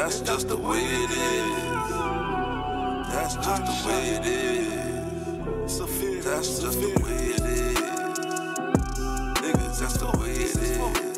That's just the way it is. That's just the way it is. That's just the way it is. Niggas, that's the way it is.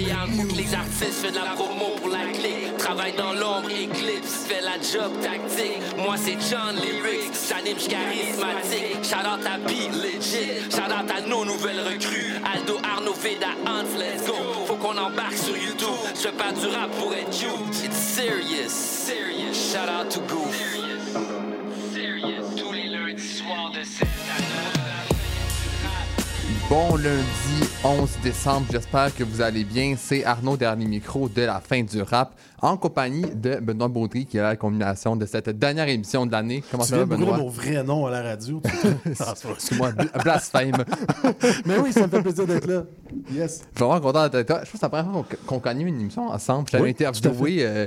Les artistes fait de la promo pour la clé. Travaille dans l'ombre, éclipse, fait la job tactique. Moi c'est John Lyrics, j'anime, charismatique. Shout out à Beat Legit, shout out à nos nouvelles recrues. Aldo, Arnaud, Veda, Hans, let's go. Faut qu'on embarque sur YouTube. Je fais pas du rap pour être you. It's serious, serious. Shout out to Goof. Bon lundi 11 décembre, j'espère que vous allez bien. C'est Arnaud Dernier Micro de la fin du rap, en compagnie de Benoît Baudry, qui est la combinaison de cette dernière émission de l'année. Comment Tu ça va, viens de brûler Benoît? mon vrai nom à la radio. Excuse-moi, bl- blasphème. Mais oui, ça me fait plaisir d'être là. Yes. Vraiment content d'être là. Je pense que c'est la première fois qu'on qu'on gagne une émission ensemble. Je t'avais Oui, interviewé euh,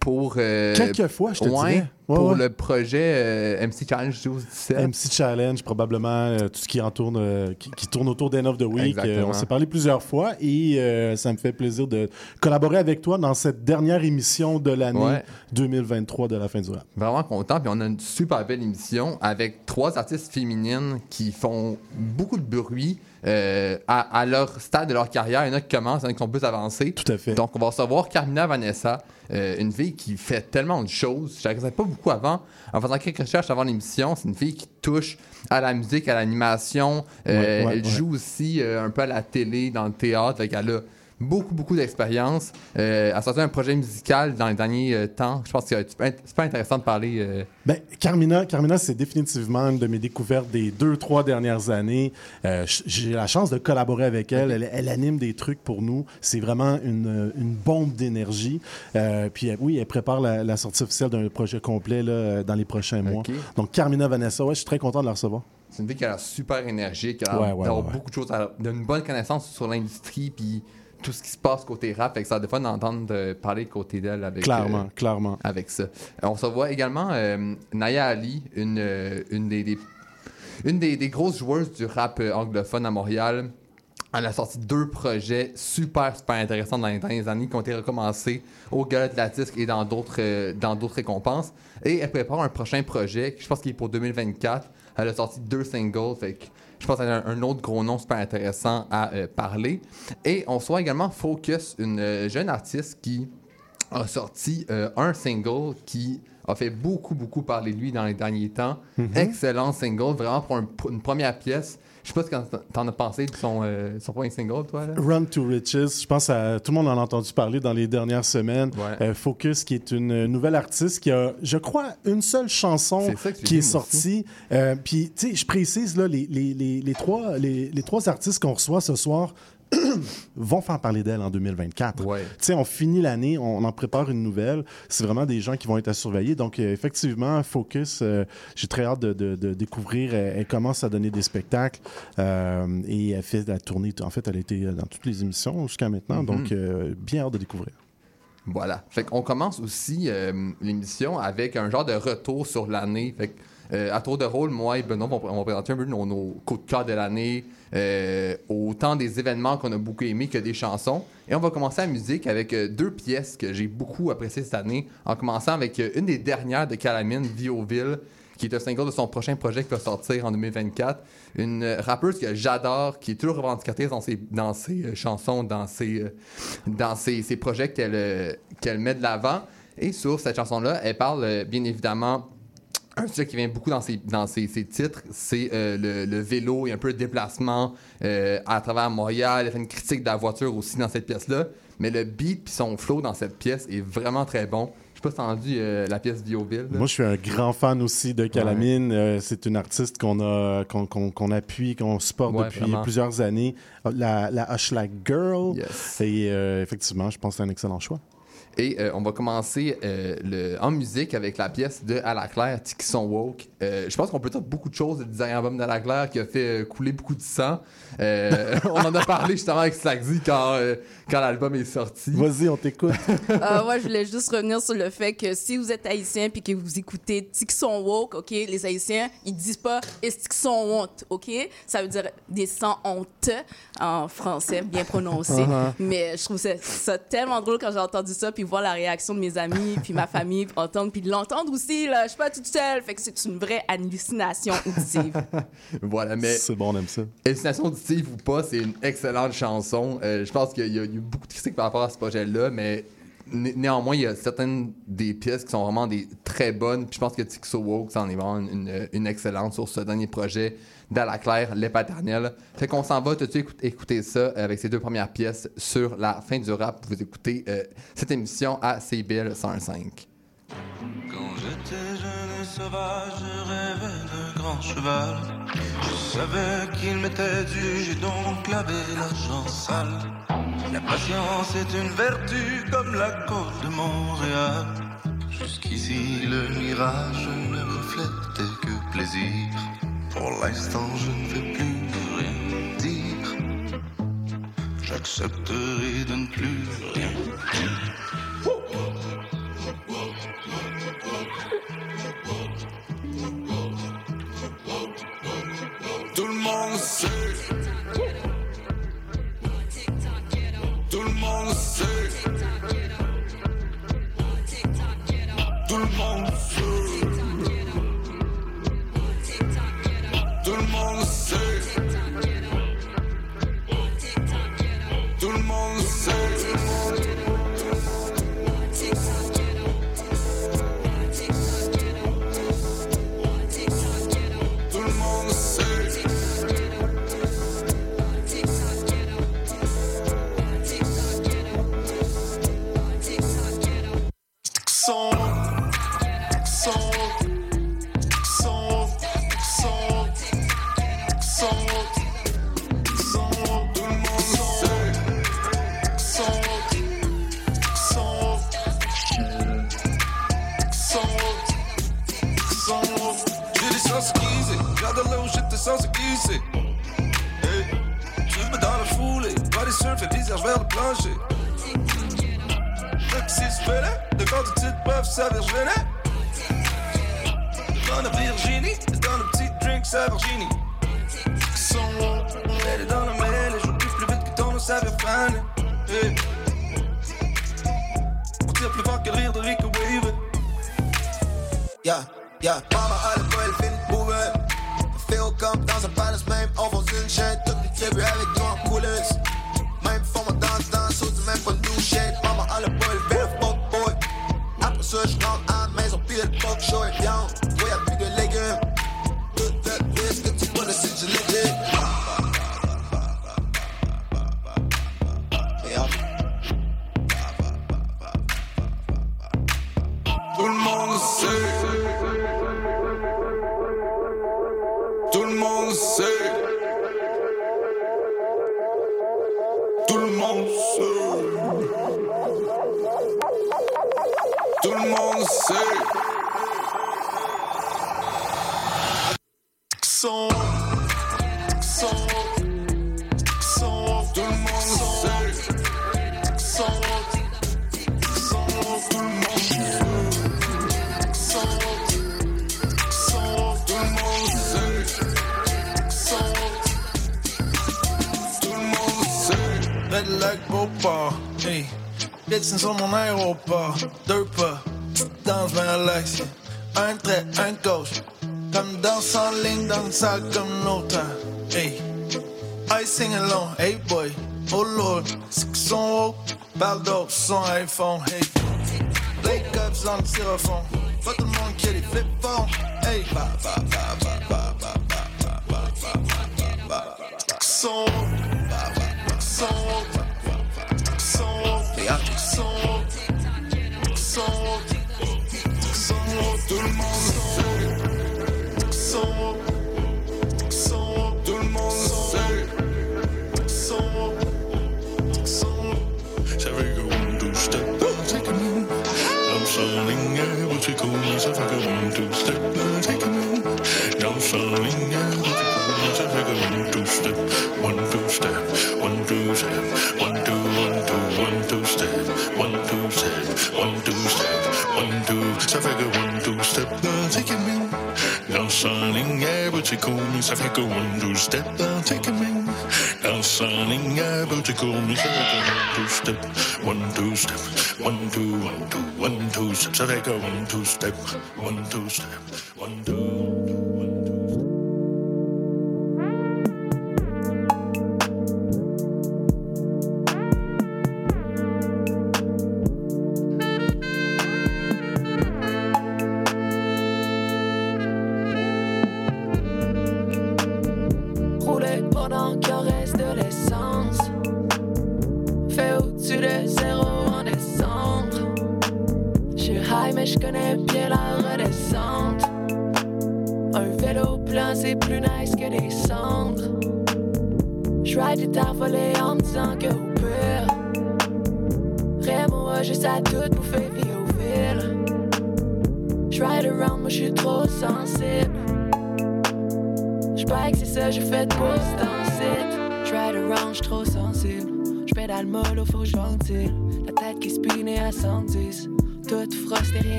pour. euh, Quelques fois, je te ouais, dirais. Ouais, pour ouais. le projet euh, MC Challenge 12-17. MC Challenge, probablement euh, tout ce qui, entourne, qui, qui tourne autour d'End of the Week. On s'est parlé plusieurs fois et ça me fait plaisir de collaborer avec toi dans cette dernière émission de l'année Ouais. 2023 de la fin du rap. Vraiment content. Puis on a une super belle émission avec trois artistes féminines qui font beaucoup de bruit euh, à, à leur stade de leur carrière. Il y en a qui commencent, il y en a qui sont plus avancés. Tout à fait. Donc on va recevoir Carmina Vanessa, euh, une fille qui fait tellement de choses. Je ne la connaissais pas beaucoup avant. En faisant quelques recherches avant l'émission, c'est une fille qui touche à la musique, à l'animation. Euh, Ouais, ouais, elle ouais. joue aussi euh, un peu à la télé, dans le théâtre. Fait qu'elle a beaucoup, beaucoup d'expérience. Euh, a sorti un projet musical dans les derniers euh, temps. Je pense que c'est super intéressant de parler. euh, Ben, Carmina, Carmina c'est définitivement une de mes découvertes des deux, trois dernières années. Euh, J'ai la chance de collaborer avec elle. Elle, elle anime des trucs pour nous. C'est vraiment une, une bombe d'énergie. Puis oui, elle prépare la, la sortie officielle d'un projet complet là, dans les prochains mois. Donc Carmina Vanessa, ouais, je suis très content de la recevoir. C'est une fille qui a l'air super énergique, elle a Ouais, ouais. beaucoup de choses, elle a une bonne connaissance sur l'industrie, puis tout ce qui se passe côté rap. Fait que ça a des fun d'entendre euh, parler côté d'elle avec, Clairement, euh, clairement. avec ça. Euh, on se voit également euh, Naya Ali, une, euh, une des, des- une des, des grosses joueuses du rap anglophone à Montréal. Elle a sorti deux projets super, super intéressants dans les dernières années qui ont été recommencés au Gala de la Disque et dans d'autres dans d'autres récompenses. Et elle prépare un prochain projet, je pense qu'il est pour 2024. Elle a sorti deux singles, fait que je pense qu'elle a un, un autre gros nom super intéressant à euh, parler. Et on soit également Focus, une euh, jeune artiste qui a sorti euh, un single qui a fait beaucoup, beaucoup parler de lui dans les derniers temps. Excellent single, vraiment pour un- pour une première pièce. Je sais pas ce que t'en as pensé de son, euh, son premier single, toi. Là? Run to Riches, je pense que tout le monde en a entendu parler dans les dernières semaines. Ouais. Euh, Focus, qui est une nouvelle artiste qui a, je crois, une seule chanson qui est sortie. Euh, Puis, tu sais, je précise, là, les, les, les, les trois, les, les trois artistes qu'on reçoit ce soir vont faire parler d'elle en 2024. Ouais. Tu sais, on finit l'année, on en prépare une nouvelle. C'est vraiment des gens qui vont être à surveiller. Donc, euh, effectivement, Focus, euh, j'ai très hâte de, de- de découvrir. Elle, elle commence à donner des spectacles euh, et elle fait la tournée. En fait, elle a été dans toutes les émissions jusqu'à maintenant. Donc, euh, bien hâte de découvrir. Voilà. Fait qu'on commence aussi euh, l'émission avec un genre de retour sur l'année. Fait que, euh, à tour de rôle, moi et Benoît, on va, présenter un peu nos, nos coups de cœur de l'année, euh, autant des événements qu'on a beaucoup aimés que des chansons. Et on va commencer la musique avec euh, deux pièces que j'ai beaucoup appréciées cette année, en commençant avec euh, une des dernières de Calamine, Vioville, qui est un single de son prochain projet qui va sortir en 2024. Une euh, rappeuse que j'adore, qui est toujours revendicatrice dans ses, dans ses euh, chansons, dans ses, euh, dans ses, ses projets qu'elle euh, qu'elle met de l'avant. Et sur cette chanson-là, elle parle euh, bien évidemment un sujet qui vient beaucoup dans ses, dans ses, ses titres, c'est euh, le, le vélo et un peu le déplacement euh, à travers Montréal. Elle fait une critique de la voiture aussi dans cette pièce-là. Mais le beat puis son flow dans cette pièce est vraiment très bon. Je sais pas si t'as entendu euh, la pièce Bioville. là. Moi, je suis un grand fan aussi de Calamine. C'est une artiste qu'on a, qu'on, appuie, qu'on supporte Ouais, depuis vraiment. plusieurs années. La, la Hushlag Girl. Yes. Et effectivement, je pense que c'est un excellent choix. Et euh, on va commencer euh, le, en musique avec la pièce de À la Claire, Tiki Son Woke. Euh, je pense qu'on peut dire beaucoup de choses du dernier album d'À la Claire qui a fait euh, couler beaucoup de sang. Euh, on en a parlé justement avec Slackzy quand, euh, quand l'album est sorti. Vas-y, on t'écoute. Euh, moi, je voulais juste revenir sur le fait que si vous êtes haïtien puis que vous écoutez Tixon Woke, OK, les haïtiens, ils disent pas Tixon honte, OK? Ça veut dire des sans honte en français, bien prononcé. Uh-huh. Mais je trouve ça, ça tellement drôle quand j'ai entendu ça puis voir la réaction de mes amis puis ma famille puis entendre puis de l'entendre aussi, là. Je suis pas toute seule. Fait que c'est une vraie hallucination auditive. Voilà, mais C'est bon, on aime ça. Hallucination auditive ou pas, c'est une excellente chanson. Euh, je pense qu'il y, y a eu beaucoup de critiques par rapport à ce projet-là, mais né- néanmoins, il y a certaines des pièces qui sont vraiment des très bonnes. Puis je pense que Tixo Woke, ça en est vraiment une, une excellente sur ce dernier projet d'Ala Claire, Les Paternels. Fait qu'on s'en va tout de suite écouter, ça avec ces deux premières pièces sur la fin du rap. Vous écoutez euh, cette émission à CBL 105. Quand j'étais jeune et sauvage, je rêvais d'un grand cheval. Je savais qu'il m'était dû, j'ai donc lavé l'argent sale. La patience est une vertu comme la côte de Montréal. Jusqu'ici, le mirage ne reflétait que plaisir. Pour l'instant, je ne vais plus rien dire. J'accepterai de ne plus rien. Tout le monde sait. Tout le monde sait. Tout le monde sait. Tout styrofoam. Two step, one two step,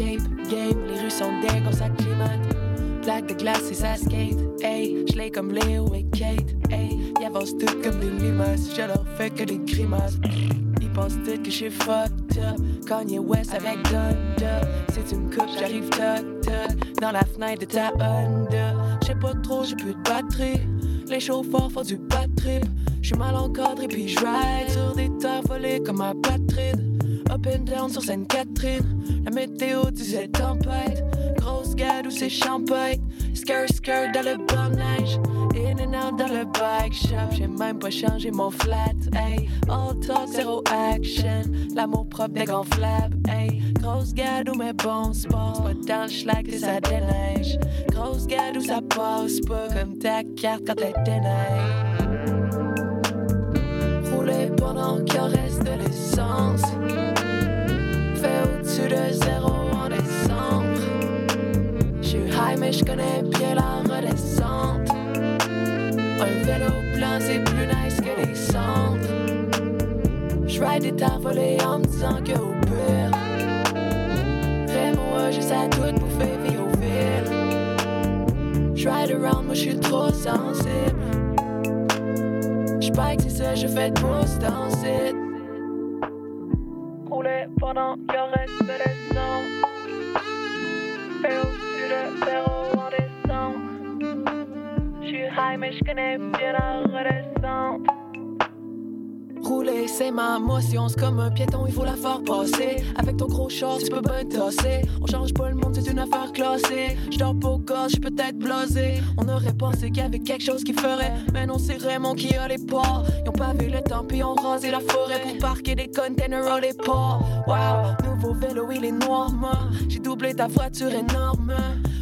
escape game. Les rues sont dingues, on s'acclimate. Plaque de glace et ça skate. Hey, j'l'ai comme Léo et Kate. Hey, ils avancent comme des limaces. Je leur fais que des grimaces. Ils pensent toutes que j'suis fucked up. Kanye West avec Donda. C'est une coupe, j'arrive toc. Dans la fenêtre de ta Honda. J'sais pas trop, j'ai plus de batterie. Les chauffeurs font du bad trip. J'suis mal encadré puis j'ride sur des terres volées comme un Patride. Up and down sur Sainte-Catherine. La météo disait tempête. Grosse gade où c'est champagne. Skirt, skirt dans le bon neige. In and out dans le bike shop. J'ai même pas changé mon flat. Hey, all talk, zéro action. L'amour propre dégonflable. Hey, grosse gade où mes bons sports. Pas dans le schlag que ça déneige. Grosse gade où ça passe pas comme ta carte quand elle déneige. Rouler pendant qu'il reste de l'essence. De zéro en décembre. J'suis high, mais j'connais bien la redescente. Un vélo blanc, c'est plus nice que des cendres. J'ride des terres volées en me disant que au pire. Vraiment, juste à tout bouffer vie au ville. J'ride around, moi j'suis trop sensible. Que c'est ça, je fais pour ce temps-ci. Rouler, c'est ma motion, c'est comme un piéton, il faut la faire passer. Avec ton gros short, tu peux bien tasser. On change pas le monde, c'est une affaire classée. J'dors pas au gosse, j'suis peut-être blasé. On aurait pensé qu'il y avait quelque chose qui ferait. Mais non, c'est Raymond qui a les ports. Ils ont pas vu le temps, puis ont rasé la forêt pour parquer des containers à les ports. Wow, nouveau vélo, il est noir, moi. J'ai doublé ta voiture énorme.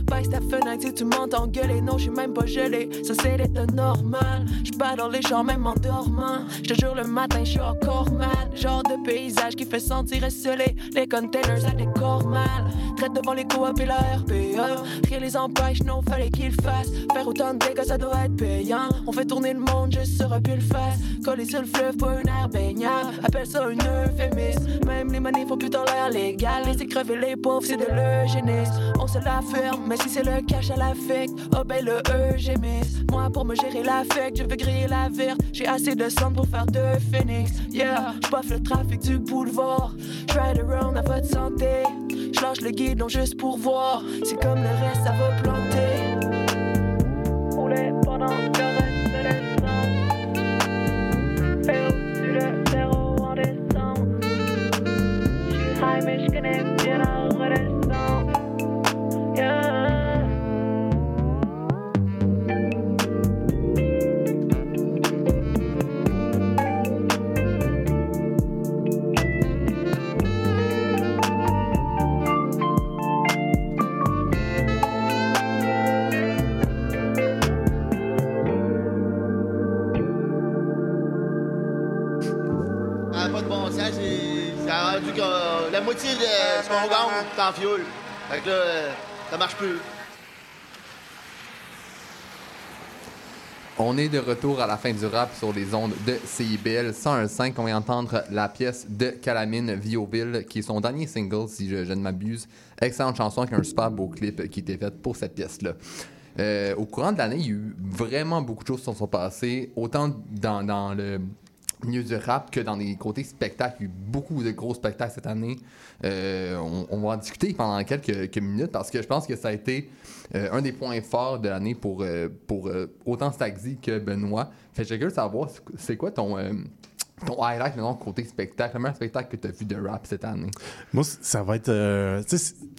Baisse ta fenêtre si tu m'entends gueuler. Non, j'suis même pas gelé, ça c'est l'état normal. J'bats dans les champs, même en dormant. J'te jure, le matin, j'suis encore mal. Genre de paysage qui fait sentir esselé. Les containers, ça décore mal. Traite devant les coops et la RPA. Rien les empêche, non, fallait qu'ils fassent. Faire autant de dégâts, ça doit être payant. On fait tourner le monde juste sur un pull face. Coller sur le fleuve pour une air baignade. Appelle ça une euphémisme. Même les manifs font plus dans l'air légal. Laisser crever les pauvres, c'est de l'eugénisme. On se la ferme, mais si c'est le cash à l'affect, oh ben le eugémisme. Moi, pour me gérer l'affect, je veux griller la verte. J'ai assez de sang pour faire deux phoenix. Yeah, je le trafic du boulevard. Ride around à votre santé. Je le guidon juste pour voir. C'est comme le reste, ça va planter. En euh, ça marche plus. On est de retour à la fin du rap sur les ondes de CIBL 101.5. On va entendre la pièce de Calamine Vioville, qui est son dernier single, si je, ne m'abuse. Excellente chanson avec un super beau clip qui était fait pour cette pièce-là. Euh, au courant de l'année, il y a eu vraiment beaucoup de choses qui se sont passées, autant dans le milieu du rap que dans les côtés spectacles. Il y a eu beaucoup de gros spectacles cette année. Euh, on, va en discuter pendant quelques, minutes parce que je pense que ça a été euh, un des points forts de l'année pour, euh, pour euh, autant Stagzy que Benoît. Fait que curieux de savoir, c'est- quoi ton, ton highlight maintenant côté spectacle, le meilleur spectacle que tu as vu de rap cette année? Moi, ça va être. euh,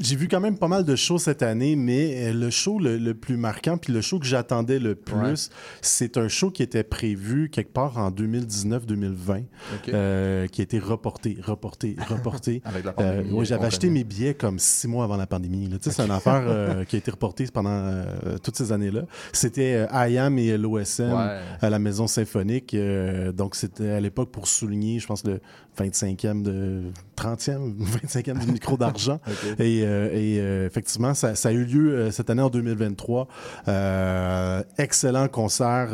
j'ai vu quand même pas mal de shows cette année, mais euh, le show le, le plus marquant, puis le show que j'attendais le plus, c'est un show qui était prévu quelque part en 2019-2020, Ok. euh, qui a été reporté, reporté, reporté. Avec la Euh, pandémie, ouais, j'avais acheté mes billets comme six mois avant la pandémie. C'est une affaire qui a été reportée pendant toutes ces années-là. C'était IAM et l'OSM Ouais. à la Maison Symphonique. donc, c'était à l'époque pour souligner, je pense, le 25e, de 30e, 25e du micro d'argent. Et, euh, et, euh, effectivement, ça, ça a eu lieu euh, cette année en 2023. Euh, excellent concert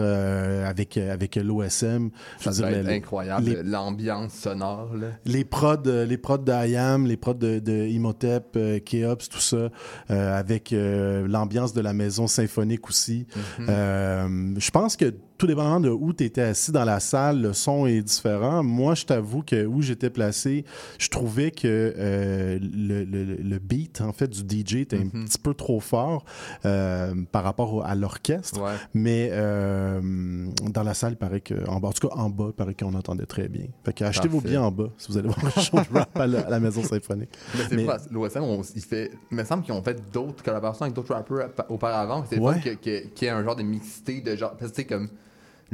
avec, avec l'OSM. Ça veux doit dire, être les- incroyable, l'ambiance sonore. Là. les prods, les prods d'IAM, les prods de, de Imhotep, Keops, tout ça, avec l'ambiance de la maison symphonique aussi. Mhm. Euh, je pense que tout dépendamment de où tu étais assis dans la salle, le son est différent. Moi, je t'avoue que où j'étais placé, je trouvais que euh, le, le- le beat, en fait, du DJ était Mhm. un petit peu trop fort euh, par rapport au- à l'orchestre. Ouais. Mais euh, dans la salle, il paraît que, en bas, en tout cas en bas, il paraît qu'on entendait très bien. Fait que achetez vos billets en bas si vous allez voir le show de rap à la, à la maison symphonique. Mais c'est Mais- pas l'OSM, il fait. Il me semble qu'ils ont fait d'autres collaborations avec d'autres rappeurs ap- auparavant. C'est Ouais. qu'il y ait un genre de mixité de genre. Parce que comme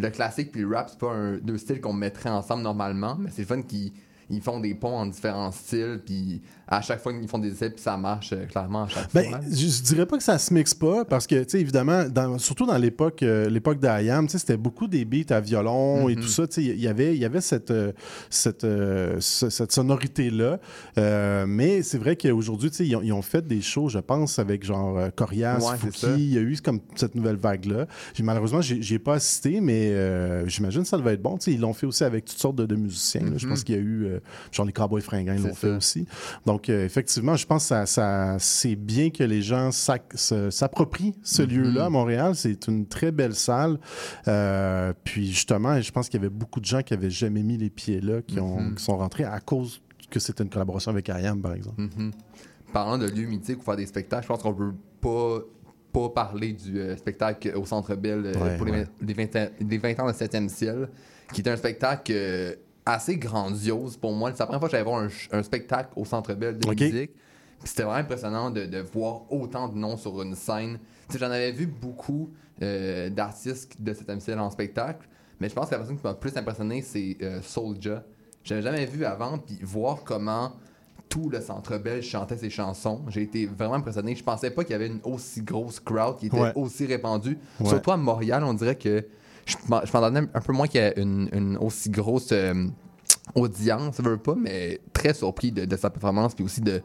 le classique puis le rap, c'est pas un, deux styles qu'on mettrait ensemble normalement, mais c'est fun qu'ils ils font des ponts en différents styles, puis à chaque fois qu'ils font des essais, puis ça marche euh, clairement à chaque Ben, fois. je, je dirais pas que ça se mixe pas, parce que, tu sais, évidemment, dans- surtout dans l'époque euh, l'époque d'IAM, tu sais, c'était beaucoup des beats à violon et Mhm. tout ça, tu sais, il y avait, il y avait cette, euh, cette, euh, ce- cette sonorité-là. Mais c'est vrai qu'aujourd'hui, tu sais, ils ont, ils ont fait des shows, je pense, avec genre Corias, Ouais. Fouki, il y a eu comme cette nouvelle vague-là. Malheureusement, j'ai j'ai pas assisté, mais j'imagine que ça devait être bon. Tu sais, ils l'ont fait aussi avec toutes sortes de, de musiciens. Je pense qu'il y a eu, genre les Cowboys fringants, ils Mhm. L'ont fait aussi. Donc, euh, effectivement, je pense que ça, ça- c'est bien que les gens s'approprient ce Mhm. lieu-là à Montréal. C'est une très belle salle. Euh, puis, justement, je pense qu'il y avait beaucoup de gens qui avaient jamais mis les pieds là, qui, ont, Mhm. qui sont rentrés à cause que c'était une collaboration avec IAM, par exemple. Mhm. Parlant de lieux mythiques ou faire des spectacles, je pense qu'on peut pas pas parler du euh, spectacle au Centre Bell Ouais, pour les, ouais. vingt- les 20, ans- les 20 ans de 7e ciel, qui est un spectacle assez grandiose pour moi. C'est la première fois que j'allais voir un, spectacle au Centre Bell de Ok. musique. Puis c'était vraiment impressionnant de, de voir autant de noms sur une scène. J'en avais vu beaucoup euh, d'artistes de 7e ciel en spectacle, mais je pense que la personne qui m'a plus impressionné, c'est euh, Soulja. Je l'avais jamais vu avant, puis voir comment tout le centre belge chantait ses chansons. J'ai été vraiment impressionné. Je pensais pas qu'il y avait une aussi grosse crowd qui était Ouais. aussi répandue. Ouais. Surtout à Montréal, on dirait que je je m'entendais un peu moins qu'il y ait une, aussi grosse euh, audience, je veux pas, mais très surpris de, sa performance puis aussi de,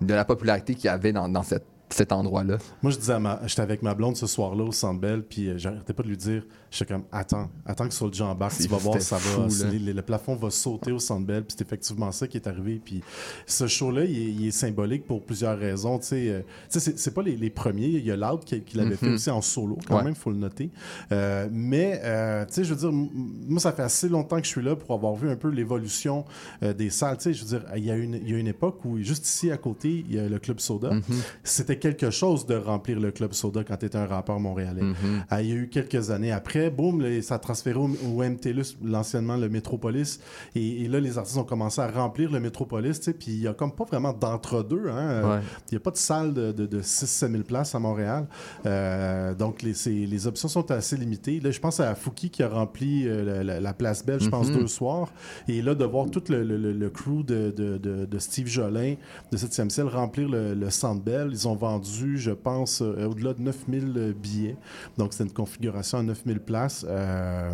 la popularité qu'il y avait dans cette cet endroit-là? Moi, je disais, à ma- j'étais avec ma blonde ce soir-là au Centre Bell, puis euh, j'arrêtais pas de lui dire, j'étais comme, attends, attends que Soulja embarque, tu vas voir, ça va, fou, le, le plafond va sauter au Centre Bell, puis c'est effectivement ça qui est arrivé. Puis ce show-là, il, est- il est symbolique pour plusieurs raisons. Tu sais, euh, c'est- pas les, les premiers. Il y a Loud qui, qui l'avait fait aussi en solo, quand Ouais. même, faut le noter. Euh, mais, tu sais, je veux dire, moi, ça fait assez longtemps que je suis là pour avoir vu un peu l'évolution des salles. Tu sais, je veux dire, il y, a une, il y a une époque où, juste ici à côté, il y a le Club Soda. C'était quelque chose de remplir le Club Soda quand tu étais un rappeur montréalais. Ah, il y a eu quelques années après, boum, là, ça a transféré au, au MTLUS, l'anciennement le Métropolis. Et, et là, les artistes ont commencé à remplir le Métropolis, puis il y a comme pas vraiment d'entre-deux. Hein, Euh, Ouais. Il n'y a pas de salle de, de, de 6-7 000 places à Montréal. Euh, donc, les, options sont assez limitées. Là, je pense à Fouki qui a rempli euh, la, la- la place Belle, je pense, deux soirs. Et là, de voir tout le, le- le- le crew de, Steve Jolin, de 7e ciel, remplir le, le Centre Bell, ils ont vendu, je pense, euh, au-delà de 9000 billets. Donc, c'est une configuration à 9000 places. Euh,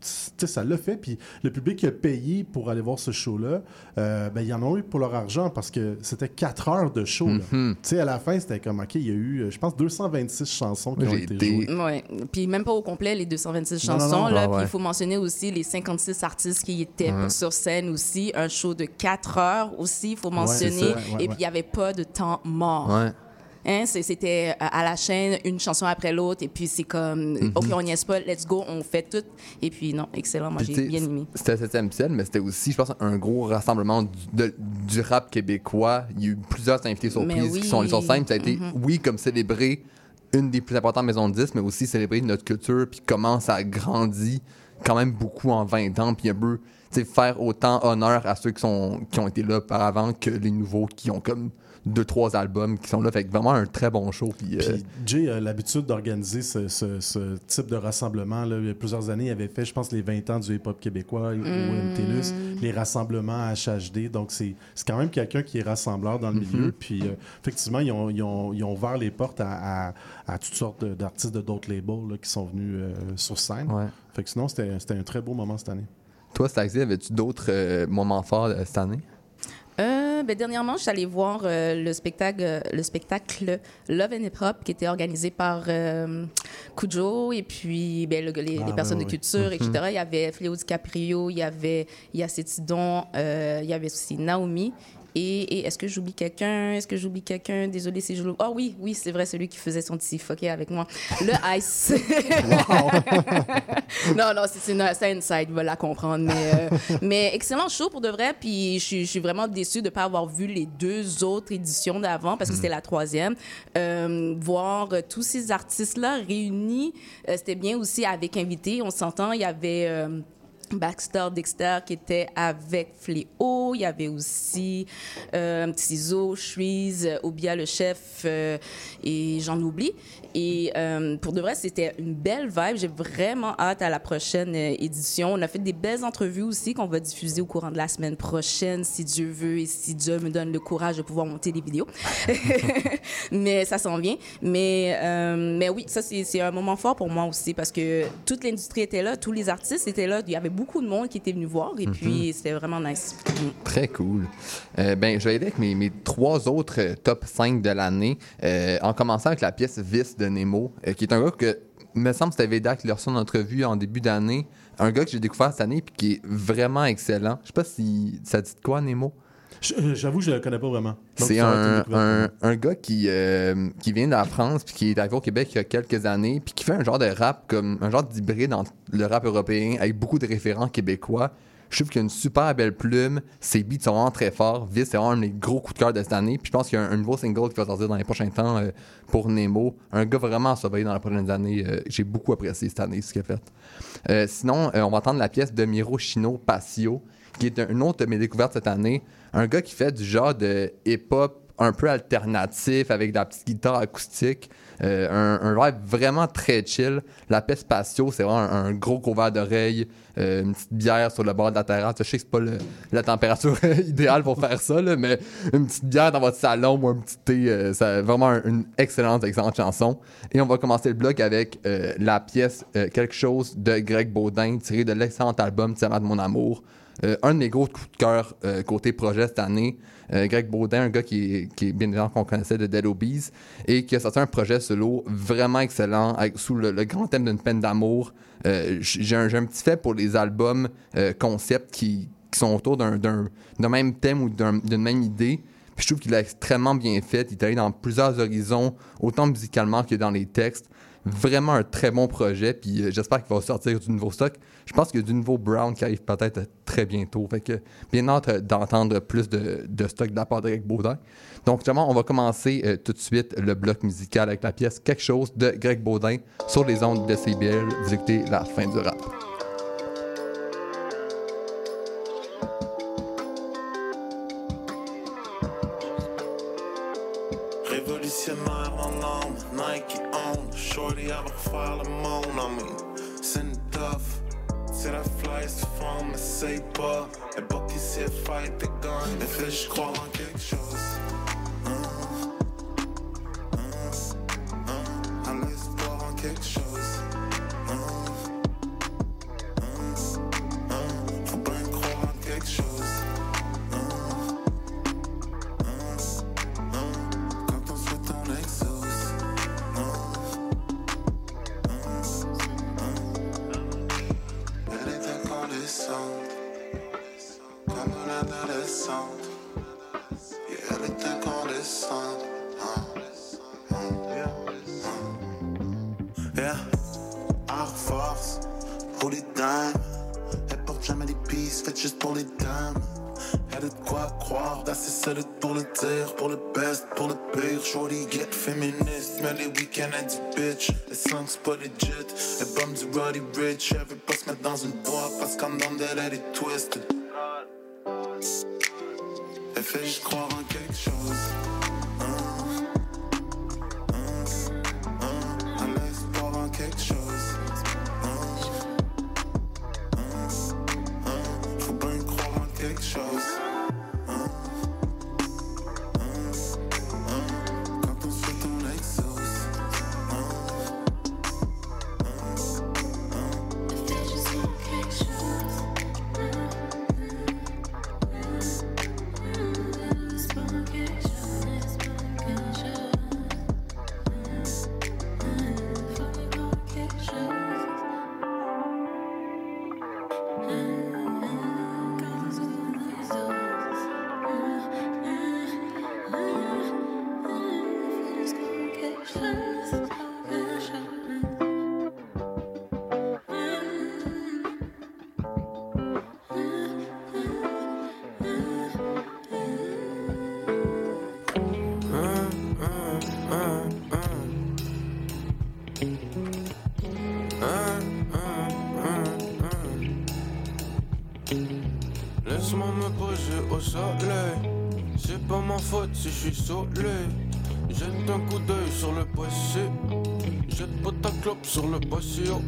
tu sais, ça l'a fait. Puis le public qui a payé pour aller voir ce show-là, euh, ben, ils en ont eu pour leur argent parce que c'était 4 heures de show. là. Tu sais, à la fin, c'était comme, OK, il y a eu, euh, je pense, 226 chansons qui ont j'ai été été- jouées. Ouais. Puis même pas au complet, les 226 Non, non, chansons. non. là. Ah, Puis ouais. il faut mentionner aussi les 56 artistes qui étaient Ouais. sur scène aussi. Un show de 4 heures aussi, il faut mentionner. ça, Et puis ouais. il n'y avait pas de temps mort. Hein, c'était euh, à la chaîne, une chanson après l'autre. Et puis c'est comme, Mhm. OK, on niaise pas, let's go, on fait tout. Et puis non, excellent, moi j'ai bien aimé. C'était 7e ciel, mais c'était aussi, je pense, un gros rassemblement du, de- du rap québécois. Il y a eu plusieurs invités surprises oui. qui sont sur scène. Ça a été, Mhm. oui, comme célébrer une des plus importantes maisons de disques, mais aussi célébrer notre culture, puis comment ça a grandi quand même beaucoup en 20 ans, puis un peu, tu sais, faire autant honneur à ceux qui, sont, qui ont été là auparavant que les nouveaux qui ont comme deux, trois albums qui sont là. Fait que vraiment un très bon show. Puis, euh, Puis Jay a l'habitude d'organiser ce, ce- ce type de rassemblement. Là. Il y a plusieurs années, il avait fait, je pense, les 20 ans du hip-hop québécois au MTLUS, les rassemblements à HHD. Donc, c'est c'est quand même quelqu'un qui est rassembleur dans le milieu. Puis, euh, effectivement, ils ont, ils, ont, ils ont ouvert les portes à, à- à toutes sortes d'artistes de d'autres labels là, qui sont venus euh, sur scène. ouais. Fait que sinon, c'était c'était un très beau moment cette année. Toi, Staxi, avais-tu d'autres euh, moments forts euh, cette année? Euh, ben, dernièrement, je suis allée voir euh, le, spectacle, euh, le spectacle Love and Hip Hop qui était organisé par Kujo et puis ben, le- les, Ah, les ouais, personnes de culture, etc. Il y avait Fléau DiCaprio, il y avait Yacetidon, euh, il y avait aussi Naomi. Et, et est-ce que j'oublie quelqu'un? Est-ce que j'oublie quelqu'un? Désolé si je l'oublie. Oh oui, oui, c'est vrai, celui qui faisait son petit fucké avec moi. Le Ice. non, non, c'est- une- c'est inside, va la comprendre. Mais, euh, mais excellent show pour de vrai. Puis je, suis- vraiment déçue de ne pas avoir vu les deux autres éditions d'avant parce que c'était la troisième. Euh, voir euh, tous ces artistes-là réunis, euh, c'était bien aussi avec invités. On s'entend, il y avait. Baxter Dexter qui était avec Fléau. Il y avait aussi euh, Tizo, euh, Obia le chef euh, et j'en oublie. Et euh, pour de vrai, c'était une belle vibe. J'ai vraiment hâte à la prochaine euh, édition. On a fait des belles entrevues aussi qu'on va diffuser au courant de la semaine prochaine, si Dieu veut et si Dieu me donne le courage de pouvoir monter des vidéos. mais ça s'en vient. Mais, euh, mais oui, ça, c'est un moment fort pour moi aussi parce que toute l'industrie était là, tous les artistes étaient là. Il y avait de monde qui était venu voir et puis c'était vraiment nice. Très cool. Euh, ben, je vais aller avec mes, mes trois autres euh, top 5 de l'année, euh, en commençant avec la pièce Vice de Nemo, euh, qui est un gars que, me semble, c'était Veda qui l'a reçu en entrevue en début d'année. Un gars que j'ai découvert cette année puis qui est vraiment excellent. Je sais pas si ça dit de quoi, Nemo? Euh, J'avoue, je ne le connais pas vraiment. C'est un, un, un gars qui, euh, qui vient de la France puis qui est arrivé au Québec il y a quelques années puis qui fait un genre de rap comme un genre d'hybride entre le rap européen avec beaucoup de référents québécois. Je trouve qu'il a une super belle plume. Ses beats sont vraiment très forts. Vice, c'est vraiment un des gros coups de cœur de cette année. Puis je pense qu'il y a un, un nouveau single qui va sortir dans les prochains temps euh, pour Nemo. Un gars vraiment à surveiller dans les prochaines années. Euh, J'ai beaucoup apprécié cette année ce qu'il a fait. Euh, sinon, on va entendre la pièce de Miro Chino Passio, qui est un- une autre de mes découvertes cette année. Un gars qui fait du genre de hip-hop un peu alternatif avec de la petite guitare acoustique. Euh, un, un vraiment très chill. La pièce Patio, c'est vraiment un, gros couvert d'oreilles, euh, une petite bière sur le bord de la terrasse. Je sais que c'est pas le- la température idéale pour faire ça, mais une petite bière dans votre salon ou un petit thé, euh, c'est vraiment un- une excellente, excellente chanson. Et on va commencer le bloc avec euh, la pièce euh, Quelque chose de Greg Baudin, tiré de l'excellent album Tiamat de mon amour. Euh, un de mes gros coups de cœur euh, côté projet cette année, euh, Greg Baudin, un gars qui est, bien évidemment qu'on connaissait de Dead Obies, et qui a sorti un projet solo vraiment excellent, sous le, grand thème d'une peine d'amour. J'ai un, petit fait pour les albums concept qui, sont autour d'un- même thème ou d'un- d'une même idée. Puis je trouve qu'il a extrêmement bien fait. Il est allé dans plusieurs horizons, autant musicalement que dans les textes. Vraiment un très bon projet. Puis j'espère qu'il va sortir du nouveau stock. Je pense qu'il y du nouveau Brown qui arrive peut-être très bientôt. Fait que bien hâte euh, d'entendre plus de, stock de la part Baudin. Donc justement, on va commencer euh, tout de suite le bloc musical avec la pièce Quelque chose de Greg Baudin sur les ondes de CBL. Vous la fin du rap. C'est la fly, c'est fond, mais c'est pas. Elle pas qui fight the gun. Elle fait, je crois en quelque chose. De quoi croire, d'assez solide pour le dire, pour le best, pour le pire. Shorty get féministe, mais les week-ends elle dit bitch. Les c'est pas legit, elle bombe du Roddy Rich. Elle veut pas se mettre dans une boîte parce qu'en dedans d'elle elle est twisted. Elle fait juste croire en quelque chose. Quelque chose. Suis soleil. Jette un coup d'œil sur le passé. Jette pas ta clope sur le patio.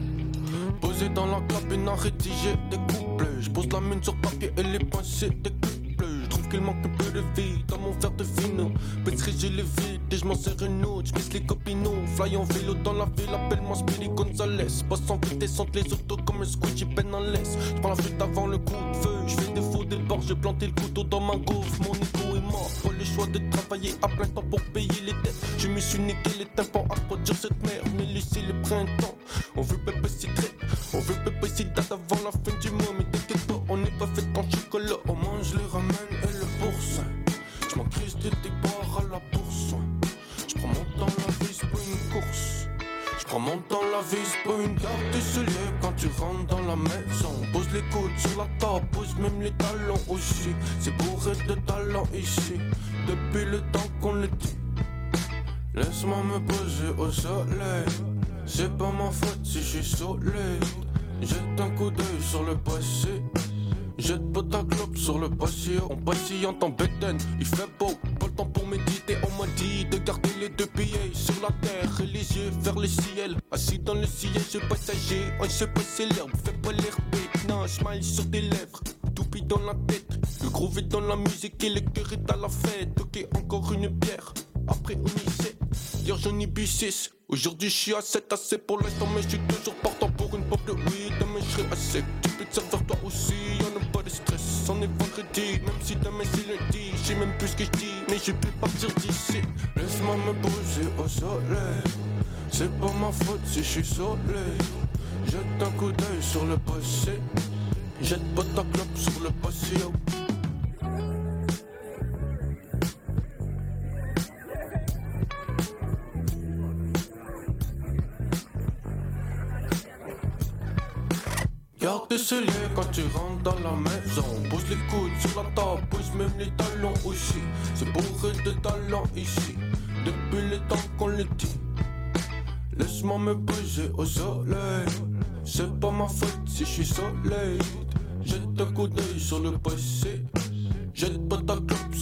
Posé dans la cabine à rédiger des couplets. Je pose la mine sur papier et les pensées des couplets. Je trouve qu'il manque un peu de vie dans mon verre de vino. Pétri, j'ai les vides et je m'en sers une autre. Je les copinots. Fly en vélo dans la ville, appelle-moi Speedy Gonzalez. Passe en vitesse entre les autos comme un squidgy peine en laisse. Je prends la fuite avant le coup de feu. Je fais des faux départs, j'ai planté le couteau dans ma gaufre. Mon mort. Le choix de travailler à plein temps pour payer les dettes. Je me suis niqué les tympans à produire cette merde. On se passe l'herbe. Fais pas l'air bête, non, smile sur tes lèvres. Toupie dans la tête, le groove est dans la musique et le cœur est à la fête. Ok, encore une bière. Après on y sait, hier j'en ai bu 6 Aujourd'hui je suis à 7 assez pour l'instant mais je suis toujours partant pour une pop de weed Demain je serai sec, tu peux te servir toi aussi, on n'a pas de stress, on est vendredi, même si demain c'est lundi, je sais même plus ce que je dis, mais je peux partir d'ici. Laisse-moi me poser au soleil, c'est pas ma faute si je suis soleil. Jette un coup d'œil sur le passé,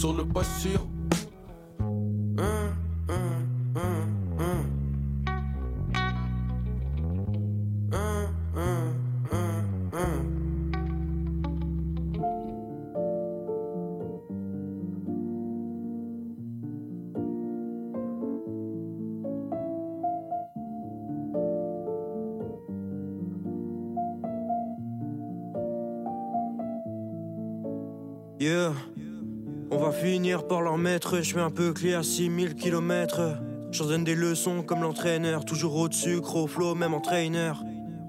sur le patio. Hein, mettre, je fais un peu clé à 6000 km. J'en donne des leçons comme l'entraîneur, toujours au sucre, au flow, même en trainer.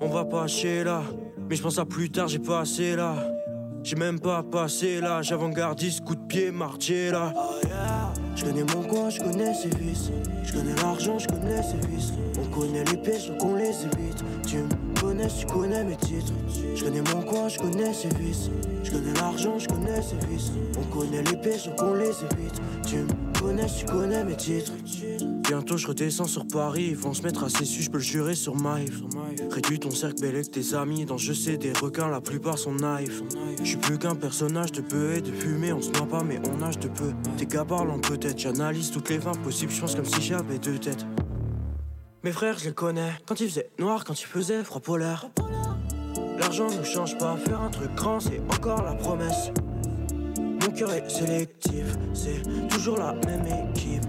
On va pas chez là, mais je pense à plus tard, j'ai pas assez là. J'ai même pas passé là, j'avant-gardiste, coup de pied, marché là. Je connais mon coin, je connais ses vices. Je connais l'argent, je connais ses vices. On connaît les pièges, donc on les évite. Tu me connais, tu connais mes titres. Je connais mon coin, je connais ses vices. Je connais l'argent, je connais ses vices. On connaît les pièges, donc on les évite. Tu me connais, tu connais mes titres. Bientôt je redescends sur Paris, ils vont se mettre à su, je peux le jurer sur Maïf. Réduis ton cercle bel avec tes amis, dans je sais des requins, la plupart sont naïfs. Je suis plus qu'un personnage de peu et de fumée, on se noie pas mais on nage de peu. Tes gars parlent en peut-être, j'analyse toutes les fins possibles, je pense comme si j'avais deux têtes. Mes frères, je les connais, quand il faisait noir, quand il faisait froid polaire. L'argent ne change pas, faire un truc grand, c'est encore la promesse. Mon cœur est sélectif, c'est toujours la même équipe.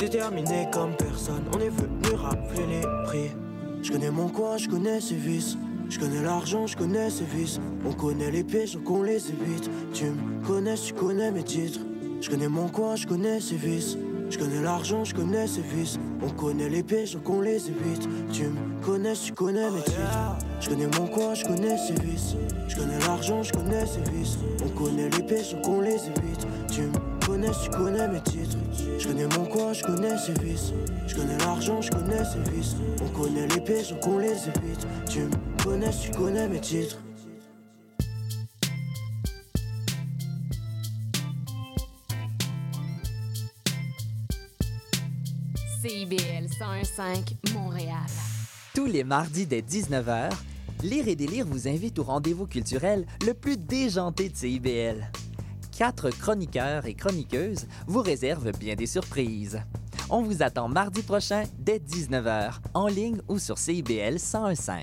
Déterminé comme personne, on est venu rafler les prix. Je connais mon coin, je connais ses vices. Je connais l'argent, je connais ses vices. On connaît les pièges, donc on les évite. Tu me connais, tu connais mes titres. Je connais mon coin, je connais ses vices. Je connais l'argent, je connais ses vices. On connaît les pièges, donc on les évite. Tu me connais, tu connais mes titres. Je connais mon coin, je connais ses vices. Je connais l'argent, je connais ses vices. On connaît les pièges, donc on les évite. Tu me connais, tu connais mes titres. Je connais mon coin, je connais ses vices. Je connais l'argent, je connais ses vices. On connaît les pièges, donc on les évite. Tu me connais, tu connais mes titres. CIBL 101.5 Montréal. Tous les mardis dès 19h, Lire et délire vous invite au rendez-vous culturel le plus déjanté de CIBL. Quatre chroniqueurs et chroniqueuses vous réservent bien des surprises. On vous attend mardi prochain dès 19h, en ligne ou sur CIBL 101.5.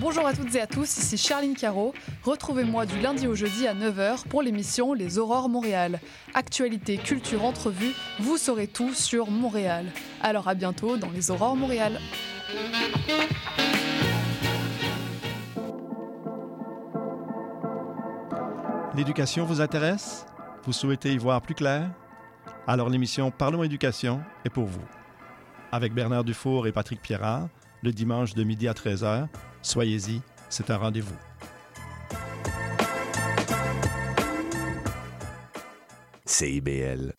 Bonjour à toutes et à tous, ici Charline Caro. Retrouvez-moi du lundi au jeudi à 9h pour l'émission Les Aurores Montréal. Actualité, culture, entrevue, vous saurez tout sur Montréal. Alors à bientôt dans Les Aurores Montréal. L'éducation vous intéresse? Vous souhaitez y voir plus clair? Alors l'émission Parlons éducation est pour vous. Avec Bernard Dufour et Patrick Pierrard, le dimanche de midi à 13h, soyez-y, c'est un rendez-vous. CIBL.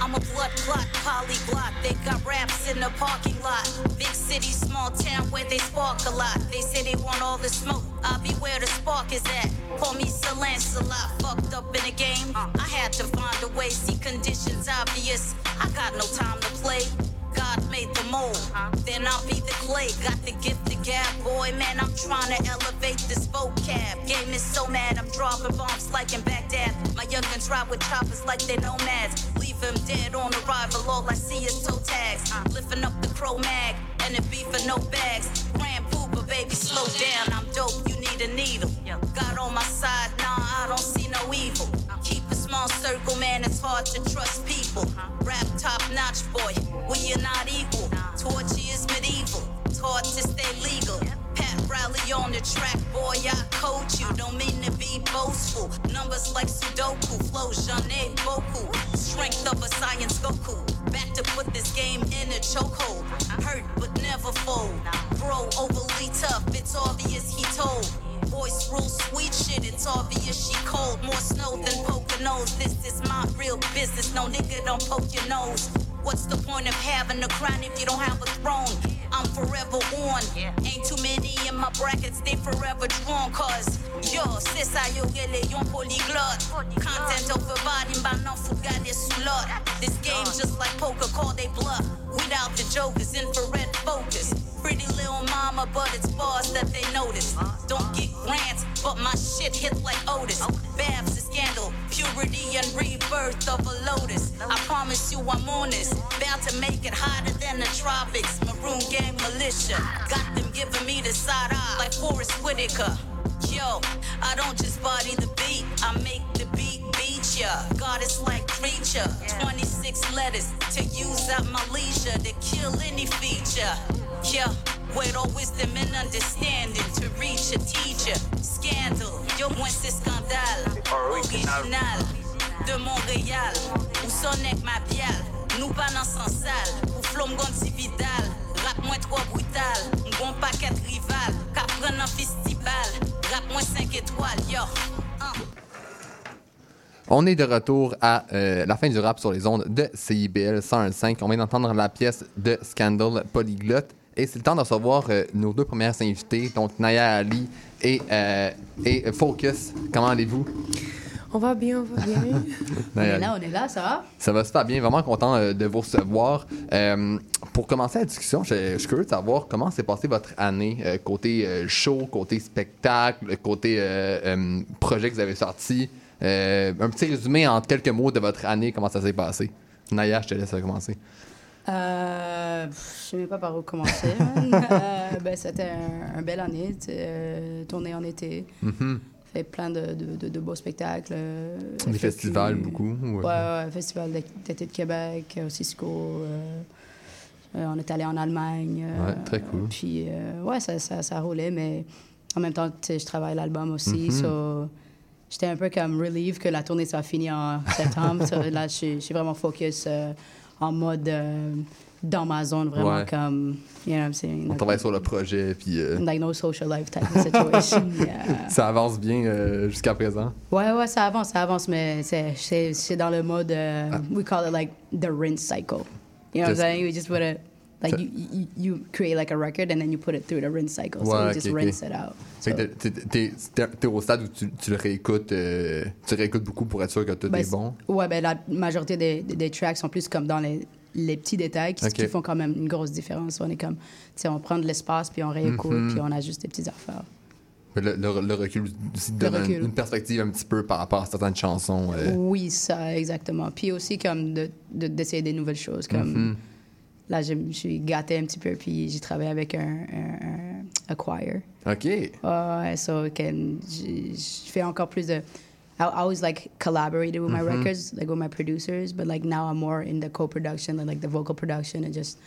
I'm a blood clot, polyglot. They got raps in the parking lot. Big city, small town where they spark a lot. They say they want all the smoke. I'll be where the spark is at. Call me Sir Lancelot. Fucked up in a game. I had to find a way. See conditions obvious. I got no time to play. God made the mold. Then I'll be the clay. Got the gift of gab, boy, man. I'm trying to elevate this vocab. Game is so mad, I'm dropping bombs like in Baghdad. My youngins ride with choppers like they nomads. Leave them dead on arrival. All I see is toe tags. Lifting up the crow mag and it be for no bags. Grand pooper, baby, slow down. I'm dope, you need a needle. God on my side, nah, I don't see no evil. Uh-huh. Keep a small circle, man, it's hard to trust people. Rap top notch, boy, well, you're not equal. Torture is medieval, it's hard to stay legal. Pat Rally on the track, boy, I coach you. Don't mean to be boastful. Numbers like Sudoku, flow Jeanne Boku. Strength of a science Goku. Back to put this game in a chokehold. Hurt but never fold. Bro, overly tough, it's obvious he told. Voice rules sweet shit, it's obvious she cold. More snow than Poconos. This is my real business. No nigga don't poke your nose. What's the point of having a crown if you don't have a throne? I'm forever on. Ain't too many in my brackets, they forever drawn. Cause yo, c'est ça, yo, gele, yon polyglotte. Content over body, but non, forgot this. This game just like poker, call they bluff. Without the jokers, infrared focus. Pretty little mama, but it's bars that they notice. Don't get grants, but my shit hit like Otis. Babs is scandal, purity and rebirth of a lotus. I promise you I'm on this. Bound to make it hotter than the tropics. Maroon gang militia. Got them giving me the side eye like Forrest Whitaker. Yo, I don't just body the beat, I make the beat beat ya. God is like creature. 26 letters to use at my leisure to kill any feature. Yeah, with all wisdom and understanding to reach a teacher. Scandal, yo, moi c'est scandale. Original de Montréal. Où sonne avec ma biale, nous pas dans sans sale. Ou flom gon si vidal, rap moins trop brutal. Gon paquet rival, qu'à prendre un festival. Rap moins 5 étoiles, yo. On est de retour à euh, la fin du rap sur les ondes de CIBL 101.5. On vient d'entendre la pièce de Scandal Polyglotte. Et c'est le temps de recevoir euh, nos deux premières invités, donc Naya Ali et, euh, et Focus. Comment allez-vous? On va bien, on va bien. On est là, on est là, ça va? Ça va super bien, vraiment content euh, de vous recevoir. Euh, pour commencer la discussion, je, je suis curieux de savoir comment s'est passée votre année, euh, côté euh, show, côté spectacle, côté euh, euh, projet que vous avez sorti. Euh, un petit résumé en quelques mots de votre année, comment ça s'est passé. Naya, je te laisse commencer. Euh, je sais même pas par où commencer. man. Euh, ben, C'était un, un belle année, sais, euh, tournée en été. Mhm. Fait plein de, de, de- de beaux spectacles. euh, Des festivals, beaucoup, ou- Ouais, ouais, Festival d'été de Québec, au Cisco. euh, euh, on est allé en Allemagne. euh, Ouais, très cool. Puis, euh, ouais, ça, ça, ça roulait, mais en même temps, je travaille l'album aussi. So, J'étais un peu comme relieve que la tournée soit finie en septembre. So, là, je suis vraiment focus euh, en mode euh, dans ma zone, vraiment Ouais. comme, you know what I'm saying? On Like, travaille sur le projet, puis euh, like no social life type of situation. Yeah. ça avance bien euh, jusqu'à présent? Ouais, ouais, ça avance, ça avance, mais c'est- c'est c'est dans le mode, euh, Ah. we call it like the rinse cycle. You know what I'm saying? We just put it, like you, you, you create like a record and then you put it through the rinse cycle. so Ouais, you just ok, ok. rinse it out. T'es- au stade où tu, tu le réécoutes, euh, tu réécoutes beaucoup pour être sûr que tout Ben, est bon? Ouais, ben la majorité des, des, des tracks sont plus comme dans les, les petits détails qui, qui font quand même une grosse différence. On est comme, tu sais, on prend de l'espace puis on réécoute Mhm. puis on ajuste des petites affaires. Le, le- le recul aussi donne recul. une perspective un petit peu par rapport à certaines chansons. euh. Oui, ça, exactement. Puis aussi comme de- de- d'essayer des nouvelles choses. Comme Mhm. Là, je me suis gâtée un petit peu puis j'ai travaillé avec un, un, un- un choir. OK. Ouais, so je fais encore plus de. I I always like collaborated with my Mhm. records, like with my producers, but like now I'm more in the co-production, and, like the vocal production, and just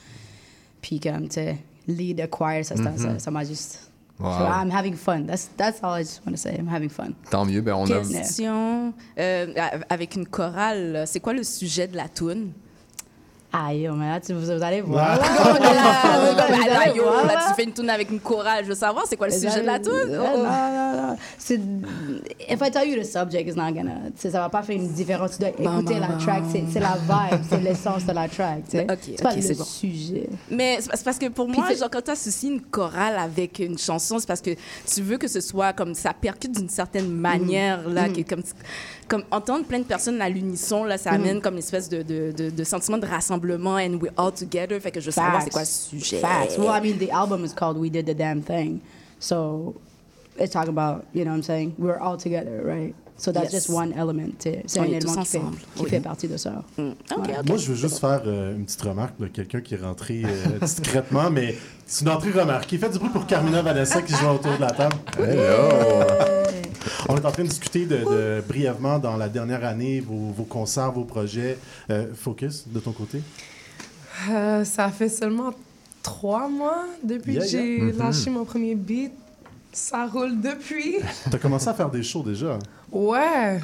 puis comme tu sais, lead a choir, ça ça- Mhm. ça ça m'a juste. Wow. So I'm having fun. That's that's all I just want to say. I'm having fun. Tant mieux, ben on a. Question euh, avec une chorale, c'est quoi le sujet de la tune? Aïe, mais là, tu- vous, vous allez voir. Là, allez yo, voir, là, tu fais une tune avec une chorale. Je veux savoir, c'est quoi le sujet de la? Euh, Oh, oh. Non, non, non. C'est- If I tell you the subject, it's not gonna. Ça va pas faire une différence. Tu dois écouter la track. C'est c'est la vibe, c'est l'essence de la track. tu sais. Ok, c'est pas le sujet. Mais c'est parce que pour moi, genre, quand tu associes une chorale avec une chanson, c'est parce que tu veux que ce soit comme ça percute d'une certaine manière, là, Mhm. que comme, comme entendre plein de personnes à l'unisson, là, ça Mhm. amène comme une espèce de, de, de, de sentiment de rassemblement and we're all together. Fait que je veux savoir c'est quoi le sujet. Facts. Well, I mean, the album is called "We Did the Damn Thing," so it's talking about you know what I'm saying? We're all together, right? So that's Yes. just one element. C'est un est élément qui, fait, ensemble. qui Oui. fait partie de ça. OK. Moi, je veux juste faire euh, une petite remarque de quelqu'un qui est rentré euh, discrètement, mais c'est une entrée remarquée. Faites du bruit pour Carmina Vanessa qui joue autour de la table. Hello! On est en train de discuter de, de- brièvement dans la dernière année vos, vos concerts, vos projets. Euh, Focus, de ton côté? Euh, ça fait seulement trois mois depuis Yeah, que j'ai yeah. Mhm. lâché mon premier beat. Ça roule depuis. Tu as commencé à faire des shows déjà. Ouais.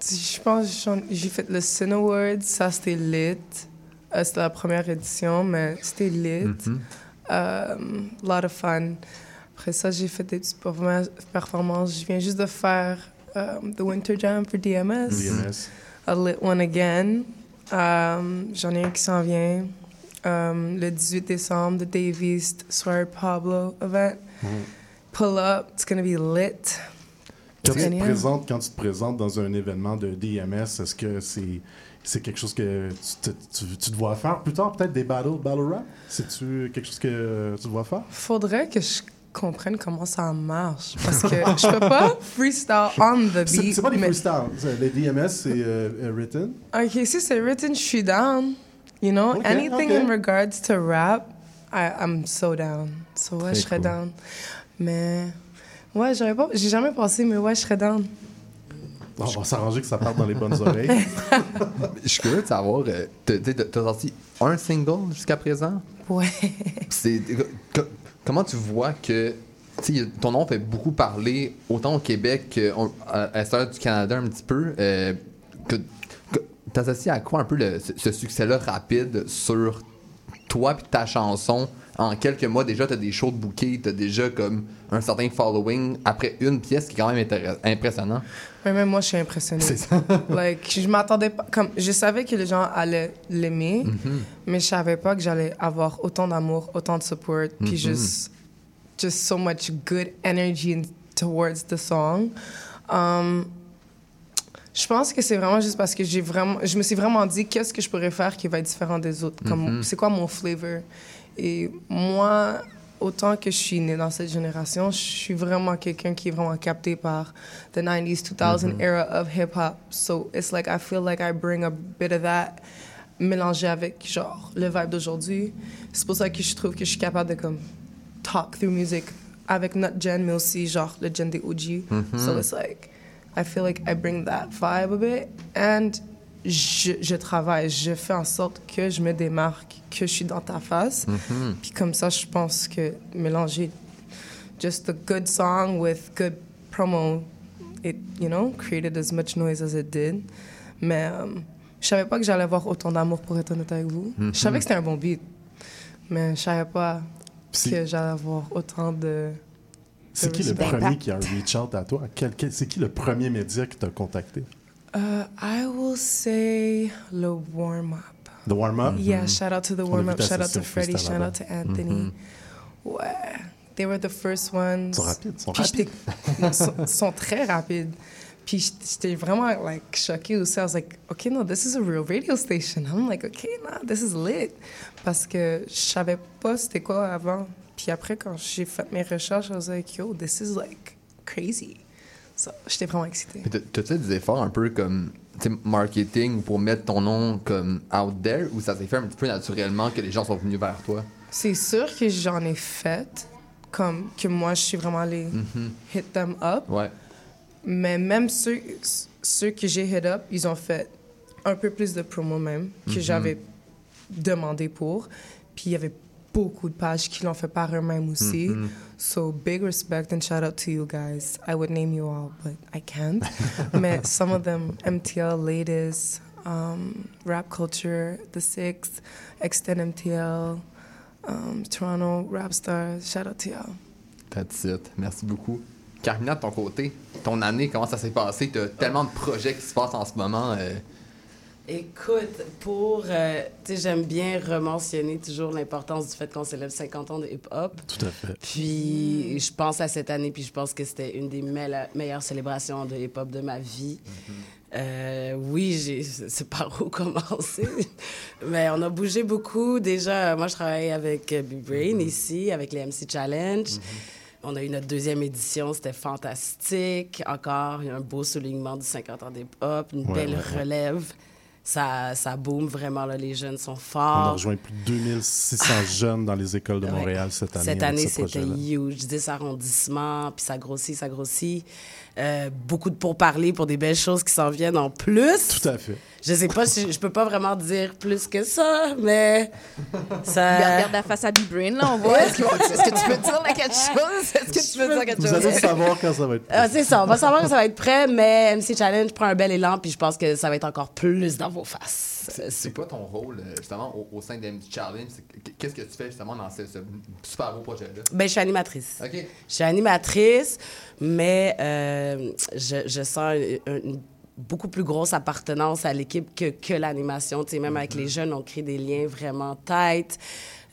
Je pense que j'ai fait le Sin Awards. Ça, c'était lit. Euh, c'était la première édition, mais c'était lit. Mhm. Euh, lot of fun. Après ça, j'ai fait des petites performa- performances. Je viens juste de faire euh, The Winter Jam pour DMS. DMS. A lit one again. Um, J'en ai un qui s'en vient. Um, le 18 décembre, The Davies Soirée Pablo event. Pull up, it's gonna be lit. Quand tu, te présentes, quand tu te présentes dans un événement de DMS, est-ce que c'est c'est quelque chose que tu te, tu- tu te vois faire plus tard, peut-être des battles, battle rap? C'est-tu quelque chose que tu te vois faire? Faudrait que je comprenne comment ça marche parce que je peux pas freestyle on the beat. c'est pas des mais- freestyles. Les DMS, c'est euh, euh, written. Ok, si c'est written, je suis down. You know, Ok, anything ok. in regards to rap, I, I'm so down. So ouais, Très je serais cool. down. Mais ouais, j'aurais pas, j'ai jamais pensé, mais ouais, je serais down. Bon, on va s'arranger que ça parte dans les bonnes oreilles. Je suis curieux de savoir, euh, t'as sorti un single jusqu'à présent? Ouais. C'est, co- comment tu vois que tu sais, ton nom fait beaucoup parler, autant au Québec qu'à l'extérieur du Canada un petit peu? euh, que, que t'associes à quoi un peu le- ce, ce succès-là rapide sur toi puis ta chanson? En quelques mois, déjà, t'as des shows de bouquets, t'as déjà comme un certain following après une pièce qui est quand même impressionnant. Mais même moi, je suis impressionnée. C'est ça. like, je m'attendais pas. Comme, je savais que les gens allaient l'aimer, Mhm. mais je savais pas que j'allais avoir autant d'amour, autant de support, puis Mhm. juste, just so much good energy in- towards the song. Um, je pense que c'est vraiment juste parce que j'ai vraiment, je me suis vraiment dit qu'est-ce que je pourrais faire qui va être différent des autres? Comme, Mhm. c'est quoi mon flavor? Et moi, autant que je suis née dans cette génération, je suis vraiment quelqu'un qui est vraiment capté par the 90s, 2000 Mhm. era of hip-hop. So it's like I feel like I bring a bit of that mélangé avec genre le vibe d'aujourd'hui. C'est pour ça que je trouve que je suis capable de comme talk through music avec notre gen, mais aussi genre le gen des OG. Mhm. So it's like I feel like I bring that vibe a bit and je, je travaille, je fais en sorte que je me démarque, que je suis dans ta face. Mhm. Puis comme ça, je pense que mélanger just a good song with good promo, it, you know, created as much noise as it did. Mais euh, je savais pas que j'allais avoir autant d'amour pour être honnête avec vous. Mhm. Je savais que c'était un bon beat, mais je savais pas que j'allais avoir autant de. C'est qui le premier qui a reach out à toi? Quel- quel- c'est qui le premier média qui t'a contacté? Uh, I will say le warm-up. The warm-up? Yeah, Mhm. shout out to the vu ta shout out to Freddie, shout out to Anthony. Mhm. Ouais, they were the first ones. Ils sont rapides, ils sont Puis rapides. non, sont, sont très rapides. Puis j'étais- j'étais vraiment like choquée aussi. I was like, okay, no, this is a real radio station. I'm like, okay, no, this is lit. Parce que je savais pas c'était quoi avant. Puis après, quand j'ai fait mes recherches, I was like, yo, this is like crazy. J'étais vraiment excitée. T'as- fait des efforts un peu comme marketing pour mettre ton nom comme out there ou ça s'est fait un petit peu naturellement que les gens sont venus vers toi? C'est sûr que j'en ai fait, comme que moi, je suis vraiment allée Mhm. hit them up. Ouais. Mais même ceux, ceux que j'ai hit up, ils ont fait un peu plus de promo même que Mhm. j'avais demandé pour. Puis il y avait beaucoup de pages qui l'ont fait par eux-mêmes aussi. Mhm. So big respect and shout out to you guys. I would name you all, but I can't. Mais some of them, MTL, Latest, um, Rap Culture, The Six, Extend MTL, um, Toronto Rap Stars. Shout out to y'all. That's it. Merci beaucoup. Carmina, de ton côté, ton année, comment ça s'est passé? T'as tellement de projets qui se passent en ce moment. euh, Écoute, pour. euh, tu sais, j'aime bien rementionner toujours l'importance du fait qu'on célèbre 50 ans de hip-hop. Tout à fait. Puis je pense à cette année, puis je pense que c'était une des meille- meilleures célébrations de hip-hop de ma vie. Euh, oui, c'est par où commencer? Mais on a bougé beaucoup. Déjà, moi, je travaille avec euh, Big Brain ici, avec les MC Challenge. On a eu notre deuxième édition, c'était fantastique. Encore un beau soulignement du 50 ans d'hip-hop, une Ouais, belle ouais. relève. Ça, ça boom vraiment, là, les jeunes sont On a forts. rejoint plus de 2600 jeunes dans les écoles de Ouais. Montréal cette année. Cette année, ce c'était huge. 10 arrondissements, puis ça grossit, ça grossit. Euh, beaucoup de pourparlers pour des belles choses qui s'en viennent en plus. Tout à fait. Je sais pas si je peux pas vraiment dire plus que ça, mais ça. Regarde, regarde la face à B-Brain, là, on voit. Est-ce que, tu peux dire là, quelque chose? Est-ce que tu peux dire quelque Vous chose? allez savoir quand ça va être. Ah, c'est ça, on va savoir que ça va être prêt, mais MC Challenge prend un bel élan, puis je pense que ça va être encore plus dans vos faces. C'est quoi ton rôle, euh, justement, au, au sein de MD Challenge? Qu'est-ce que tu fais, justement, dans ce, ce super beau projet-là? Ben, je suis animatrice. OK. Je suis animatrice, mais euh, je, je sens une, une beaucoup plus grosse appartenance à l'équipe que, que l'animation. Tu sais, même avec les jeunes, on crée des liens vraiment tight.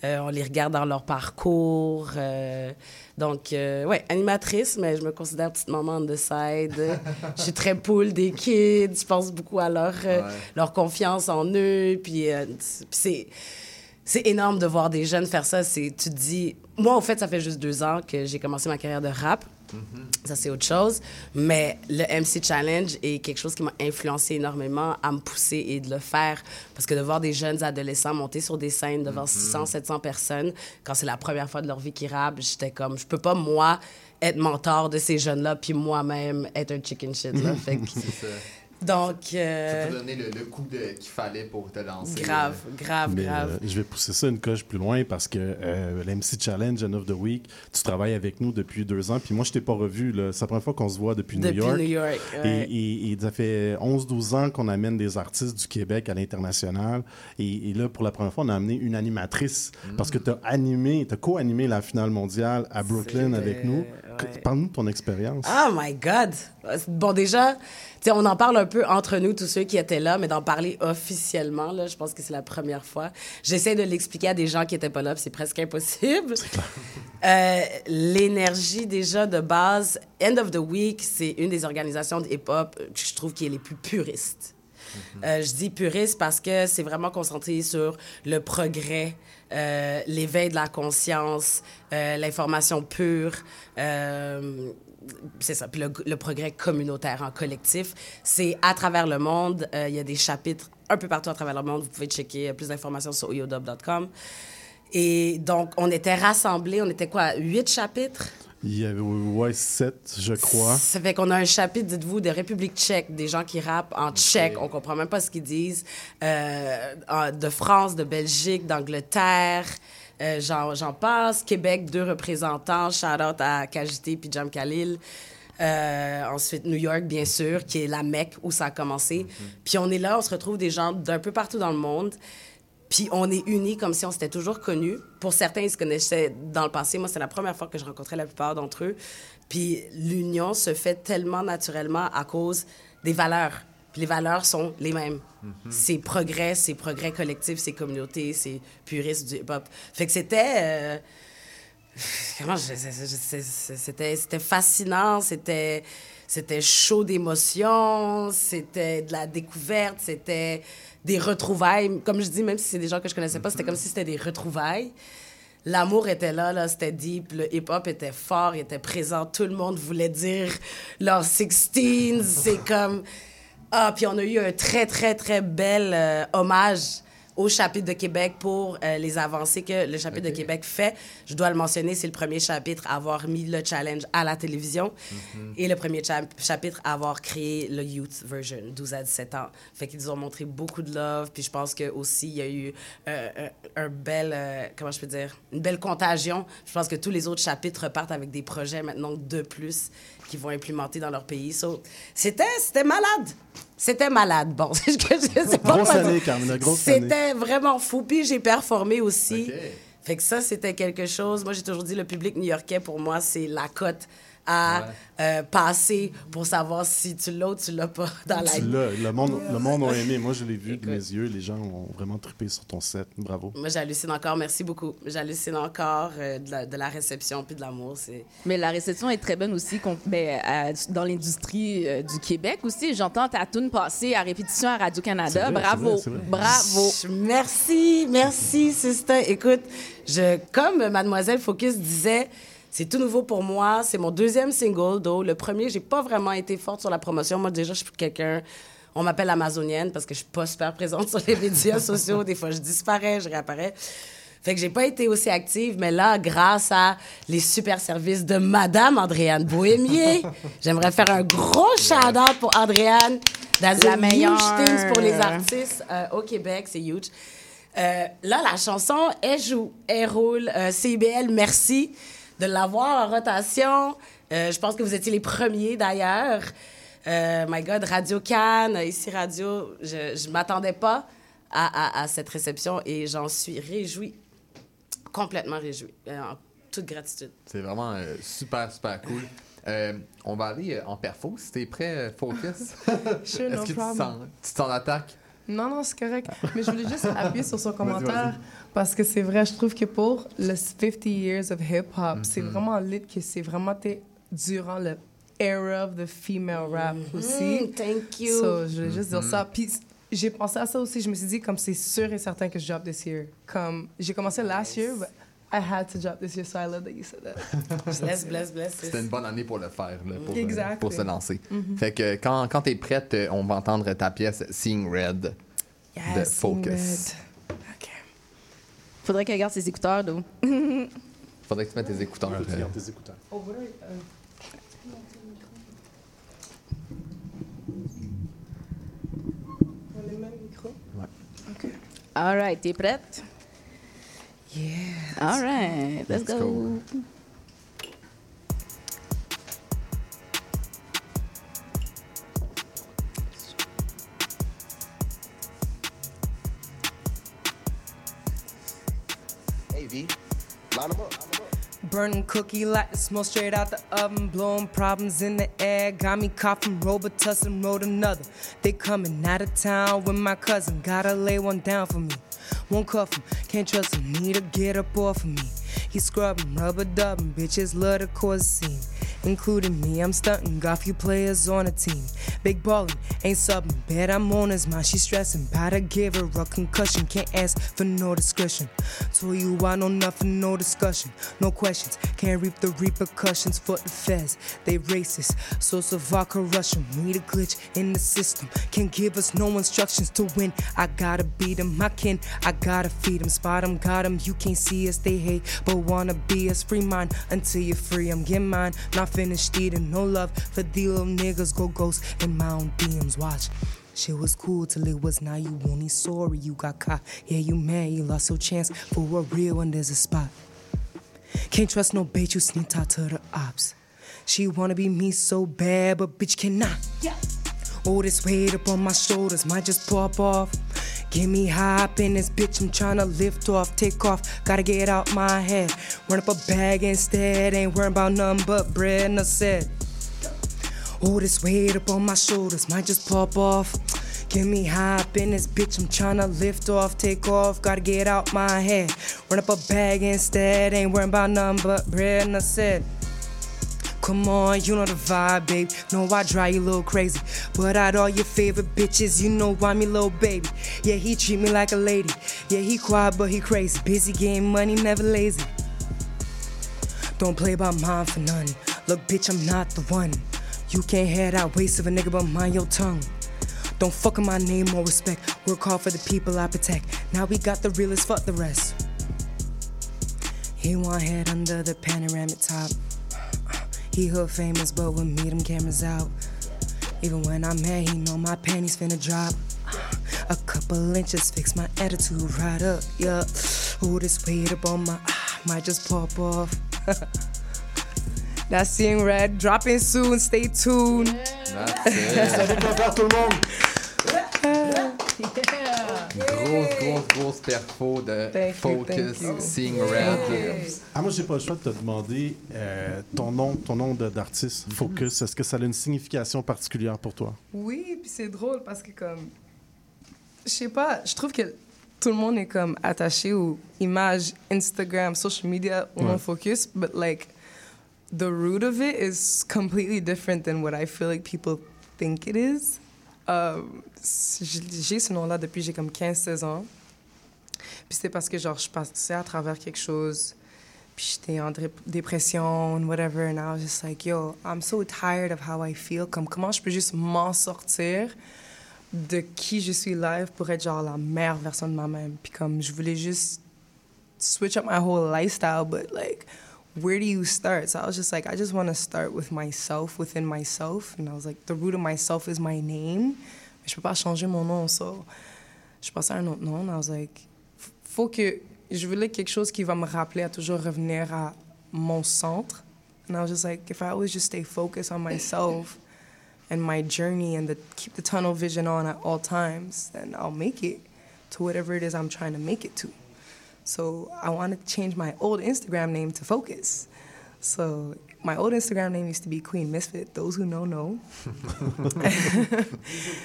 Euh, on les regarde dans leur parcours. euh, donc, euh, ouais, animatrice, mais je me considère petite maman on the side. je suis très poule des kids. Je pense beaucoup à leur, euh, Ouais. leur confiance en eux. Puis, puis c'est c'est énorme de voir des jeunes faire ça. Tu te dis, moi, au fait, ça fait juste deux ans que j'ai commencé ma carrière de rap. Ça, c'est autre chose. Mais le MC Challenge est quelque chose qui m'a influencé énormément à me pousser et de le faire. Parce que de voir des jeunes adolescents monter sur des scènes devant 600, 700 personnes, quand c'est la première fois de leur vie qu'ils rappent, j'étais comme, je peux pas, moi, être mentor de ces jeunes-là, puis moi-même être un chicken shit. Là. Fait que- Ça. donc, Ça euh, t'a donné le, le coup de- qu'il fallait pour te lancer. grave, euh. grave, Mais, grave. euh, je vais pousser ça une coche plus loin parce que euh, l'MC Challenge End of the Week, tu travailles avec nous depuis deux ans. Puis moi, je t'ai pas revu. là. C'est la première fois qu'on se voit depuis, Depuis New York. New York, ouais. Et, et- et ça fait 11-12 ans qu'on amène des artistes du Québec à l'international. Et, et là, pour la première fois, on a amené une animatrice parce que tu as animé, tu as co-animé la finale mondiale à Brooklyn avec nous. Parle-nous de ton expérience. Oh my God! Bon, déjà, on en parle un peu entre nous, tous ceux qui étaient là, mais d'en parler officiellement, là, je pense que c'est la première fois. J'essaie de l'expliquer à des gens qui n'étaient pas là, c'est presque impossible. Euh, L'énergie, déjà, de base, End of the Week, c'est une des organisations de hip-hop que je trouve qui est les plus puristes. Euh, je dis puriste parce que c'est vraiment concentré sur le progrès, euh, l'éveil de la conscience, euh, l'information pure. euh, c'est ça, puis le, le progrès communautaire en collectif. C'est à travers le monde. Il y a des chapitres un peu partout à travers le monde. Vous pouvez checker plus d'informations sur oyodob.com. Et donc, on était rassemblés, on était quoi, huit chapitres? Il y avait ouais, sept, je crois. Ça fait qu'on a un chapitre, dites-vous, de République tchèque, des gens qui rappent en tchèque, on comprend même pas ce qu'ils disent, euh, de France, de Belgique, d'Angleterre, euh, j'en passe, Québec, deux représentants, shout-out à Kajité puis Jam Khalil. Euh, ensuite, New York, bien sûr, qui est la Mecque où ça a commencé. Puis on est là, on se retrouve des gens d'un peu partout dans le monde. Puis on est unis comme si on s'était toujours connus. Pour certains, ils se connaissaient dans le passé. Moi, c'est la première fois que je rencontrais la plupart d'entre eux. Puis l'union se fait tellement naturellement à cause des valeurs. Puis les valeurs sont les mêmes. C'est progrès, c'est progrès collectif, c'est communauté, c'est puriste du hip-hop. Fait que c'était... euh, Comment c'était fascinant, c'était c'était chaud d'émotions, c'était de la découverte, c'était des retrouvailles. Comme je dis, même si c'est des gens que je connaissais pas, c'était comme si c'était des retrouvailles. L'amour était là, là c'était deep, le hip-hop était fort, il était présent, tout le monde voulait dire leur 16, c'est comme... Ah, puis on a eu un très, très, très bel euh, hommage au chapitre de Québec pour euh, les avancées que le chapitre de Québec fait. Je dois le mentionner, c'est le premier chapitre à avoir mis le challenge à la télévision et le premier cha- chapitre à avoir créé le youth version, 12 à 17 ans. Fait qu'ils nous ont montré beaucoup de love, puis je pense que aussi il y a eu euh, un, un bel, euh, comment je peux dire, une belle contagion. Je pense que tous les autres chapitres repartent avec des projets maintenant de plus qu'ils vont implémenter dans leur pays. So, c'était, c'était malade. C'était malade. Bon, c'est ce que je sais pas Grosse quoi année, dire. Carmina, grosse année. C'était vraiment fou. Puis j'ai performé aussi. Fait que ça, c'était quelque chose. Moi, j'ai toujours dit, le public new-yorkais, pour moi, c'est la cote à euh, passer pour savoir si tu l'as ou tu l'as pas dans la Tu l'as. Le monde, le monde a aimé. Moi, je l'ai vu de mes yeux. Les gens ont vraiment trippé sur ton set. Bravo. Moi, j'hallucine encore. Merci beaucoup. J'hallucine encore euh, de, la, de la réception puis de l'amour. C'est... Mais la réception est très bonne aussi ben, dans l'industrie euh, du Québec aussi. J'entends ta tune passer à répétition à Radio-Canada. Bravo. vrai. Bravo. Merci, merci, sister. Écoute, je, comme Mademoiselle Focus disait, c'est tout nouveau pour moi. C'est mon deuxième single, though. Le premier, j'ai pas vraiment été forte sur la promotion. Moi, déjà, je suis quelqu'un... On m'appelle amazonienne parce que je suis pas super présente sur les médias sociaux. Des fois, je disparais, je réapparais. Fait que j'ai pas été aussi active, mais là, grâce à les super services de Madame Andréane Bohémier, j'aimerais faire un gros shout-out pour Andréane. That's La meilleure. huge things pour les artistes euh, au Québec, c'est huge. Euh, là, la chanson, elle joue, elle roule. Euh, CIBL, merci de l'avoir en rotation. Euh, je pense que vous étiez les premiers d'ailleurs. Euh, my God, Radio Cannes, ici Radio, je ne m'attendais pas à, à- à cette réception et j'en suis réjouie, complètement réjouie, euh, en toute gratitude. C'est vraiment euh, super, super cool. Euh, on va aller euh, en perfo. Si t'es prêt, euh, Focus. Est-ce no que tu t'en attaques? Non, non, c'est correct. Mais je voulais juste appuyer sur son Vas-y, commentaire vas-y. Parce que c'est vrai, je trouve que pour le 50 years of hip-hop, c'est Mhm. vraiment lit que c'est vraiment durant le era of the female rap aussi. Mm, thank you. So, je voulais juste dire Mhm. ça. Puis j'ai pensé à ça aussi. Je me suis dit, comme c'est sûr et certain que je drop this year. Comme j'ai commencé last year, but I had to drop this year, so I love that you said that. Bless, bless, bless. C'était une bonne année pour le faire, là, pour, euh, pour se lancer. Mhm. Fait que quand, quand t'es prête, euh, on va entendre ta pièce Seeing Red de Yes, Seeing Focus. Faudrait qu'elle garde ses écouteurs, d'où. Faudrait que tu mettes tes écouteurs. Faut que tu euh, gardes tes écouteurs. Oh, euh? All right, t'es prête? Yeah. All right, let's, Let's go. go. Hey, line them up. Burning cookie like the smoke straight out the oven, blowing problems in the air. Got me coughing, Robitussin wrote another. They coming out of town with my cousin. Gotta lay one down for me. Won't cuff him, can't trust him. Need to get up off of me. He scrubbing, rubber dubbing, bitches love the cause scene. Including me, I'm stunting, got few players on a team. Big ballin', ain't subbing, bet I'm on his mind. She stressing, bout to give her a concussion. Can't ask for no discretion. Told you I know nothing, no discussion, no questions. Can't reap the repercussions for the feds. They racist, so vodka Russian. We the glitch in the system. Can't give us no instructions to win. I gotta beat 'em, I can, I gotta feed 'em, spot 'em, got 'em. You can't see us, they hate, but wanna be us. Free mind until you're free. I'm getting mine, not finished eating. No love for the little niggas, go ghost in my own DMs. Watch. Shit was cool till it was now you only sorry you got caught. Yeah, you mad, you lost your chance for a real one, there's a spot. Can't trust no bitch, you sneak out to the ops. She wanna be me so bad, but bitch cannot. All this weight up on my shoulders might just pop off. Get me high up in this bitch, I'm tryna lift off, take off. Gotta get out my head. Run up a bag instead, ain't worrying about nothing but bread, and I said. All this weight up on my shoulders might just pop off. Get me high up in this bitch, I'm tryna lift off, take off, gotta get out my head. Run up a bag instead, ain't worrying about nothing but bread, and I said. Come on, you know the vibe, babe. Know I drive you a little crazy. But out all your favorite bitches, you know I'm your little baby. Yeah, he treat me like a lady. Yeah, he quiet, but he crazy. Busy getting money, never lazy. Don't play about mine for none. Look, bitch, I'm not the one. You can't have that waste of a nigga, but mind your tongue. Don't fuck with my name or respect. Work hard for the people I protect. Now we got the realest, fuck the rest. He want head under the panoramic top. He hood famous, but with me, them cameras out. Even when I'm mad, he know my panties finna drop. A couple inches fix my attitude right up, yeah. All this weight up on my, might just pop off. That's seeing red, dropping soon, stay tuned. That's it. Salut, tout le monde. Grosse, grosse, grosse perfo de Thank Focus, you. Seeing Red. Ah, moi, j'ai pas le choix de te demander euh, ton nom, ton nom d'artiste, Focus. Est-ce que ça a une signification particulière pour toi? Oui, puis c'est drôle parce que comme je sais pas, je trouve que tout le monde est comme attaché aux images Instagram, social media où Ouais. on focus, but like the root of it is completely different than what I feel like people think it is. J- j'ai ce nom-là depuis j'ai comme 15-16 ans. Puis c'était parce que genre je passais à travers quelque chose puis j'étais en dé- dépression, whatever, and I was just like, yo, I'm so tired of how I feel. Comme comment je peux juste m'en sortir de qui je suis live pour être genre la meilleure version de moi-même? Puis comme je voulais juste switch up my whole lifestyle, but like, where do you start? So I was just like, I just want to start with myself, within myself. And I was like, the root of myself is my name. Mais je peux pas ah, changer mon nom, ah, so je passais à un autre nom. And I was like, faut que je voulais quelque chose qui va me rappeler à toujours revenir à mon centre. And I was just like, if I always just stay focused on myself and my journey and the, keep the tunnel vision on at all times, then I'll make it to whatever it is I'm trying to make it to. So I want to change my old Instagram name to Focus. So my old Instagram name used to be Queen Misfit. Those who know know.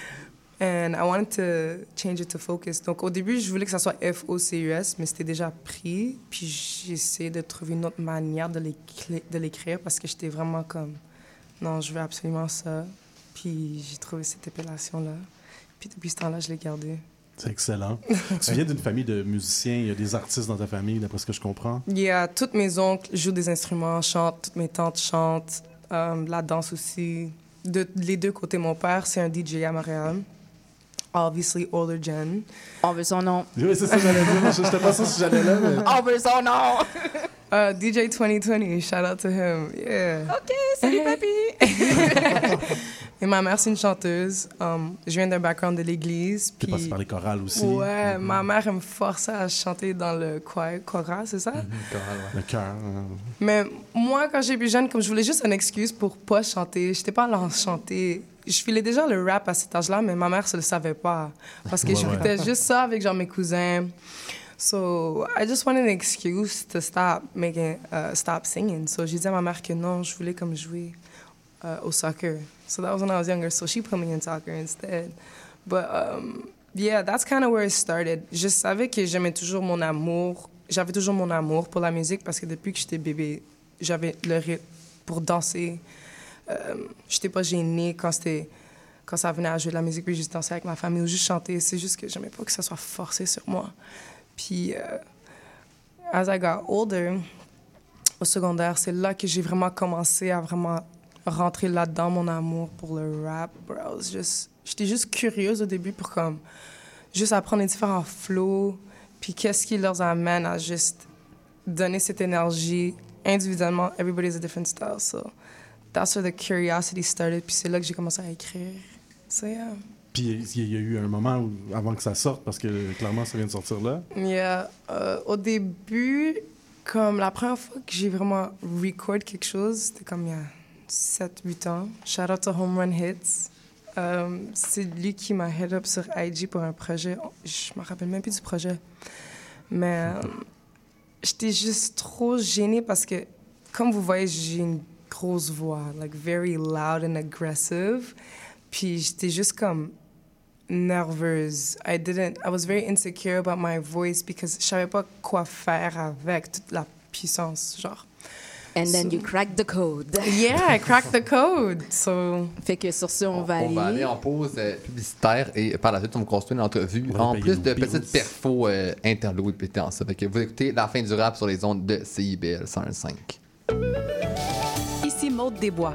And I wanted to change it to Focus. Donc au début, je voulais que ça soit F-O-C-U-S, mais c'était déjà pris. Puis j'ai essayé de trouver une autre manière de l'écrire parce que j'étais vraiment comme, non, je veux absolument ça. Puis j'ai trouvé cette appellation-là. Puis depuis ce temps-là, je l'ai gardée. C'est excellent. tu viens d'une famille de musiciens, il y a des artistes dans ta famille, d'après ce que je comprends? Il y a toutes mes oncles jouent des instruments, chantent, toutes mes tantes chantent, euh, la danse aussi. De les deux côtés, mon père, c'est un DJ à Montréal. Obviously, older gen. On veut son nom. Oui, c'est ça j'allais dire. Je n'étais pas sûr si j'allais là, mais... On veut son nom. Uh, DJ 2020, shout out to him. Yeah. OK, salut, papy. Et ma mère, c'est une chanteuse. Um, je viens d'un background de l'église. Tu es passé puis- par les chorales aussi? Ouais, ma mère, elle me forçait à chanter dans le choir, choral, c'est ça? Le cœur. euh, Mais moi, quand j'étais plus jeune, comme je voulais juste une excuse pour pas chanter, j'étais pas allée en chanter. Je filais déjà le rap à cet âge-là, mais ma mère, ne le savait pas. Parce que Ouais, j'écoutais ouais. juste ça avec genre mes cousins. So, I just wanted an excuse to stop making, uh, stop singing. So, j'ai dit à ma mère que non, je voulais comme jouer uh, au soccer. So that was when I was younger. So she put me in soccer instead. But um, yeah, that's kind of where it started. Je savais que j'aimais toujours mon amour. J'avais toujours mon amour pour la musique parce que depuis que j'étais bébé, j'avais le rythme pour danser. Euh, j'étais pas gênée quand c'était quand ça venait à jouer de la musique puis juste danser avec ma famille ou juste chanter. C'est juste que j'aimais pas que ça soit forcé sur moi. Puis euh, as I got older, au secondaire, c'est là que j'ai vraiment commencé à vraiment rentrer là-dedans mon amour pour le rap. J'étais juste curieuse au début pour comme juste apprendre les différents flows, puis qu'est-ce qui leur amène à juste donner cette énergie individuellement. Everybody's a different style, so that's where the curiosity started. Puis c'est là que j'ai commencé à écrire. So yeah. Puis il y a eu un moment où, avant que ça sorte, parce que clairement, ça vient de sortir là. Yeah. Euh, au début, comme la première fois que j'ai vraiment record quelque chose, c'était comme il y a 7-8 ans. Shout out to Home Run Hits. Euh, c'est lui qui m'a head up sur IG pour un projet. Je me rappelle même plus du projet. Mais euh, j'étais juste trop gênée parce que, comme vous voyez, j'ai une grosse voix, like very loud and aggressive. Puis j'étais juste comme nerveuse. I didn't, I was very insecure about my voice because je savais pas quoi faire avec toute la puissance, genre. And then you crack the code. Yeah, I cracked the code. So. Fait que sur ce, on va On aller. va aller en pause euh, publicitaire et par la suite, on va construire une entrevue On va en plus de petites perfos euh, interludes. Fait que vous écoutez la fin du rap sur les ondes de CIBL 101.5. Ici Maude Desbois.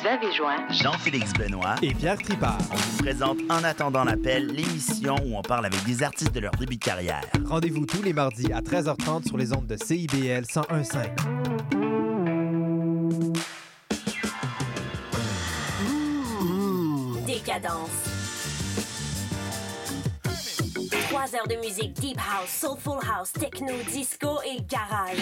Vous avez joint Jean-Félix Benoît et Pierre Tripart. On vous présente En attendant l'appel, l'émission où on parle avec des artistes de leur début de carrière. Rendez-vous tous les mardis à 13h30 sur les ondes de CIBL 101.5. Décadence. Trois heures de musique deep house, soulful house, techno, disco et garage.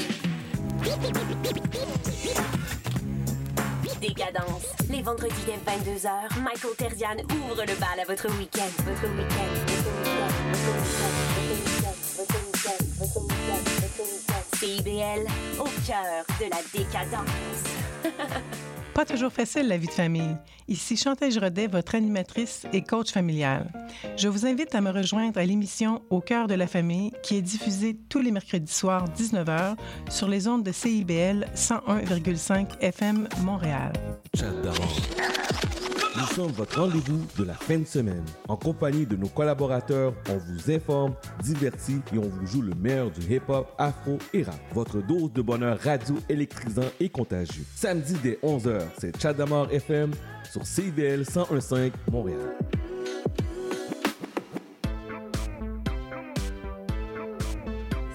Décadence. Les vendredis dès 22h, Michael Terzian ouvre le bal à votre week-end. Votre week-end, votre week-end, votre week-end, votre week-end, votre week-end. CIBL, au cœur de la décadence. Pas toujours facile la vie de famille. Ici Chantal Rodet, votre animatrice et coach familial. Je vous invite à me rejoindre à l'émission Au cœur de la famille qui est diffusée tous les mercredis soirs 19h sur les ondes de CIBL 101,5 FM Montréal. D'avant. Nous sommes votre rendez-vous de la fin de semaine. En compagnie de nos collaborateurs, on vous informe, divertit et on vous joue le meilleur du hip-hop, afro et rap. Votre dose de bonheur radio électrisant et contagieux. Samedi dès 11h, c'est Chadamar FM sur CIVL 101.5 Montréal.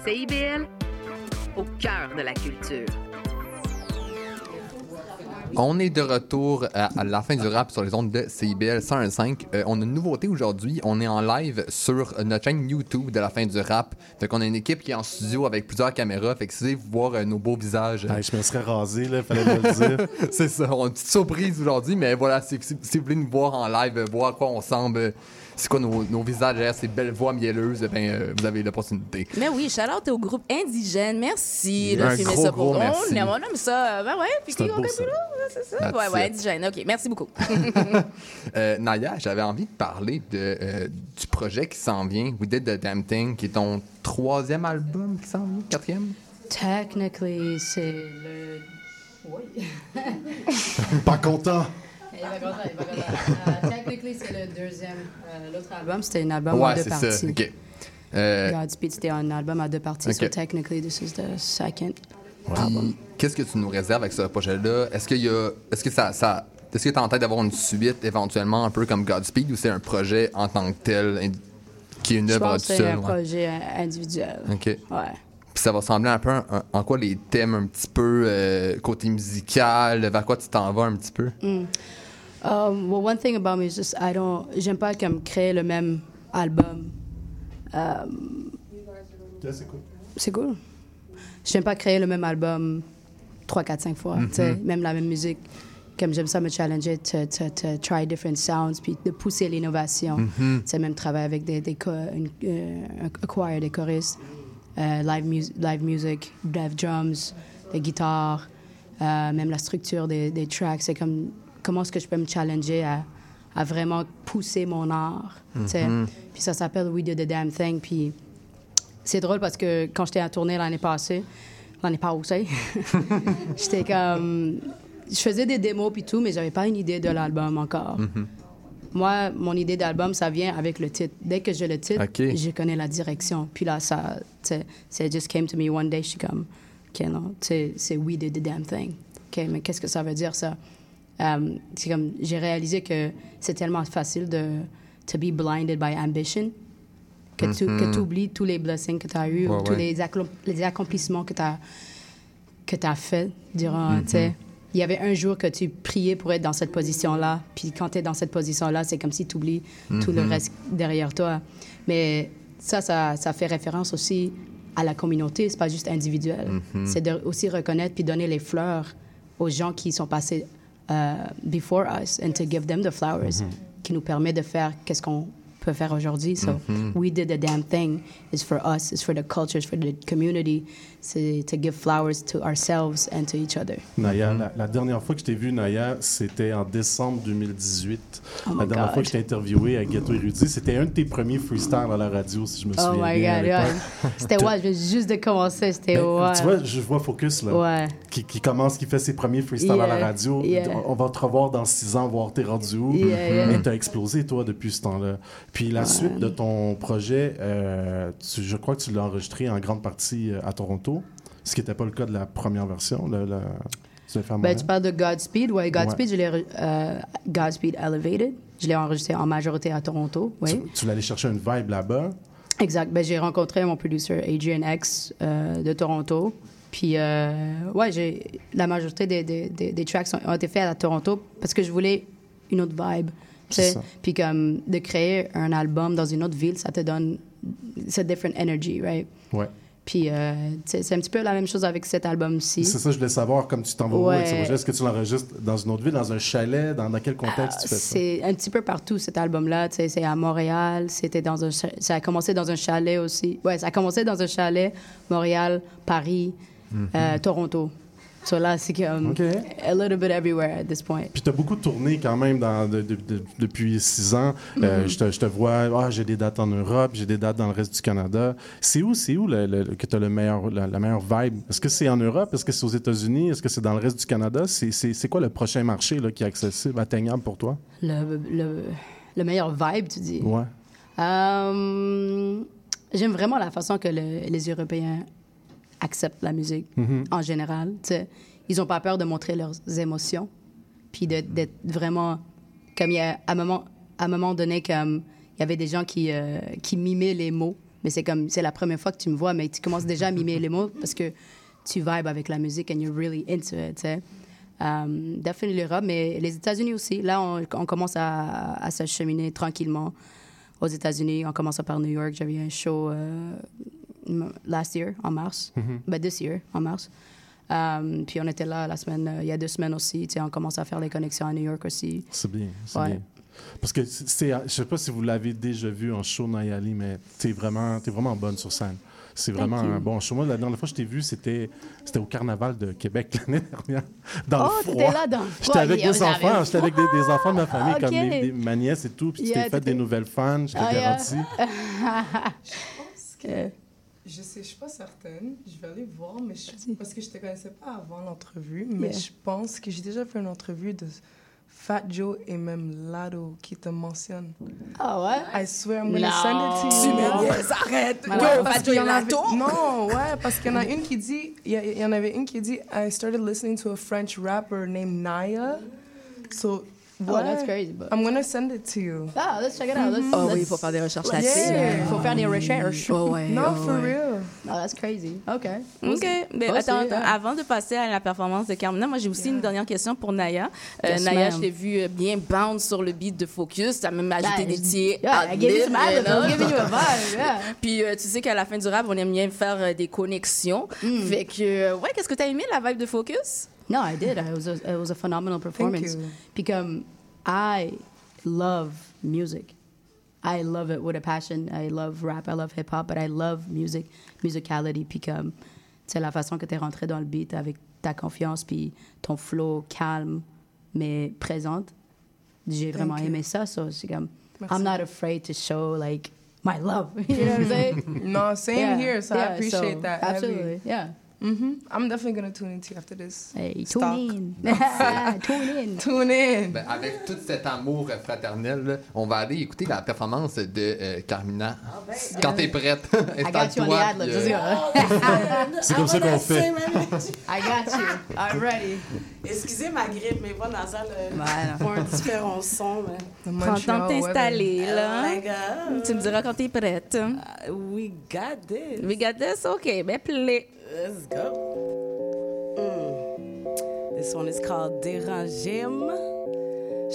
CIBL, au cœur de la culture. On est de retour à, à la fin du rap sur les ondes de CIBL 101.5. Euh, on a une nouveauté aujourd'hui. On est en live sur notre chaîne YouTube de la fin du rap. Fait qu'on a une équipe qui est en studio avec plusieurs caméras. Fait que si vous voulez voir euh, nos beaux visages. Je me serais rasé, là, fallait me le dire. c'est ça. On a une petite surprise aujourd'hui, mais voilà, si, si- si vous voulez nous voir en live, voir à quoi on ressemble, euh, c'est quoi nos, nos visages derrière ces belles voix mielleuses, eh ben, euh, vous avez l'opportunité. Mais oui, shout out au groupe indigène. Merci Un de filmer gros, ça pour gros nous. merci. On aime, on aime ça. Ben ouais, puis qui ça. là, c'est ça. Ouais, ouais, indigène. OK, merci beaucoup. Euh, Naya, j'avais envie de parler de, euh, du projet qui s'en vient, We Did the Damn Thing, qui est ton troisième album qui s'en vient, quatrième? Technically, c'est le. Oui. Pas content. Il va content, il va content. Uh, technically, c'est le deuxième. euh, L'autre album, c'était un album en ouais, deux c'est parties. ça. OK. Euh, Godspeed, c'était un album à deux parties. So technically, this is the second. Puis, qu'est-ce que tu nous réserves avec ce projet-là? Est-ce qu'il y a. Est-ce que ça. ça est-ce que tu as en tête d'avoir une suite éventuellement un peu comme Godspeed ou c'est un projet en tant que tel qui est une œuvre que c'est seul? un ouais? projet euh, individuel. OK. Ouais. Puis ça va ressembler un peu à- en quoi les thèmes un petit peu euh, côté musical, vers quoi tu t'en vas un petit peu? Mm. Um, well, one thing about me is just I don't. J'aime pas comme créer le même album. Um, c'est cool. c'est cool. J'aime pas créer le même album 3, 4, 5 fois. Sais, Même la même musique. Comme j'aime ça me challenger, to, to, to try different sounds, puis de pousser l'innovation. Sais, même travailler avec des, des une- euh, un choir, des choristes, euh, live, mus- live music, live drums, des guitares, euh, même la structure des, des tracks. C'est comme comment est-ce que je peux me challenger à, à vraiment pousser mon art. Mhm. Puis ça s'appelle We Did the Damn Thing. Puis c'est drôle parce que quand j'étais en tournée l'année passée, l'année passée, j'étais comme. Je faisais des démos puis tout, mais j'avais pas une idée de l'album encore. Moi, mon idée d'album, ça vient avec le titre. Dès que j'ai le titre, je connais la direction. Puis là, ça, ça just came to me one day. Je suis comme, OK, non, c'est We Did the Damn Thing. OK, mais qu'est-ce que ça veut dire, ça? Um, c'est comme, j'ai réalisé que c'est tellement facile de to be blinded by ambition que tu Mhm. oublies tous les blessings que tu as eus, Ouais, tous ouais. les, les accomplissements que tu as que tu as fait durant, tu sais. Il y avait un jour que tu priais pour être dans cette position-là, puis quand tu es dans cette position-là, c'est comme si tu oublies tout le Mhm. reste derrière toi. Mais ça, ça, ça fait référence aussi à la communauté, c'est pas juste individuel. Mhm. C'est de aussi reconnaître puis donner les fleurs aux gens qui sont passés euh, before us and to give them the flowers, Mhm. qui nous permet de faire qu'est-ce qu'on peut faire aujourd'hui. So Mhm. we did the damn thing. It's for us. It's for the culture. It's for the community. C'est to give flowers to ourselves and to each other. Naya, la, la dernière fois que je t'ai vu, Naya, c'était en décembre 2018. Oh la dernière God. fois que je t'ai interviewé à Ghetto Érudit, c'était un de tes premiers freestyles à la radio, si je me Oh souviens my bien. God, yeah. C'était ouais, je juste de commencer. C'était Ben, ouais. Tu vois, je vois Focus, là, Ouais. qui, qui commence, qui fait ses premiers freestyles à la Yeah, radio. yeah. On va te revoir dans six ans, voir t'es rendu où. Yeah, yeah. Mais t'as explosé, toi, depuis ce temps-là. Puis la Ouais. suite de ton projet, euh, tu- je crois que tu l'as enregistré en grande partie euh, à Toronto, ce qui n'était pas le cas de la première version. Le, le- Ben, tu parles de Godspeed. Ouais, Godspeed, Ouais. je l'ai re- euh, Godspeed Elevated. Je l'ai enregistré en majorité à Toronto. Oui. Tu, tu l'allais chercher une vibe là-bas? Exact. Ben, j'ai rencontré mon producer Adrian X euh, de Toronto. Puis, euh, ouais, j'ai la majorité des, des, des, des tracks ont, ont été faits à Toronto parce que je voulais une autre vibe. Puis, comme de créer un album dans une autre ville, ça te donne cette different energy, right? Ouais. Puis, euh, c'est un petit peu la même chose avec cet album-ci. C'est ça, je voulais savoir, comme tu t'en vas Ouais. Est-ce que tu l'enregistres dans une autre ville, dans un chalet? Dans, dans quel contexte tu fais ça? C'est un petit peu partout cet album-là. C'est à Montréal. C'était dans un. Ça a commencé dans un chalet aussi. Ouais, ça a commencé dans un chalet. Montréal, Paris, Mhm. euh, Toronto. So là, c'est comme OK. a little bit everywhere at this point. Puis tu as beaucoup tourné quand même dans, de- de- de- depuis six ans. Euh, Mhm. je, te, je te vois, ah, j'ai des dates en Europe, j'ai des dates dans le reste du Canada. C'est où, c'est où le- le- que tu as le meilleur, la, la meilleure vibe? Est-ce que c'est en Europe? Est-ce que c'est aux États-Unis? Est-ce que c'est dans le reste du Canada? C'est, quoi le prochain marché là, qui est accessible, atteignable pour toi? Le, le, le meilleur vibe, tu dis? Ouais. Euh, J'aime vraiment la façon que le- les Européens acceptent la musique Mhm. en général. Ils n'ont pas peur de montrer leurs émotions, puis de- d'être vraiment comme il y a à un moment, à un moment donné comme il y avait des gens qui euh, qui mimaient les mots, mais c'est comme c'est la première fois que tu me vois, mais tu commences déjà à mimer les mots parce que tu vibes avec la musique and you're really into it. tu sais. Um, definitely l'Europe, mais les États-Unis aussi. Là, on, on commence à, à s'acheminer tranquillement aux États-Unis. On commence par New York. J'avais un show euh, last year, en mars. Mhm. Ben, this year, en mars. Um, puis on était là la semaine, euh, il y a deux semaines aussi. Tu sais, on commence à faire les connexions à New York aussi. C'est bien, c'est Ouais. bien. Parce que c'est, c'est- je sais pas si vous l'avez déjà vu en show Nayali, mais t'es vraiment, t'es vraiment bonne sur scène. C'est vraiment un bon show. Moi, la dernière fois que je t'ai vu, c'était, c'était au Carnaval de Québec l'année dernière. Dans Oh, le t'étais froid. là dans le J'étais avec des enfants. J'étais avec des, des enfants de ma famille, comme ma nièce et tout. Puis tu Yeah, t'es fait des nouvelles fans, je te Ah, yeah. garantis. Euh, Je sais, je suis pas certaine. Je vais aller voir, mais je- parce que je te connaissais pas avant l'entrevue, mais Yeah. je pense que j'ai déjà fait une entrevue de Fat Joe et même Lado qui te mentionnent. Ah ouais? I swear I'm gonna send it to Tu you. me niaises, arrête. Yo, parce Fat Joe en et Lado? Non, ouais, parce qu'il y en a une qui dit, il y, a- il y en avait une qui dit, I started listening to a French rapper named Naya. So, Oh, ouais, that's crazy, but- I'm gonna send it to you. Ah, let's check it out. Let's, Oh oui, let's- il faut faire des recherches Yeah. là-dessus. Yeah. Il faut faire des recherches. Oh ouais, Non, oh for ouais. real. Oh, that's crazy. OK. OK. Mais Oh, attends, attends, avant de passer à la performance de Carmina, moi, j'ai aussi une dernière question pour Naya. Euh, Yes, Naya, je t'ai vu euh, bien bounce sur le beat de Focus. Tu as même ajouté Yeah, des tirs. yeah, I gave you some giving a vibe, yeah. Puis euh, tu sais qu'à la fin du rap, on aime bien faire euh, des connexions. Mm. Fait que, euh, ouais, qu'est-ce que tu as aimé, la vibe de Focus? No, I did. It was a, it was a phenomenal performance. you. Because um, I love music. I love it with a passion. I love rap. I love hip hop, but I love music, musicality. Puis comme, um, c'est la façon que tu es rentré dans le beat avec ta confiance, puis ton flow calme, mais présente. J'ai vraiment you. aimé ça. So c'est comme, Merci. I'm not afraid to show like my love. you know what I'm saying? No, same Yeah, here. So yeah, I appreciate so, that. Absolutely. Yeah. Mm-hmm. I'm definitely gonna tune into you after this. Hey, tune in. tune in. Tune in. Ben, avec tout cet amour euh, fraternel, là, on va aller écouter la performance de euh, Carmina. Quand t'es prête, I got you on the installe-toi. euh. C'est comme ça qu'on fait. I got you. I'm ready. Excusez ma grippe, voix nasales euh, Voilà. font un différent son. mais- Prends le temps de t'installer, Oh là. my God. Tu me diras quand t'es prête. Uh, we got this. We got this? OK, ben play. Let's go. Mm. This one is called Derangim.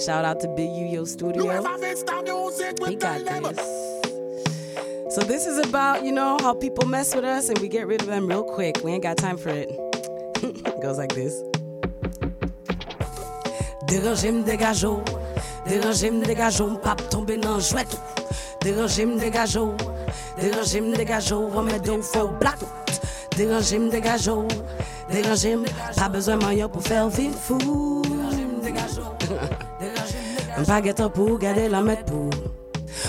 Shout out to Big Yo Studio. We got this. So this is about, you know, how people mess with us and we get rid of them real quick. We ain't got time for it. it goes like this. Dérangez-moi, dégageons. Dérangez-moi, dégageons. Pas tomber dans jouet. Dérangez, me dégageau. Dérangez, me dégageau. Remets dos faux Deranje m degajo, deranje m Pa bezwen man yo pou fer vil fou. M pa getan pou gade la met pou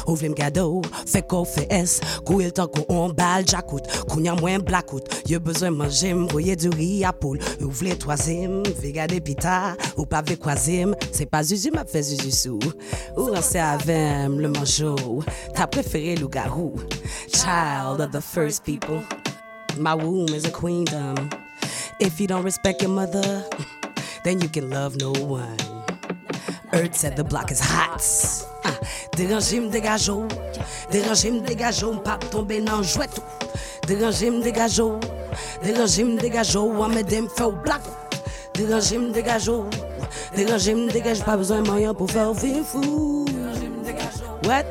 Ou vle m gado, fe ko fe es Kou el tan ko on bal jakout Kounya mwen blakout Yo bezwen manje m, voye du ri apoul Ou vle toazim, ve gade pita. Ou pa ve kwazim, se pa zuzu ma fe zuzu sou. Ou ranse avem, le manjou Ta prefere lou garou. Child of the first people. My womb is a queendom If you don't respect your mother Then you can love no one Earth said the block is hot. Ah, dérangez me dégageau. Dérangez me dégageau. Pas tomber dans jouet tout. Dérangez me dégageau. Dérangez me dégageau. On me dem fait au black. Dérangez me dégageau. Dérangez me dégage. Pas besoin de moyen pour faire vivre fou. What?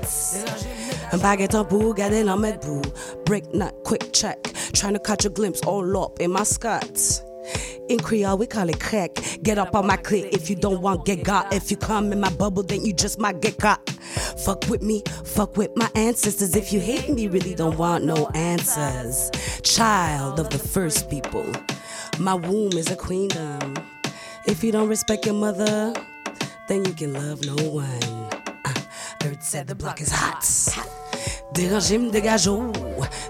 Un baguette en pour in la mettre pour. Break nut, quick check. Trying to catch a glimpse all up in my skirts. In Creole, we call it crack. Get up on my clip if you don't want get got. If you come in my bubble, then you just might get caught. Fuck with me, fuck with my ancestors. If you hate me, really don't want no answers. Child of the first people, my womb is a queendom. If you don't respect your mother, then you can love no one. Dirt said the block is hot. Deranje m degajo,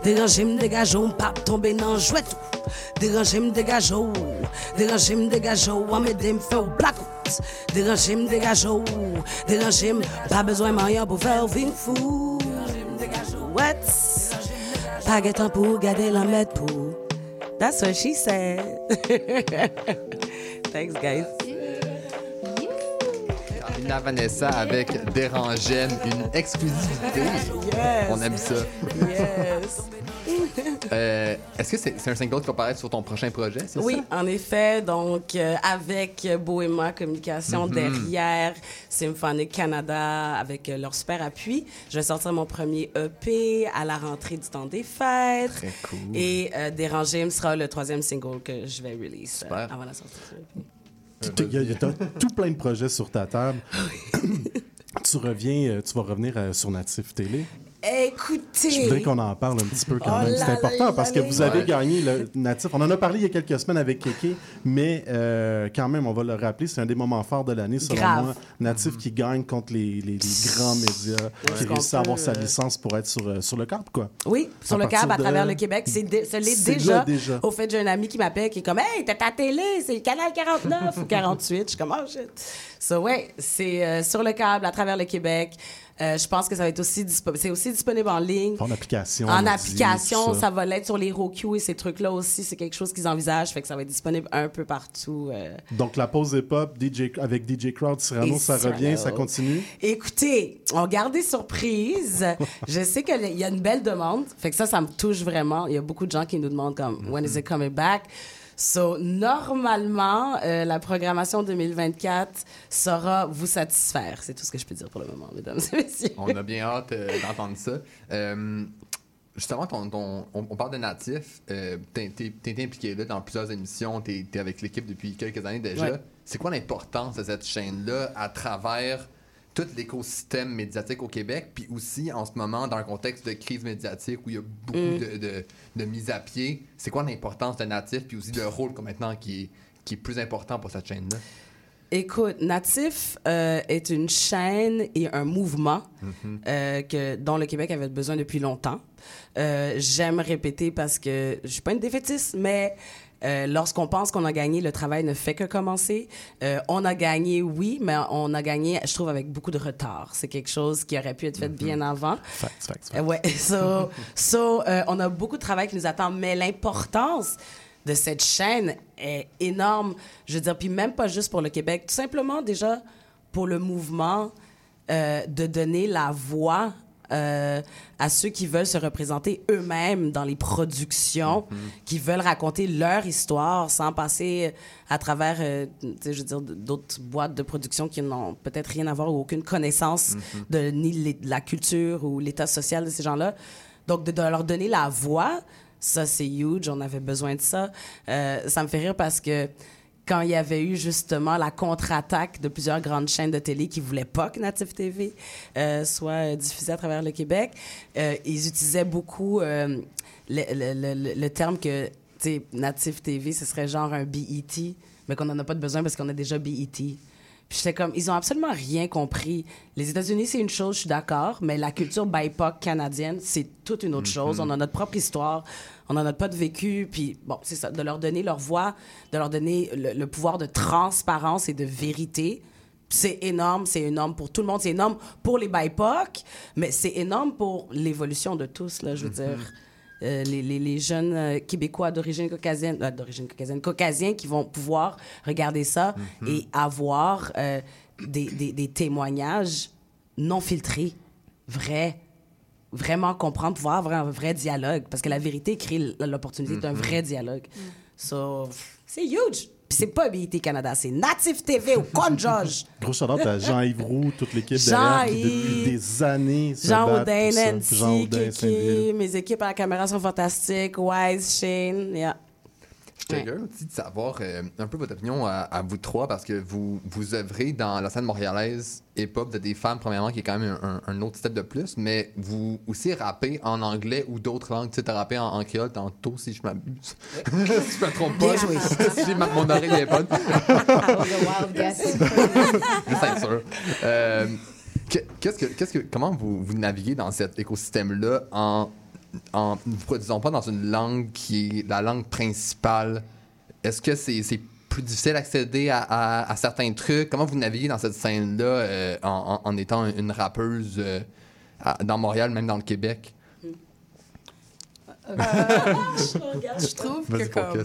deranje m degajo, m pap tombe nan jwetou. Deranje m degajo, deranje m degajo, wame dem fe ou blackout. Deranje m degajo, deranje m, pa bezwen mayan pou fe ou vin fou. Deranje m degajo, oh. wet, pa getan pou gade lan met pou. That's what she said. Thanks guys. Vanessa avec Dérangem, une exclusivité. Yes. On aime ça. Yes. Euh, Est-ce que c'est un single qui va paraître sur ton prochain projet, c'est Oui, ça? en effet. Donc, euh, avec Bohéma Communication Mhm. derrière Symphonic Canada, avec euh, leur super appui, je vais sortir mon premier EP à la rentrée du temps des fêtes. Très cool. Et Déranger me sera le troisième single que je vais release avant la sortie. A tout plein de projets sur ta table. tu reviens, euh, tu vas revenir euh, sur Natif Télé. Écoutez. Je voudrais qu'on en parle un petit peu quand Oh même. C'est important parce que vous avez Ouais. gagné le Natif. On en a parlé il y a quelques semaines avec Kéké, mais euh, quand même, on va le rappeler, c'est un des moments forts de l'année, selon Grave. moi. Natif qui gagne contre les, les- les grands médias, qui réussit à avoir sa euh, licence pour être sur, euh, sur le câble, quoi. Oui, sur À le câble, à travers le Québec. C'est l'est déjà. Au fait, j'ai un ami qui m'appelle qui est comme Hey, t'es à télé, c'est le canal 49 ou 48. Je suis comme Oh shit. So, ouais, c'est sur le câble, à travers le Québec. Euh, je pense que ça va être aussi disponible. C'est aussi disponible en ligne. En application. En dit, application, ça. va l'être sur les Roku et ces trucs-là aussi. C'est quelque chose qu'ils envisagent, fait que ça va être disponible un peu partout. euh. Donc, la pause hip-hop DJ, avec DJ Crowd, Cyrano, Et ça revient, ça continue? Écoutez, on garde des surprises. Je sais qu'il y a une belle demande. Fait que ça, ça me touche vraiment. Il y a beaucoup de gens qui nous demandent comme, when is it coming back? So, normalement, euh, la programmation 2024 saura vous satisfaire. C'est tout ce que je peux dire pour le moment, mesdames et messieurs. On a bien hâte euh, d'entendre ça. Euh, justement, ton, ton- on, on parle de natif. T'es, t'es impliqué là dans plusieurs émissions. T'es, t'es avec l'équipe depuis quelques années déjà. Ouais. C'est quoi l'importance de cette chaîne-là à travers tout l'écosystème médiatique au Québec, puis aussi en ce moment dans un contexte de crise médiatique où il y a beaucoup Mm. de, de, de mise à pied. C'est quoi l'importance de natif, puis aussi le rôle comme maintenant qui est, qui est plus important pour cette chaîne-là? Écoute, Natif euh, est une chaîne et un mouvement Mhm. euh, que, dont le Québec avait besoin depuis longtemps. Euh, J'aime répéter parce que je suis pas une défaitiste, mais euh, lorsqu'on pense qu'on a gagné, le travail ne fait que commencer. Euh, on a gagné, oui, mais on a gagné, je trouve, avec beaucoup de retard. C'est quelque chose qui aurait pu être fait bien avant. Facts, facts, Euh, ouais, so, so, on a beaucoup de travail qui nous attend, mais l'importance de cette chaîne est énorme. Je veux dire, puis même pas juste pour le Québec, tout simplement déjà pour le mouvement euh, de donner la voix euh, à ceux qui veulent se représenter eux-mêmes dans les productions, qui veulent raconter leur histoire sans passer à travers, euh, je veux dire, d'autres boîtes de production qui n'ont peut-être rien à voir ou aucune connaissance de ni les- de la culture ou l'état social de ces gens-là. Donc, de, de leur donner la voix, ça, c'est huge. On avait besoin de ça. Euh, ça me fait rire parce que quand il y avait eu justement la contre-attaque de plusieurs grandes chaînes de télé qui voulaient pas que Native TV euh, soit diffusée à travers le Québec, euh, ils utilisaient beaucoup euh, le, terme que, Native TV, ce serait genre un BET, mais qu'on n'en a pas de besoin parce qu'on a déjà BET. Puis j'étais comme, ils ont absolument rien compris. Les États-Unis, c'est une chose, je suis d'accord, mais la culture BIPOC canadienne, c'est toute une autre chose. On a notre propre histoire, on a notre de vécu, puis bon, c'est ça, de leur donner leur voix, de leur donner le, le pouvoir de transparence et de vérité. C'est énorme, c'est énorme pour tout le monde, c'est énorme pour les BIPOC, mais c'est énorme pour l'évolution de tous, là, je veux dire. Euh, les, les- les jeunes euh, Québécois d'origine caucasienne, euh, d'origine caucasienne, caucasiens qui vont pouvoir regarder ça Mhm. et avoir euh, des, des- des témoignages non filtrés, vrais, vraiment comprendre, pouvoir avoir un vrai dialogue, parce que la vérité crée l'opportunité d'un Mhm. vrai dialogue. So, c'est huge. Puis c'est pas BIT Canada, c'est Native TV au Con George. Gros shout à Jean-Yves Roux, toute l'équipe derrière qui depuis des années se Jean battent Audin, pour ça. Nancy, Jean Audin. Kiki, mes équipes à la caméra sont fantastiques, Wise, Shane, yeah. J'étais curieux aussi de savoir euh, un peu votre opinion à, à vous trois parce que vous, vous œuvrez dans la scène montréalaise hip-hop de des femmes, premièrement, qui est quand même un, un- un autre step de plus, mais vous aussi rappez en anglais ou d'autres langues. Tu sais, t'as rappé en, en créole tantôt, si je m'abuse. si je me trompe pas. Si ma- mon oreille est bonne. wild guess. Juste être sûr. Euh, que- qu'est-ce que, qu'est-ce que, comment vous, vous naviguez dans cet écosystème-là en en ne produisant pas dans une langue qui est la langue principale? Est-ce que c'est, c'est plus difficile d'accéder à, à- à certains trucs? Comment vous naviguez dans cette scène-là euh, en, en- en étant une rappeuse euh, à- dans Montréal, même dans le Québec? je trouve que comme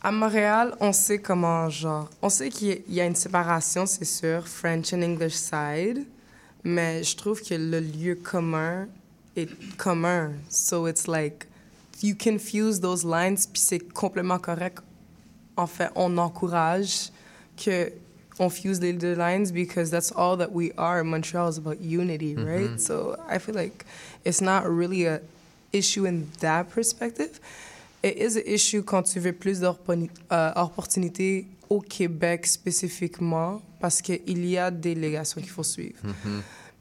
à Montréal, on sait comment genre, on sait qu'il y a- il y a une séparation, c'est sûr, French and English side, mais je trouve que le lieu commun est commun. So it's like you can fuse those lines, puis c'est complètement correct. En fait, on encourage que on fuse les deux lines because that's all that we are. Montreal is about unity, right? Mhm. So I feel like it's not really a issue in that perspective. It is an issue quand tu veux plus d'opportuni- euh, d'opportunités au Québec spécifiquement parce qu'il y a des légations qu'il faut suivre.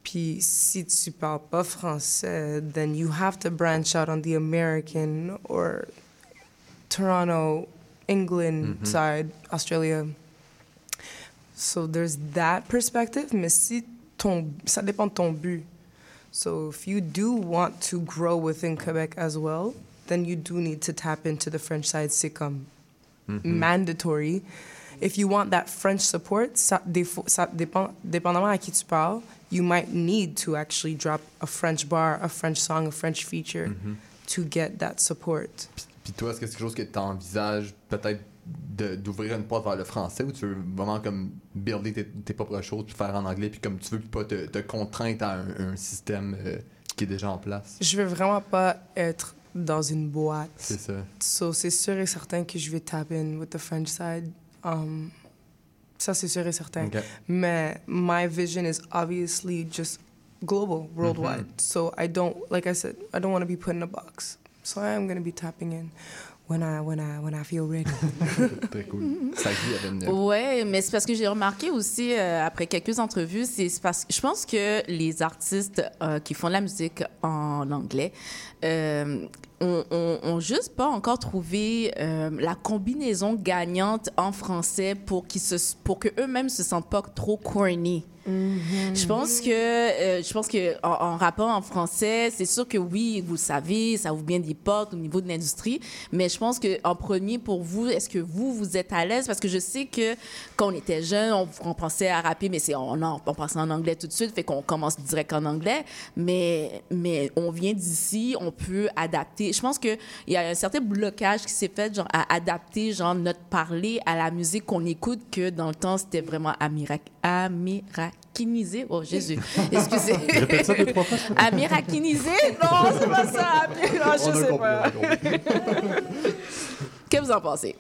Puis si tu parles pas français, then you have to branch out on the American or Toronto, England Mhm. side, Australia. So there's that perspective, mais si ton, ça dépend de ton but. So if you do want to grow within Quebec as well, then you do need to tap into the French side. C'est comme Mhm. mandatory. If you want that French support, ça, dépend, dépendamment à qui tu parles, you might need to actually drop a French bar, a French song, a French feature Mhm. to get that support. Puis toi, est-ce que c'est quelque chose que tu envisages peut-être de- d'ouvrir une porte vers le français ou tu veux vraiment comme builder tes, tes propres choses puis faire en anglais puis comme tu veux puis pas te, te contraindre à un, un système euh, qui est déjà en place? Je veux vraiment pas être dans une boîte. C'est ça. So, c'est sûr et certain que je vais tap in with the French side. Um, ça, c'est sûr et certain. Mais my vision is obviously just global, worldwide. Mhm. So I don't, like I said, I don't want to be put in a box. So I am going to be tapping in when I, when I, when I feel ready. Très cool. Ça avait une... Ouais, mais c'est parce que j'ai remarqué aussi euh, après quelques entrevues, c'est c'est parce que je pense que les artistes euh, qui font de la musique en anglais euh, ont juste pas encore trouvé euh, la combinaison gagnante en français pour qu'ils se pour que eux-mêmes se sentent pas trop corny. Je pense que euh, je pense que en, en rapport en français, c'est sûr que oui, vous le savez, ça ouvre bien des portes au niveau de l'industrie, mais je pense que en premier pour vous, est-ce que vous vous êtes à l'aise? Parce que je sais que quand on était jeune, on, on pensait à rapper, mais c'est on, en- on pensait en anglais tout de suite, fait qu'on commence direct en anglais, mais mais on vient d'ici, on peut adapter. Je pense que il y a un certain blocage qui s'est fait genre à adapter genre notre parler à la musique qu'on écoute que dans le temps c'était vraiment amirac amirakinisé. Oh Jésus, excusez. Répète ça deux, trois fois, Non, c'est pas ça. Non, je On sais pas. que vous en pensez?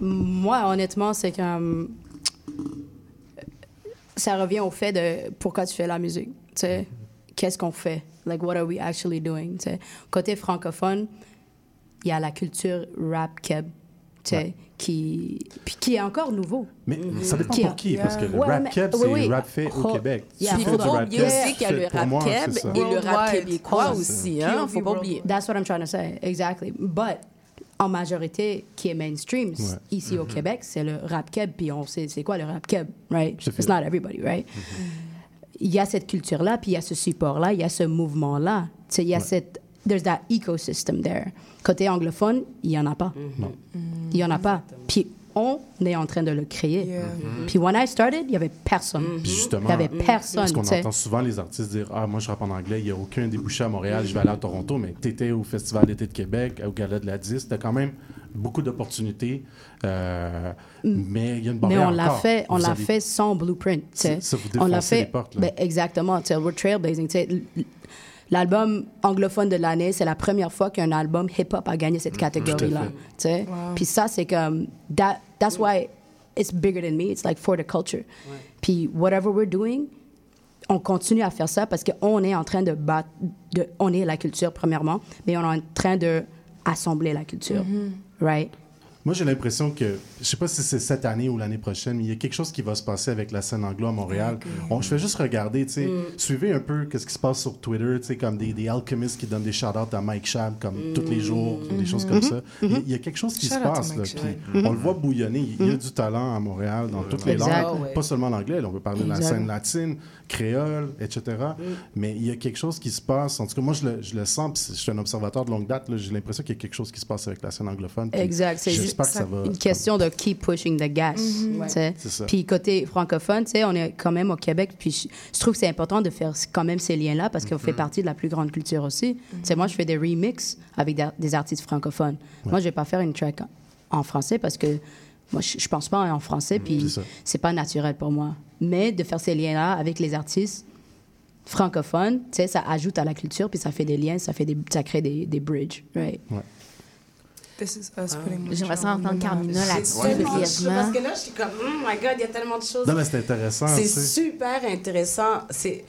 Moi, honnêtement, c'est comme. Ça revient au fait de pourquoi tu fais la musique. Tu sais, qu'est-ce qu'on fait? Like, what are we actually doing? Tu sais, côté francophone, il y a la culture rap keb qui, puis qui est encore nouveau. Mais ça dépend Qui- pour qui, parce que le Ouais, rap keb, c'est oui. le rap fait au Oh, Québec. on. rap Faut oublier keb, aussi qu'il y a le rap keb et le rap québécois aussi. Hein? Faut pas oublier. That's what I'm trying to say, exactly. But en majorité, qui est mainstream Ouais. ici au Mhm. Québec, c'est le rap keb, puis on sait c'est quoi le rap keb, right? It's not everybody, right? Il y a cette culture-là, puis il y a ce support-là, il y a ce mouvement-là. Il y a cette... There's that ecosystem there. Côté anglophone, il n'y en a pas. Non. Il n'y en a pas. Puis on est en train de le créer. Puis when I started, il n'y avait personne. Puis justement, Il n'y avait personne, Parce qu'on entend souvent les artistes dire Ah, moi, je rappe en anglais, il n'y a aucun débouché à Montréal, je vais aller à Toronto. Mais tu étais au Festival d'été de Québec, au Gala de la 10, tu as quand même beaucoup d'opportunités. euh, mais il y a une Mais barrière on l'a fait, on l'a avez- fait sans blueprint. tu sais. Ça, vous on l'a fait. les portes, là. ben, exactement. tu sais, We're trailblazing. L'album anglophone de l'année, c'est la première fois qu'un album hip-hop a gagné cette catégorie-là. sais. Wow. Puis ça, c'est comme. That, that's why it's bigger than me. It's like for the culture. Puis whatever we're doing, on continue à faire ça parce qu'on est en train de battre. De, on est la culture, premièrement, mais on est en train de assembler la culture. Right? Moi, j'ai l'impression que, je sais pas si c'est cette année ou l'année prochaine, mais il y a quelque chose qui va se passer avec la scène anglo à Montréal. On- je fais juste regarder, tu sais, Mm. suivez un peu ce qui se passe sur Twitter, tu sais, comme des, des alchimistes qui donnent des shout-outs à Mike Shab, comme tous les jours, des choses comme ça. Il y a- il y, a quelque chose qui se passe, Mike là, puis on le voit bouillonner. Il y a du talent à Montréal dans toutes les Exact. langues, ouais. pas seulement l'anglais, on peut parler de la scène latine, créole, etc. Mais il y a quelque chose qui se passe, en tout cas, moi, je le, je le sens, puis je suis un observateur de longue date, là, j'ai l'impression qu'il y a quelque chose qui se passe avec la scène anglophone. Exact. C'est J'espère que juste ça va... une question de keep pushing the gas. Mhm. tu sais. C'est ça. Puis côté francophone, tu sais, on est quand même au Québec. Puis je, je trouve que c'est important de faire quand même ces liens-là parce qu'on Mhm. fait partie de la plus grande culture aussi. Tu sais, moi, je fais des remixes avec des, des artistes francophones. Moi, je vais pas faire une track en, en français parce que moi, je, je pense pas en français. Puis Mhm, c'est ça. c'est pas naturel pour moi. Mais de faire ces liens-là avec les artistes francophones, tu sais, ça ajoute à la culture, puis ça fait des liens, ça, fait des, ça crée des, des bridges. Right? J'aimerais ça entendre. Carmina là-dessus, parce que là, je suis comme, oh my God, il y a tellement de choses. Non, mais c'est intéressant, C'est super intéressant. C'est.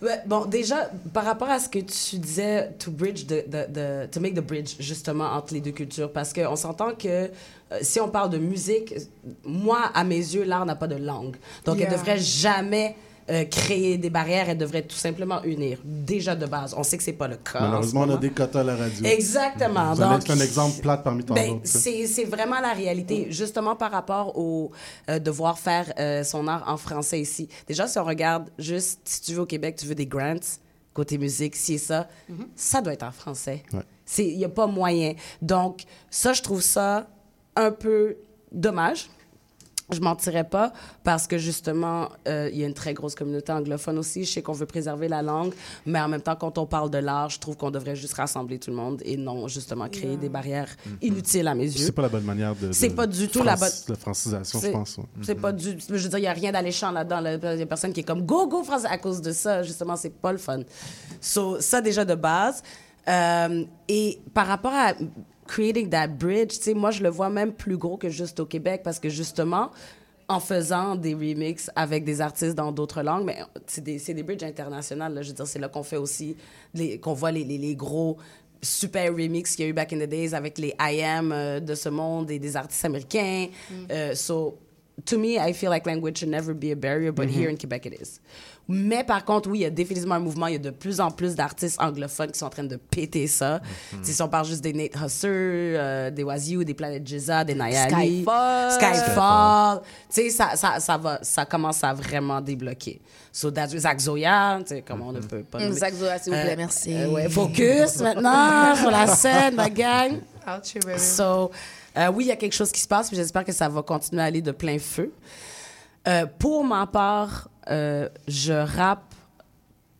Ouais, bon, déjà, par rapport à ce que tu disais, to bridge, the, the, the- to make the bridge, justement, entre les deux cultures, parce qu'on s'entend que euh, si on parle de musique, moi, à mes yeux, l'art n'a pas de langue. Donc, Yeah. elle devrait jamais euh, créer des barrières, elle devrait tout simplement unir, déjà de base. On sait que c'est pas le cas. Malheureusement, on a des quotas à la radio. Exactement. Vous allez Donc, être un exemple plate parmi tant ben, d'autres. c'est c'est vraiment la réalité, justement par rapport au euh, devoir faire euh, son art en français ici. Déjà, si on regarde juste, si tu veux au Québec, tu veux des grants, côté musique, si et ça, ça doit être en français. Ouais. Il n'y a pas moyen. Donc, ça, je trouve ça un peu dommage. Je mentirais pas parce que justement, euh, il y a une très grosse communauté anglophone aussi. Je sais qu'on veut préserver la langue, mais en même temps, quand on parle de l'art, je trouve qu'on devrait juste rassembler tout le monde et non justement créer des barrières inutiles à mes yeux. C'est pas la bonne manière de. C'est pas du tout la bonne- La francisation, je pense. ouais. C'est pas du. Je veux dire, il n'y a rien d'alléchant là-dedans. là. Il y a personne qui est comme go, go, France à cause de ça. Justement, c'est pas le fun. So, ça, déjà de base. Euh, et par rapport à creating that bridge, tu sais, moi, je le vois même plus gros que juste au Québec parce que justement, en faisant des remixes avec des artistes dans d'autres langues, mais c'est des, des bridges internationales. là. Je veux dire, c'est là qu'on fait aussi, qu'on voit les, les, les gros super remix qu'il y a eu back in the days avec les IM euh, de ce monde et des artistes américains. Euh, so, to me, I feel like language should never be a barrier, but Mhm. here in Quebec it is. Mais par contre, oui, il y a définitivement un mouvement. Il y a de plus en plus d'artistes anglophones qui sont en train de péter ça. Tu sais, Si on parle juste des Nate Husser, euh, des Wazoo, des Planet Giza, des Nayali. Skyfall. Skyfall. Tu sais, ça, ça, ça, va, ça commence à vraiment débloquer. So that's Zach Zoya, tu sais, comment on ne peut pas. Mm, nommer. Zach Zoya, s'il vous plaît, Euh, merci. euh, ouais, focus maintenant sur la scène, ma gang. Out here, baby. So, euh, oui, il y a quelque chose qui se passe, puis j'espère que ça va continuer à aller de plein feu. Euh, pour ma part, euh, je rappe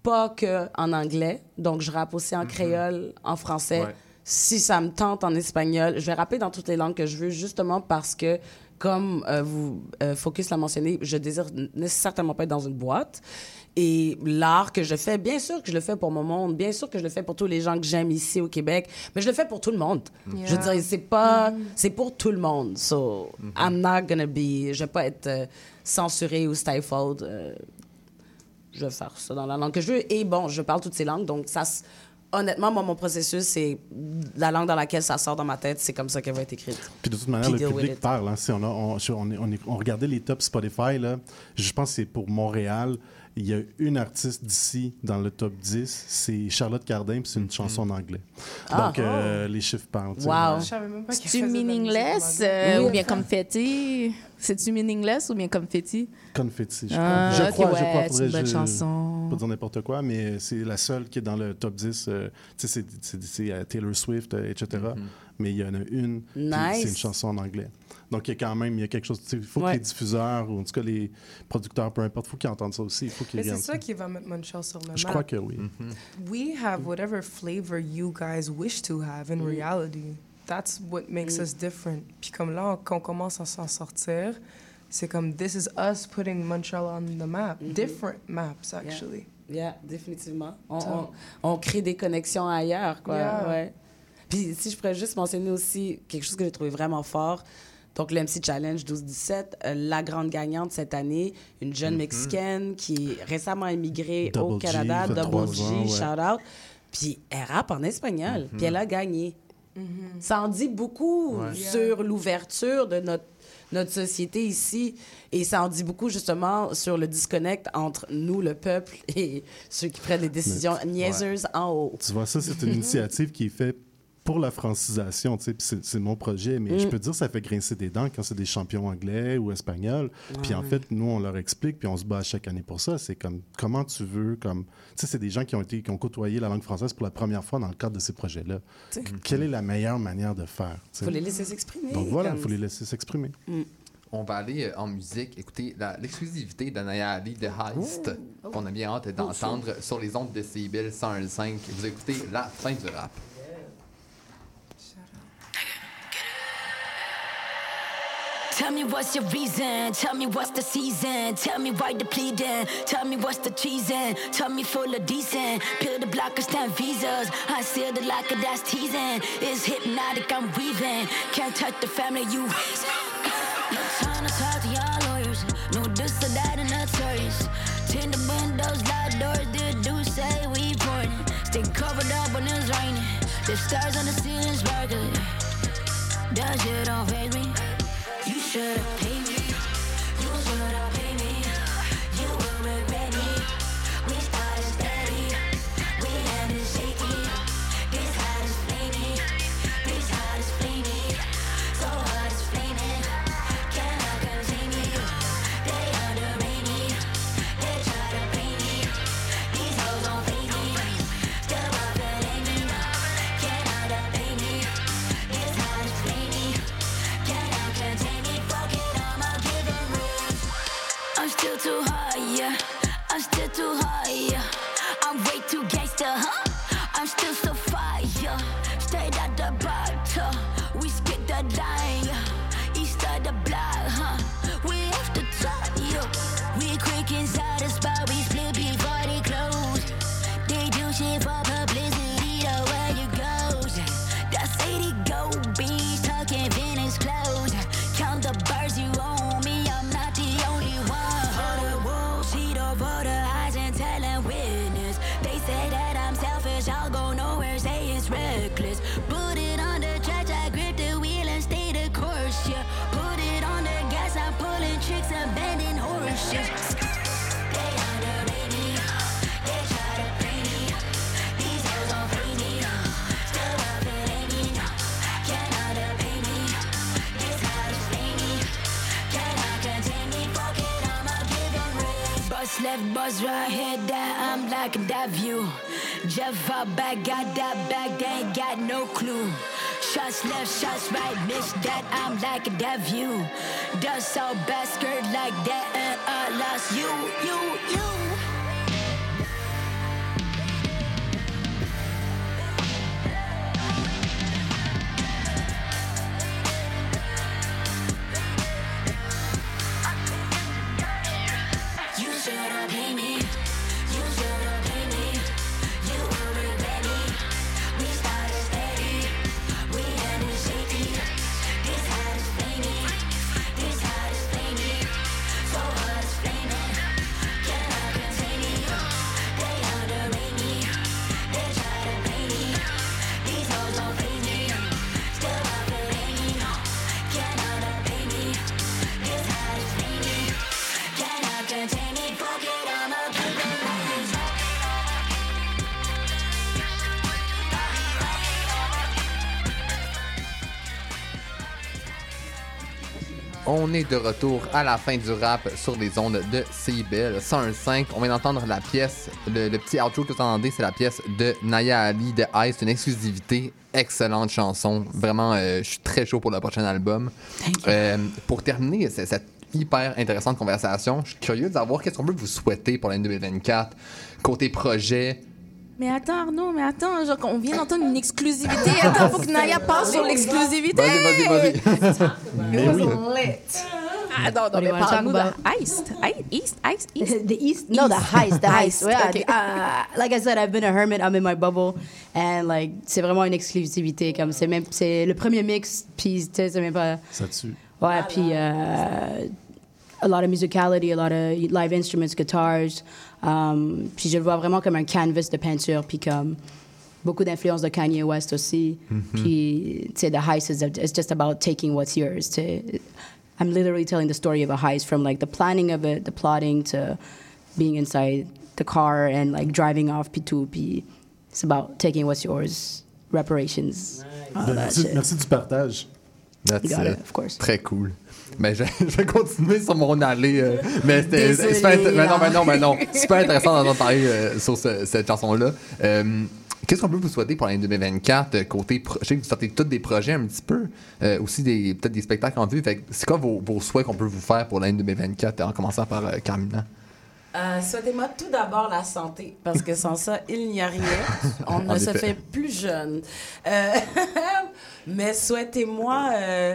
pas que en anglais, donc je rappe aussi en créole, en français. Ouais. Si ça me tente en espagnol, je vais rapper dans toutes les langues que je veux, justement parce que, comme euh, vous, euh, Focus l'a mentionné, je désire certainement pas être dans une boîte. Et l'art que je fais, bien sûr que je le fais pour mon monde, bien sûr que je le fais pour tous les gens que j'aime ici au Québec, mais je le fais pour tout le monde. Yeah. Je veux dire, c'est pas, c'est pour tout le monde. So, I'm not gonna be, je vais pas être euh, censurée ou stifled. euh, je vais faire ça dans la langue que je veux. Et bon, je parle toutes ces langues, donc ça, honnêtement, moi, mon processus, c'est la langue dans laquelle ça sort dans ma tête, c'est comme ça qu'elle va être écrite. Puis de toute manière, Puis le public parle. hein. Si on, a- on, on est- on est- on regardait les tops Spotify, là, je pense que c'est pour Montréal. Il y a une artiste d'ici dans le top 10, c'est Charlotte Cardin, puis c'est une chanson en anglais. Ah. Donc, euh, les chiffres parlent. Wow. Je savais même pas qu'il C'est-tu meaningless euh, Oui. ou bien confetti? C'est-tu meaningless ou bien confetti? Confetti, je Ah, crois. Je ok, crois, je ouais, crois. c'est une bonne je- chanson. Pas dire n'importe quoi, mais c'est la seule qui est dans le top 10. euh, tu sais, c'est- Taylor Swift, euh, etc. Mais il y en a une, Nice. c'est une chanson en anglais. Donc, il y a quand même il y a quelque chose. Il faut Ouais. que les diffuseurs, ou en tout cas les producteurs, peu importe, il faut qu'ils entendent ça aussi. Il faut qu'ils Mais c'est ça qui va mettre Montreal sur le Je map. crois que oui. We have whatever flavor you guys wish to have in reality. That's what makes us different. Puis comme là, quand on commence à s'en sortir, c'est comme this is us putting Montreal on the map. Different maps, actually. Yeah, définitivement. On, on, on crée des connexions ailleurs, quoi. Yeah. Ouais. Puis si je pourrais juste mentionner aussi quelque chose que j'ai trouvé vraiment fort. Donc, le MC Challenge 12-17, euh, la grande gagnante cette année, une jeune Mexicaine qui est récemment immigrée au Double G, Canada, 23 Double G, ans, ouais. shout out. Puis elle rappe en espagnol, puis elle a gagné. Ça en dit beaucoup Ouais. sur l'ouverture de notre, notre société ici. Et ça en dit beaucoup, justement, sur le disconnect entre nous, le peuple, et ceux qui prennent des décisions niaiseuses en haut. Tu vois, ça, c'est une initiative qui est faite pour la francisation, tu sais, c'est mon projet, mais Mm. je peux te dire, ça fait grincer des dents quand c'est des champions anglais ou espagnols. Puis en Ouais. fait, nous, on leur explique, puis on se bat chaque année pour ça. C'est comme, comment tu veux, comme, tu sais, c'est des gens qui ont été, qui ont côtoyé la langue française pour la première fois dans le cadre de ces projets-là. Quelle est la meilleure manière de faire? sais? faut les laisser s'exprimer. Donc voilà, il comme- faut les laisser s'exprimer. On va aller euh, en musique écouter l'exclusivité d'Anaya Ali de Heist, qu'on a bien hâte d'entendre sur les ondes de CBL 101.5. Vous écoutez la fin du rap. Tell me what's your reason. Tell me what's the season. Tell me why the pleading. Tell me what's the treason. Tell me full of decent. Peel the block of stamp visas. I seal the locker that's teasing. It's hypnotic, I'm weaving. Can't touch the family you. No time to talk to y'all lawyers. No this or that and notorious. Tinted windows, locked doors. The do say we pouring. Stay covered up when it's raining. The stars on the ceiling sparkling. That shit don't faze me. You should yeah. I'm still too high, yeah. I'm way too gangster, huh? I'm still so fire. Straight out the bottle. We skip the line, yeah. East of the block, huh? We off the top, yeah. We quick inside the spot. We split before they close. They do shit for publicity, the way you go. That's 80 gold beans, tucking left, bust right, head down, I'm like that view. Jeff out back, got that back, they ain't got no clue. Shots left, shots right, miss that, I'm like that view. Dust all bad skirt like that, and I lost you, you. You On est de retour à la fin du rap sur les ondes de CIBL 101.5. On vient d'entendre la pièce, le, le petit outro que vous entendez, c'est la pièce de Naya Ali de Ice, une exclusivité. Excellente chanson. Vraiment, euh, je suis très chaud pour le prochain album. Euh, pour terminer cette hyper intéressante conversation, je suis curieux de savoir qu'est-ce qu'on peut vous souhaiter pour l'année 2024. Côté projet, Mais attends, Arnaud, mais attends, genre, on vient d'entendre une exclusivité. Attends, faut que Naya parle sur l'exclusivité. Vas-y, vas-y, vas-y. Mais oui. Ah, non, mais parle-nous de East. East, East, East. the East? No, the heist, the heist. Heist, Yeah, okay. uh, like I said, I've been a hermit. I'm in my bubble, and like c'est vraiment une exclusivité. Comme c'est même c'est le premier mix, puis tu sais c'est même pas. Ça tue. Ouais, puis euh, a lot of musicality, a lot of live instruments, guitars. Um, puis je le vois vraiment comme un canvas de peinture, puis comme beaucoup d'influence de Kanye West aussi. Mhm. Puis tu sais, the heist is it's just about taking what's yours. tu. I'm literally telling the story of a heist from like the planning of it, the plotting to being inside the car and like driving off puis tout. Puis it's about taking what's yours, reparations. all Ben, that shit. merci du partage. That's it. it, of course. Très cool. Mais je, je vais continuer sur mon allée. euh, mais c'était super mais non, mais non, mais non. Super intéressant d'entendre parler euh, sur ce- cette chanson-là. Euh, Qu'est-ce qu'on peut vous souhaiter pour l'année 2024 euh, côté pro- Je sais que vous sortez tous des projets un petit peu, euh, aussi des peut-être des spectacles en vue. C'est quoi vos, vos souhaits qu'on peut vous faire pour l'année 2024 en commençant par euh, Carmina? Euh, Souhaitez-moi tout d'abord la santé, parce que sans ça, il n'y a rien. On ne se fait plus jeune. Euh, mais souhaitez-moi, euh,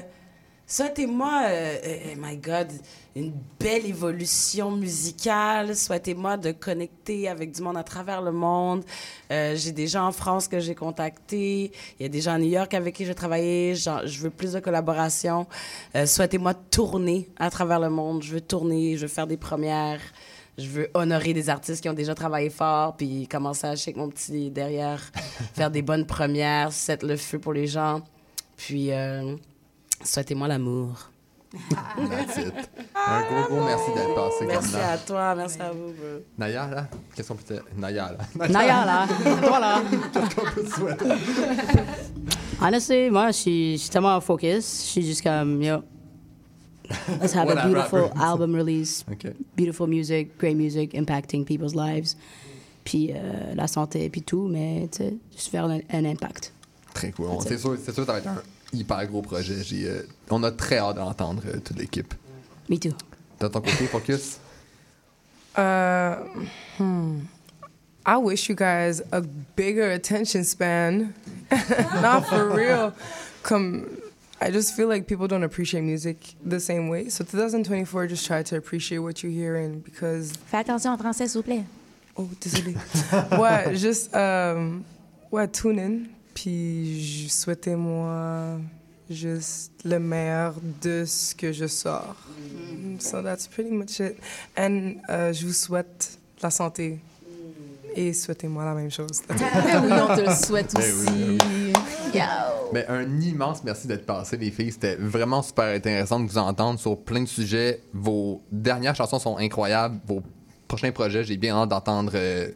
souhaitez-moi, euh, euh, my God, une belle évolution musicale. Souhaitez-moi de connecter avec du monde à travers le monde. Euh, j'ai des gens en France que j'ai contactés. Il y a des gens à New York avec qui j'ai travaillé. Je veux plus de collaboration. Euh, souhaitez-moi tourner à travers le monde. Je veux tourner, je veux faire des premières. Je veux honorer des artistes qui ont déjà travaillé fort, puis commencer à acheter mon petit derrière, faire des bonnes premières, set le feu pour les gens. Puis, euh, souhaitez-moi l'amour. That's it. Un gros, gros merci d'être passé, Merci Carmina. à toi, merci à vous. bro. Naya, là? Qu'est-ce qu'on peut te... Naya, là. Naya, là. Toi, là. Qu'est-ce qu'on peut te souhaiter? Honestly, moi, je suis, tellement focus. Je suis juste comme, yo, let's have a beautiful rapper. album release. OK. Beautiful music, great music, impacting people's lives. Puis euh, la santé, puis tout, mais tu sais, juste faire un, un impact. Très cool. C'est sûr, c'est sûr que ça va être un hyper gros projet. J'ai, euh, on a très hâte d'entendre euh, toute l'équipe. Me too. De ton côté, Focus? Uh, hmm. I wish you guys a bigger attention span. Not for real. Come, I just feel like people don't appreciate music the same way. So 2024, just try to appreciate what you're hearing because. Fais attention en français, s'il vous plaît. Oh, désolé. ouais, juste, um, ouais, tune in. Puis je- souhaitez-moi juste le meilleur de ce que je sors. So that's pretty much it. And euh, je vous souhaite la santé. Et souhaitez-moi la même chose. oui, on te le souhaite Ben oui, aussi. Yo. Mais un immense merci d'être passé, les filles. C'était vraiment super intéressant de vous entendre sur plein de sujets. Vos dernières chansons sont incroyables. Vos prochains projets, j'ai bien hâte d'entendre euh,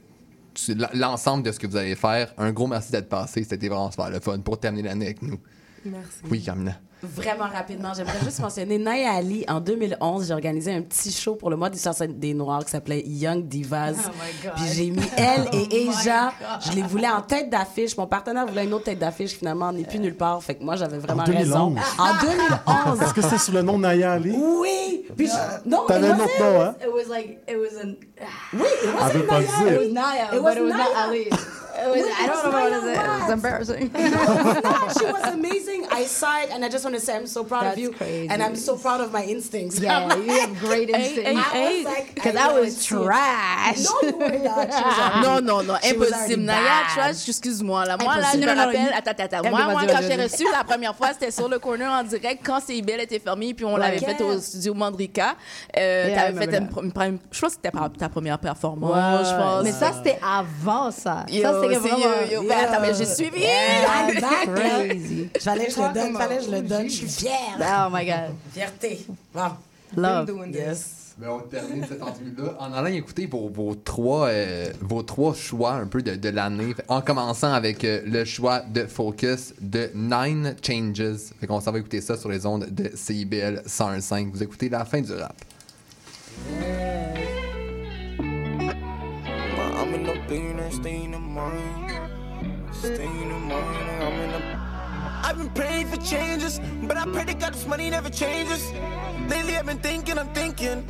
l'ensemble de ce que vous allez faire. Un gros merci d'être passé. C'était vraiment super le fun pour terminer l'année avec nous. Merci. Oui, Camina. Vraiment rapidement, j'aimerais juste mentionner Naya Ali. En 2011, j'ai organisé un petit show pour le mois d'histoire des Noirs qui s'appelait Young Divas. Puis j'ai mis elle et Asia. Je les voulais en tête d'affiche. Mon partenaire voulait une autre tête d'affiche. Finalement, on n'est plus nulle part. Fait que moi, j'avais vraiment En 2011. raison. En 2011. Est-ce que c'est sous le nom de Naya Ali? Oui! Puis je- non, T'avais it un autre nom, hein? It was like, it was an. Oui, it Naya. was Naya, It but was it was not Naya. Ali. It was, I don't know what it is. It was Waz. embarrassing. no, she was amazing. I saw it, and I just want to say I'm so proud That's of you, crazy. and I'm so proud of my instincts. Yeah, you have great instincts. I like, Because I I know was it's trash. No, you were not. Already- Non, non, non, impossible. Naya, trash, excuse-moi. Là. Moi, là, je me rappelle, attends, attends, Moi, moi dit, quand j'ai reçu la première fois, c'était sur le corner en direct quand CIBL était fermé, puis on l'avait fait au studio Mandrika. Euh, I T'avais fait une, je pense que c'était ta- première performance, Ouais. je pense. Mais ça, c'était avant ça. Yo, vraiment. yo, yo. Ben, attends, mais j'ai suivi. Yeah, I'm back, là. Crazy. Fallait que je le donne, fallait que je le donne. Je suis fière. Oh my God. Fierté. Wow. Love. doing this. Yes. Ben, on termine cette entrevue-là en allant écouter vos, vos trois, euh, vos trois choix un peu de, de l'année. En commençant avec euh, le choix de Focus de Nine Changes. Fait qu'on s'en va écouter ça sur les ondes de CIBL 101.5. Vous écoutez la fin du rap. In the stay in the. Stay in the I'm in the. I've been praying for changes, but I pray to God this money never changes. Lately I've been thinking, I'm thinking.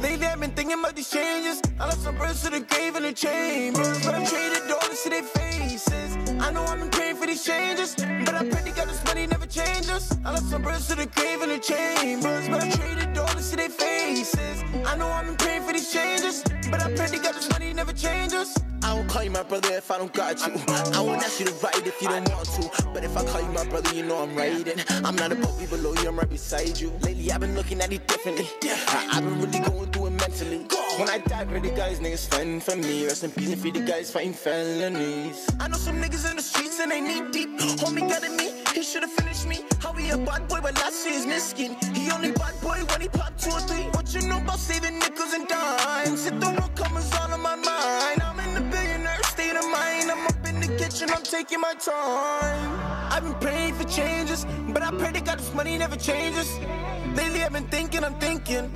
Lately I've been thinking about these changes. I left some birds to the grave in the chambers, but I traded dollars to their faces. I know I've been praying for these changes, but I pray to God this money never changes. I left some birds to the grave in the chambers, but I traded dollars to their faces. I know I've been praying for these changes, but I pray to God this money never changes. I won't call you my brother if I don't got you. I won't ask you to ride if you don't want to. But if I call you my brother, you know I'm riding. I'm not above you, below you, I'm right beside you. Lately, I've been looking at it differently. I, I've been really going through it mentally. When I die, pray the guys, niggas fighting for me. Rest in peace and free the guys fighting felonies. I know some niggas in the streets and they knee deep. Homie got at me, he should've finished me. How he a bad boy, but last year's miskin. He only bad boy when he popped two or three. What you know about saving nickels and dimes? Hit the road, comers all on my mind. In the billionaire state of mind. I'm up in the kitchen, I'm taking my time. I've been praying for changes, but I pray to God this money never changes. Lately I've been thinking, I'm thinking.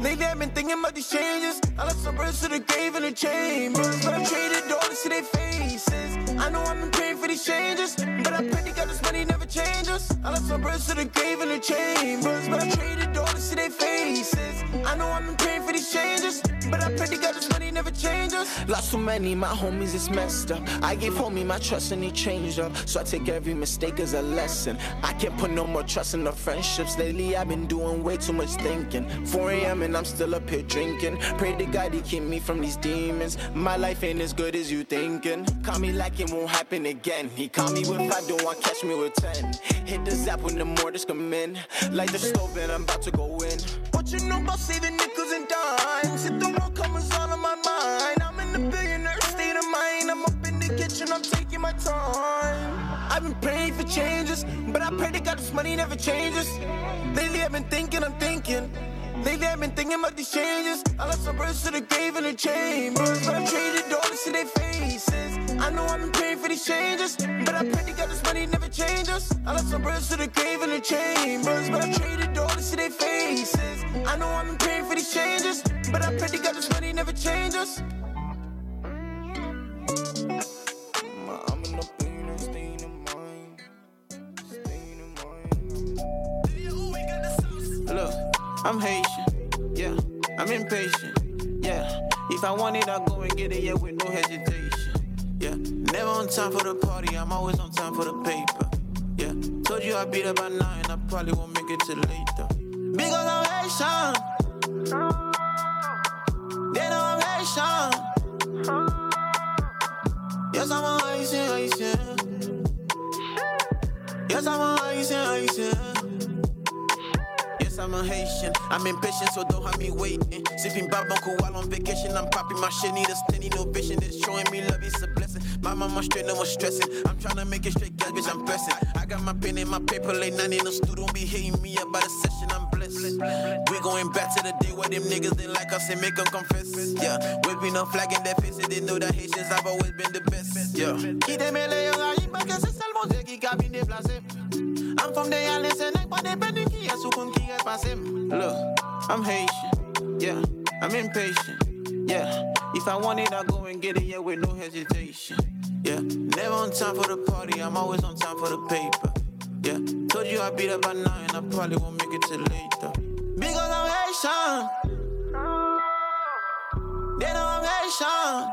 Lately I've been thinking about these changes. I left some birds to the grave in the chambers, but I traded dollars to their faces. I know I've been praying for these changes, but I pray to God this money never changes. I left some birds to the grave in the chambers, but I traded dollars to their faces. I know I've been praying for these changes, but I pray to God this money never changes. Lost so many, my homies is messed up. I gave homie my trust and he changed up, so I take every mistake as a lesson. I can't put no more trust in the friendships. Lately I've been doing way too much thinking. 4 a.m. and I'm still up here drinking. Pray to God he keep me from these demons. My life ain't as good as you thinking. Call me like it won't happen again. He call me with five, don't want catch me with ten. Hit the zap when the mortars come in. Light the stove and I'm about to go in. What you know about saving nickels and dimes? The all on my mind. I'm in the billionaire state of mind. I'm up in the kitchen, I'm taking my time. I've been praying for changes, but I pray to God this money never changes. Lately I've been thinking, I'm thinking. Lately I've been thinking about these changes. I left some birds to the grave in the chambers, but I traded dollars to their faces. I know I've been praying for these changes, but I pray to God this money never changes. I left some birds to the grave in the chambers, but I traded dollars to their faces. I know I've been praying for these changes, but I pray to God this money never the mind. Look, I'm Haitian, yeah. I'm impatient, yeah. If I want it, I'll go and get it, yeah, with no hesitation, yeah. Never on time for the party, I'm always on time for the paper, yeah. Told you I'd be there by nine, I probably won't make it till later. Big on Haitian, Haitian. Yes, I'm a Haitian, Haitian. Yes, I'm a Haitian, Haitian. Yes, I'm a Haitian. I'm impatient, so don't have me waiting. Sipping Babonko while on vacation. I'm popping my shit, need a steady innovation. That's showing me love, it's a blessing. My mama straight, no more stressing. I'm trying to make it straight, girl, bitch, I'm pressing. I got my pen and my paper, late nine in the studio. Don't be hating me about the session, I'm blessed. We're going back to the day where them niggas didn't like us and make them confess. Yeah, whipping up flag in their faces, they know that Haitians have always been the best. Yeah. A. I'm from the island, compte qui est passé. Look, I'm Haitian, yeah, I'm impatient, yeah. If I want it, I'll go and get it, yeah, with no hesitation. Yeah, never on time for the party, I'm always on time for the paper. Yeah, told you I'd be there by nine, I probably won't make it till later. Because I'm Haitian, they know I'm Haitian.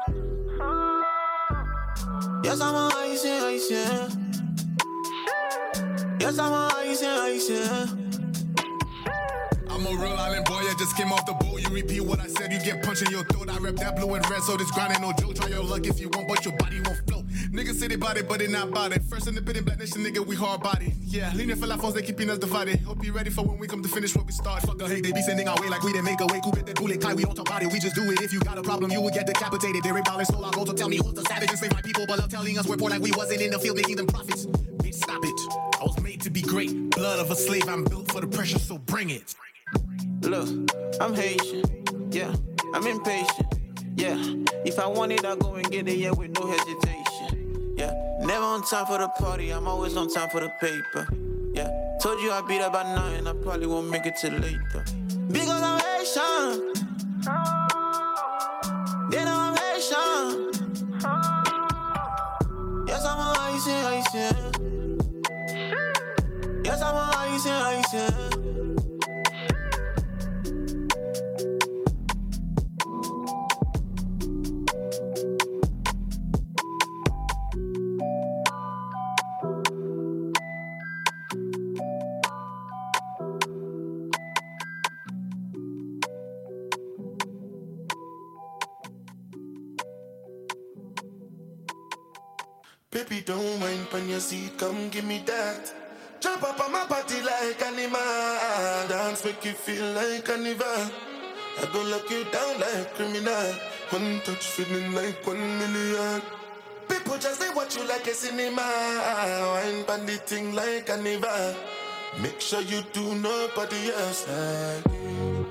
Yes, I'm a Haitian, Haitian. Yes, I'm a Haitian, Haitian. I'm a real island boy, I just came off the boat. You repeat what I said, you get punched in your throat. I rep that blue and red, so this grind ain't no joke. Try your luck if you want, but your body won't float. Niggas say they it, but they not bout it. First independent black nation, nigga, we hard body. Yeah, leaning for la force, they keeping us divided. Hope you ready for when we come to finish what we start. Fuck the hate, they be sending our way like we didn't make a way. Coop it, they bullet, Kai, we don't talk about it, we just do it. If you got a problem, you will get decapitated. They rape dollars, stole our gold, so tell me who's the savage and slave my people, but love telling us we're poor like we wasn't in the field making them profits. Bitch, stop it. I was made to be great. Blood of a slave, I'm built for the pressure, so bring it. Look, I'm Haitian, Yeah, I'm impatient. Yeah, if I want it, I go and get it, yeah, with no hesitation. Yeah, never on time for the party, I'm always on time for the paper. Yeah, told you I'd be there by nine, I probably won't make it till later. Big on I'm Haitian. I'm Haitian. Yes, I'm a Haitian, Haitian. Yes, I'm a Haitian, Haitian. Don't mind on your seat, come give me that. Jump up on my body like animal. Dance make you feel like carnival. I go lock you down like criminal. One touch feeling like one million. People just they watch you like a cinema. Wine on the thing like carnival. Make sure you do nobody else like me.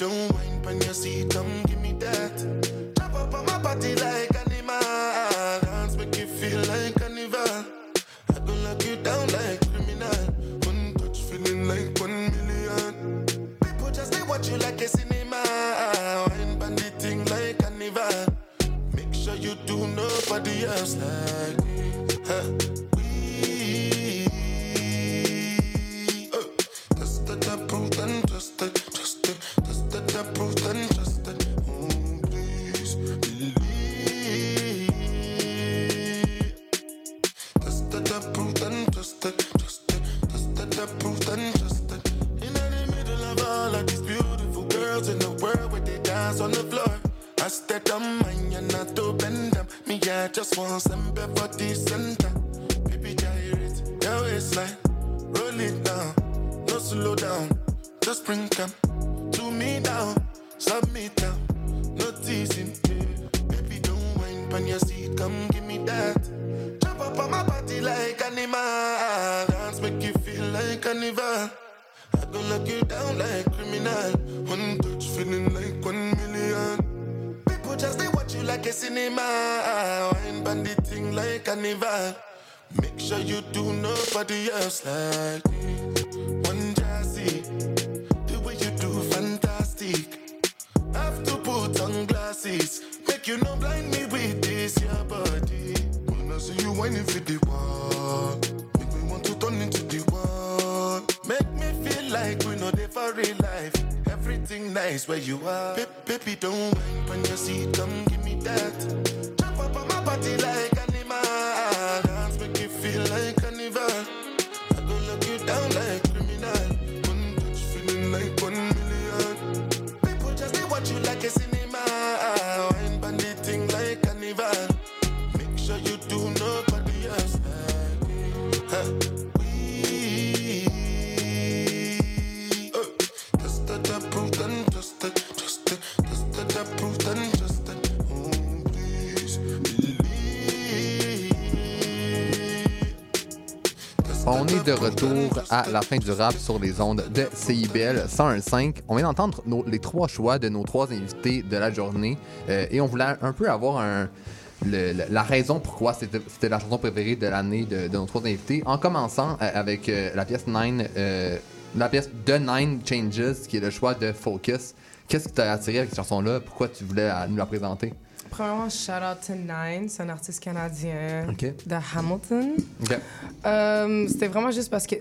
Don't mind on your seat, come give me that. Jump up on my body like animal. Dance make you feel like carnival. I go lock you down like criminal. One touch feeling like one million. People just they watch you like a cinema. Wine on the thing like carnival. Make sure you do nobody else like just want some for the center. Baby, gyrate your waistline, roll it down, no slow down. Just bring them to me down, submit down, no teasing. Baby, don't mind on your seat, come give me that. Jump up on my body like animal, dance make you feel like carnival. I go lock you down like criminal. One touch feeling like one million. Just they watch you like a cinema. Wine bandit thing like carnival. Make sure you do nobody else like me. One jazzy, the way you do fantastic. Have to put on glasses, make you no blind me with this your body. I see you whining for the wall, make me want to turn into the wall. Like we know they for real life. Everything nice where you are. Ba- baby, don't mind when you see, come give me that. Jump up on my body like animal. Dance make you feel like carnival. I go lock you down like à la fin du rap sur les ondes de CIBL 101.5. On vient d'entendre nos- les trois choix de nos trois invités de la journée euh, et on voulait un peu avoir un, le- le- la raison pourquoi c'était la chanson préférée de l'année de, de nos trois invités. En commençant euh, avec euh, la pièce Nine, euh, la pièce The Nine Changes, qui est le choix de Focus. Qu'est-ce qui t'a attiré avec cette chanson-là? Pourquoi tu voulais nous la présenter? Premièrement, shout out to Nine, c'est un artiste canadien de Hamilton. C'était vraiment juste parce que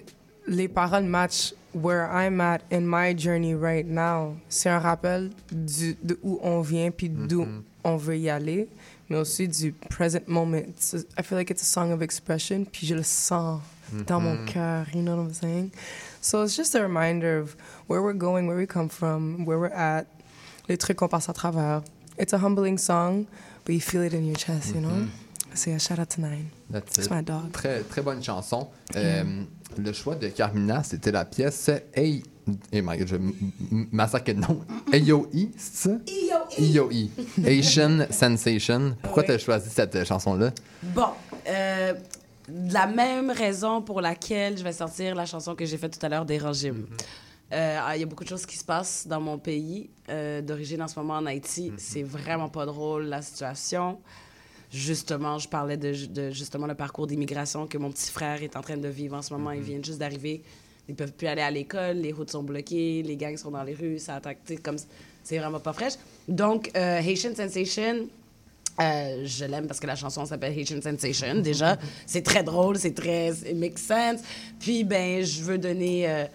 les paroles matchent where I'm at in my journey right now. C'est un rappel du, de où on vient puis d'où on veut y aller, mais aussi du present moment. It's a- I feel like it's a song of expression, puis je le sens dans mon Mhm. cœur, you know what I'm saying? So it's just a reminder of where we're going, where we come from, where we're at, les trucs qu'on passe à travers. It's a humbling song, but you feel it in your chest, you know? Mhm. So yeah, shout out to Nine. That's It's it. my dog. Très, très bonne chanson. Euh, le choix de Carmina, c'était la pièce Hey. Eh my god, je massacre de nom. AOE, c'est ça? EOE. Asian Sensation. Pourquoi tu as choisi cette euh, chanson-là? Bon, euh, la même raison pour laquelle je vais sortir la chanson que j'ai faite tout à l'heure des régimes. Euh, ah, Il y a beaucoup de choses qui se passent dans mon pays euh, d'origine en ce moment en Haïti. C'est vraiment pas drôle la situation. Justement, je parlais de, de justement le parcours d'immigration que mon petit frère est en train de vivre en ce moment. Ils viennent juste d'arriver. Ils peuvent plus aller à l'école, les routes sont bloquées, les gangs sont dans les rues, ça attaque, comme c'est vraiment pas fraîche. Donc, euh, Haitian Sensation, euh, je l'aime parce que la chanson s'appelle Haitian Sensation. Déjà, c'est très drôle, c'est très. It makes sense. Puis, ben, je veux donner euh,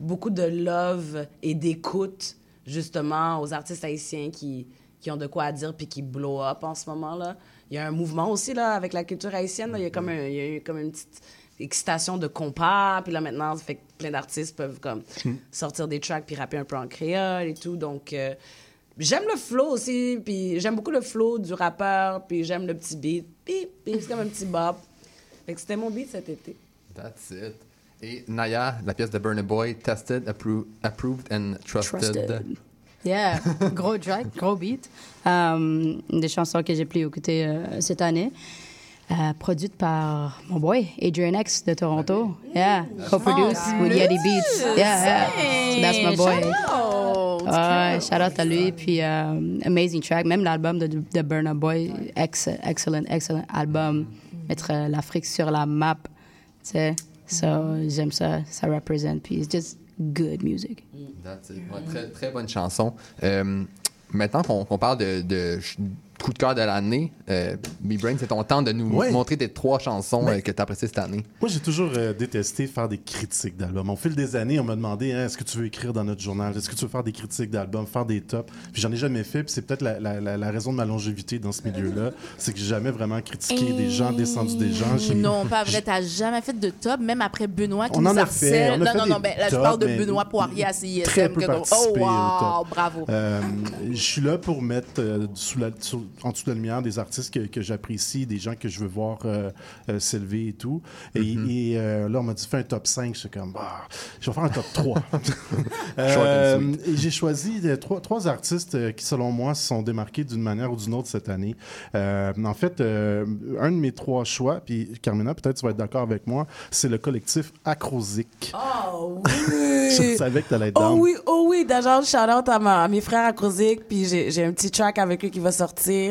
beaucoup de love et d'écoute, justement, aux artistes haïtiens qui, qui ont de quoi à dire puis qui blow up en ce moment-là. Il y a un mouvement aussi, là, avec la culture haïtienne. là. Il y a comme, un- il y a eu comme une petite excitation de compas. Puis là, maintenant, ça fait que plein d'artistes peuvent comme sortir des tracks puis rapper un peu en créole et tout. Donc, euh, j'aime le flow aussi. Puis j'aime beaucoup le flow du rappeur. Puis j'aime le petit beat. Puis, puis c'est comme un petit bop. Fait que c'était mon beat cet été. That's it. Et Naya, la pièce de Burna Boy, Tested, appro- Approved and Trusted. Trusted. Yeah, gros track, gros beat. Une des chansons que j'ai pu écouter euh, cette année. Euh, produite par mon boy, Adrian X de Toronto. Yeah, co-produced with Yeti Beats. Yeah, yeah. So that's my boy. Ouais, shout out à lui. Puis, euh, amazing track. Même l'album de, de Burna Boy, ex- excellent, excellent album. Mettre euh, l'Afrique sur la map. Tu sais, so, j'aime ça. Ça représente. Puis, it's just good music. Très, très bonne chanson. Euh, maintenant qu'on parle de, coup de cœur de l'année, euh, B-Brain, c'est ton temps de nous Ouais. montrer tes trois chansons euh, que tu as appréciées cette année. Moi, j'ai toujours euh, détesté faire des critiques d'albums. Au fil des années, on m'a demandé hein, est-ce que tu veux écrire dans notre journal? Est-ce que tu veux faire des critiques d'albums, faire des tops? Puis j'en ai jamais fait. Puis c'est peut-être la, la- la- la raison de ma longévité dans ce milieu-là. C'est que j'ai jamais vraiment critiqué des gens, descendu des gens. J'ai- Non, pas vrai. T'as jamais fait de top, même après Benoît qui On nous en a harcèle. fait, on a non, fait non, non, ben, là, je parle de mais Benoît Poirier à CISM. très peu que oh, wow, bravo. Euh, je suis là pour mettre euh, sous la, sous- en dessous de la lumière des artistes que, que j'apprécie, des gens que je veux voir euh, euh, s'élever et tout. Et, Mm-hmm. et, euh, là, on m'a dit fais un top 5. Je suis comme, bah, je vais faire un top 3. Short and Euh, sweet. et j'ai choisi trois, trois artistes qui, selon moi, se sont démarqués d'une manière ou d'une autre cette année. Euh, en fait, euh, un de mes trois choix, puis Carmina, peut-être tu vas être d'accord avec moi, c'est le collectif Acrosic. Oh Je savais que tu allais être Oh oui, oh oui. D'ailleurs, shout out à, mes frères à Crozig. Puis j'ai j'ai un petit track avec eux qui va sortir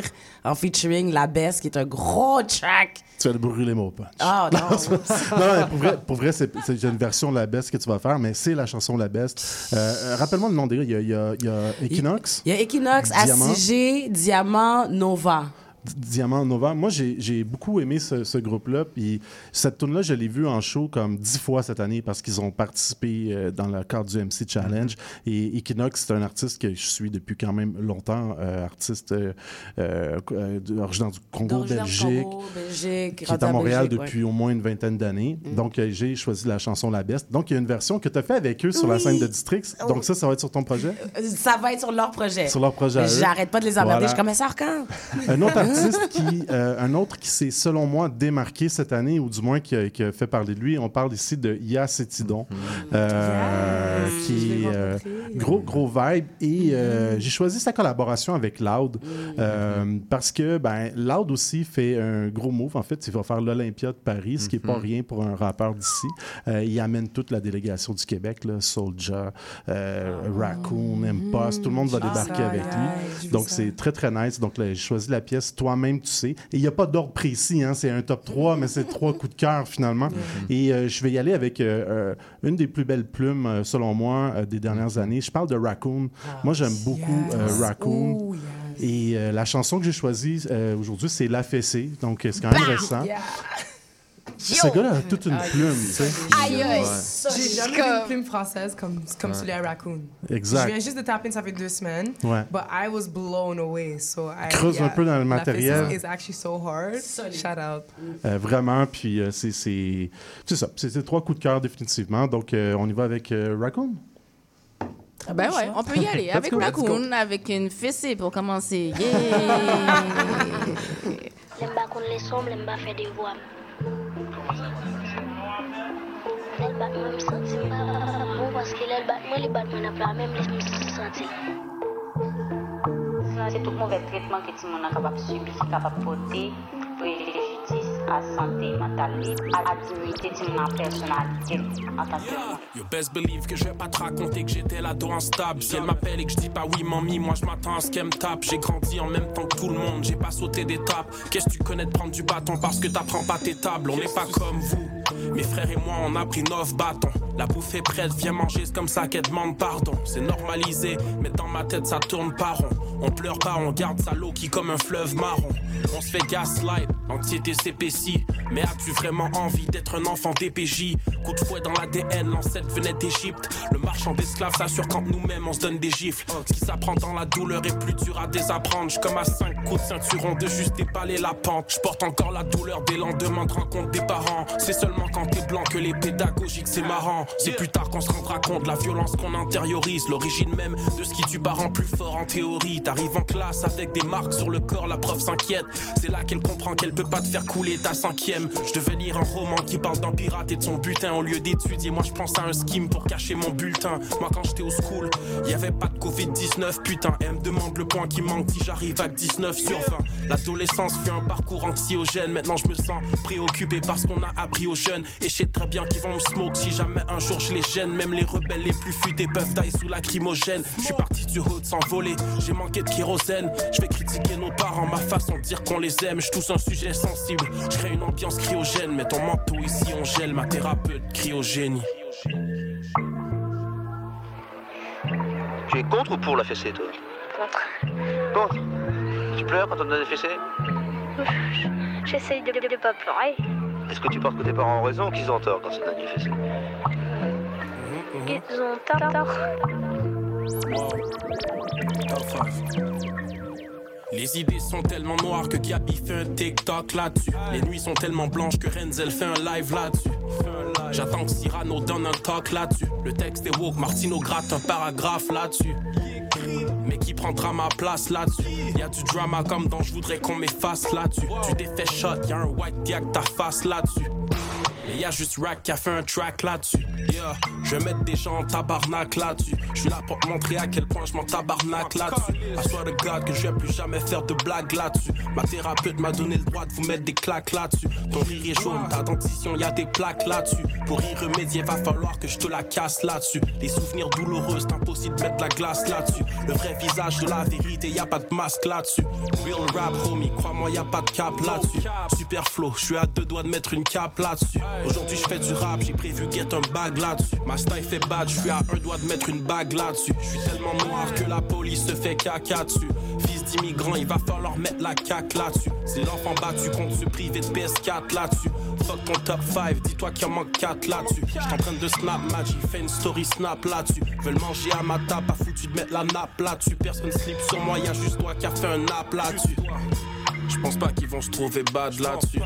en featuring La Besse, qui est un gros track. Tu vas le brûler, mon punch. Ah non. non, non, pour vrai, pour vrai, c'est une version La Best que tu vas faire, mais c'est la chanson La Best. Euh, euh, Rappelle-moi le nom des gars. Il y a, il y a- il y a Equinox. Il y a Equinox, Diamant. ACG, Diamant, Nova. Diamant Nova. Moi, j'ai beaucoup aimé ce, ce groupe-là. Puis cette tune-là, je l'ai vue en show comme dix fois cette année parce qu'ils ont participé euh, dans le cadre du MC Challenge. Et Equinox, c'est un artiste que je suis depuis quand même longtemps, euh, artiste euh, euh, originaire du Congo, Belgique. Congo, Belgique, qui est à à Montréal Belgique, depuis ouais. au moins une vingtaine d'années. Donc, euh, j'ai choisi la chanson La Best. Donc, il y a une version que tu as fait avec eux sur la scène de Districts. Oh. Donc, ça, ça va être sur ton projet? Ça va être sur leur projet. Sur leur projet à. J'arrête pas de les emmerder. Voilà. Je suis comme, mais ça sort quand? Un autre artiste qui, euh, un autre qui s'est, selon moi, démarqué cette année, ou du moins qui a, qui a fait parler de lui, on parle ici de Ya Cétidon, euh, qui est euh, gros, gros vibe. Et euh, j'ai choisi sa collaboration avec Loud euh, parce que ben, Loud aussi fait un gros move. En fait, il va faire l'Olympia de Paris, ce qui n'est pas rien pour un rappeur d'ici. Euh, il amène toute la délégation du Québec, là, Soulja, euh, Raccoon, Impost, tout le monde va Ah, débarquer ça, avec yeah, lui. Donc, ça. c'est très, très nice. Donc, là, j'ai choisi la pièce Toi-même, tu sais. Et il n'y a pas d'ordre précis, hein, c'est un top 3, mais c'est trois coups de cœur finalement. Et euh, je vais y aller avec euh, euh, une des plus belles plumes, selon moi, des dernières années. Je parle de Raccoon. moi, j'aime beaucoup. Raccoon. Oh, Et la chanson que j'ai choisie aujourd'hui, c'est La Fessée. Donc, c'est quand même récent. Ce gars-là a toute une Ah, plume, tu sais. Aïe. J'ai jamais vu une plume française comme, comme Ouais. celui à Raccoon. Exact. Je viens juste de taper, ça fait deux semaines. Ouais. But I was blown away. So I, Creuse un peu dans le La matériel. is actually so hard. Shout out. Euh, vraiment, puis euh, c'est c'est c'est ça. C'est c'est trois coups de cœur définitivement. Donc, euh, on y va avec euh, Raccoon. Ben ouais, on peut y aller. Avec. Raccoon, avec une fessée pour commencer. Yeah! L'aime pas qu'on les sombres, l'aime pas faire des voix. El bat mwen m senti Mwen paske lèl bat mwen, lèl bat mwen ap la mèm lèl m senti. Se tout mouve tretman ki ti moun an kapap subi, kapap pote You best believe que je vais pas te raconter que j'étais l'ado instable. Si elle m'appelle et que je dis pas oui, mamie, moi je m'attends à ce qu'elle me tape. J'ai grandi en même temps que tout le monde, j'ai pas sauté d'étape. Qu'est-ce que tu connais de prendre du bâton parce que t'apprends pas tes tables? On n'est pas comme vous. Mes frères et moi, on a pris neuf bâtons. La bouffe est prête, viens manger, c'est comme ça qu'elle demande pardon. C'est normalisé, mais dans ma tête ça tourne pas rond. On pleure pas, on garde sa l'eau qui comme un fleuve marron. On se fait gaslight, l'anxiété s'épaissit. Mais as-tu vraiment envie d'être un enfant DPJ Coup de fouet dans l'ADN, l'ancêtre venait d'Égypte. Le marchand d'esclaves s'assure quand nous-mêmes on se donne des gifles. Ce qui s'apprend dans la douleur est plus dur à désapprendre. Comme à 5 coups de ceinturon de juste déballer la pente. Je porte encore la douleur des lendemains de rencontre des parents. C'est seulement quand t'es blanc que les pédagogiques c'est marrant. C'est plus tard qu'on se rendra compte la violence qu'on intériorise. L'origine même de ce qui tue parent plus fort en théorie. T'arrives en classe avec des marques sur le corps, la prof s'inquiète. C'est là qu'elle comprend qu'elle peut pas te faire couler ta cinquième. Je devais lire un roman qui parle d'un pirate et de son butin au lieu d'étudier. Moi je pense à un scheme pour cacher mon bulletin. Moi quand j'étais au school, y avait pas de Covid-19, putain. Elle me demande le point qui manque si j'arrive à 19 sur 20. L'adolescence fut un parcours anxiogène. Maintenant je me sens préoccupé parce qu'on a appris aux jeunes. Et je sais très bien qu'ils vont me smoke si jamais un jour je les gêne. Même les rebelles les plus futés peuvent tailler sous lacrymogène. Je suis parti du haut de s'envoler, j'ai manqué de kérosène. Je vais critiquer nos parents, ma façon de dire qu'on les aime. Je touche un sujet sensible, je crée une ambiance cryogène. Mets ton manteau ici, on gèle, ma thérapeute cryogénie. Tu es contre ou pour la fessée, toi Contre. Contre Tu pleures quand on te donne des fessées J'essaye de ne pas pleurer. Est-ce que tu penses que tes parents ont raison ou qu'ils ont tort quand c'est donne des fessées Ils ont tort. Les idées sont tellement noires que Gabi fait un TikTok là-dessus. Les nuits sont tellement blanches que Renzel fait un live là-dessus. J'attends que Cyrano donne un talk là-dessus. Le texte est woke, Martino gratte un paragraphe là-dessus. Mais qui prendra ma place là-dessus? Y'a du drama comme dans Je voudrais qu'on m'efface là-dessus. Tu fait shot, y'a un white diac ta face là-dessus. Et y a juste Rack qui a fait un track là-dessus. Yeah, je vais mettre des gens en tabarnak là-dessus. Je suis là pour te montrer à quel point je m'en tabarnak là-dessus. À soi de God que je vais plus jamais faire de blagues là-dessus. Ma thérapeute m'a donné le droit de vous mettre des claques là-dessus. Ton rire est jaune, ta dentition, y a des plaques là-dessus. Pour y remédier, va falloir que je te la casse là-dessus. Les souvenirs douloureux, c'est impossible de mettre la glace là-dessus. Le vrai visage de la vérité, y a pas de masque là-dessus. Real rap, homie, crois-moi, y a pas de cap là-dessus. Super flow, je suis à deux doigts de mettre une cape là-dessus. Aujourd'hui, je fais du rap, j'ai prévu get un bag là-dessus. Ma style fait bad, je suis à un doigt de mettre une bague là-dessus. Je suis tellement noir que la police se fait caca dessus. Fils d'immigrant, il va falloir mettre la caque là-dessus. C'est l'enfant battu contre se priver de PS4 là-dessus. Fuck ton top 5, dis-toi qu'il en manque 4 là-dessus. J'suis en train de snap match, il fait une story snap là-dessus. Veulent manger à ma table, pas foutu de mettre la nappe là-dessus. Personne slip sur moi, y'a juste toi qui a fait un nap là-dessus. Je pense pas qu'ils vont se trouver bad là-dessus.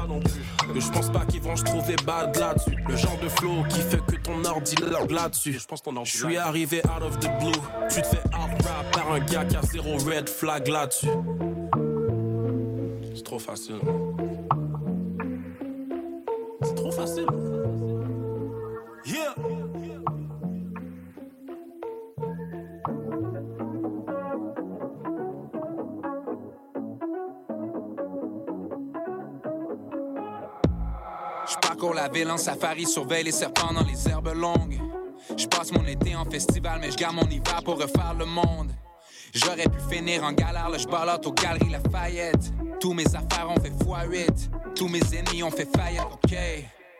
Je pense pas qu'ils vont se trouver bad là-dessus. Le genre de flow qui fait que ton ordi lag là-dessus. Je suis arrivé out of the blue. Tu te fais rap par un gars qui a zéro red flag là-dessus. C'est trop facile. C'est trop facile. Yeah. Parcours la ville en safari, surveille les serpents dans les herbes longues. Je passe mon été en festival, mais je garde mon hiver pour refaire le monde. J'aurais pu finir en galère, là je ballotte aux galeries Lafayette. Tous mes affaires ont fait x8, tous mes ennemis ont fait faillite, ok.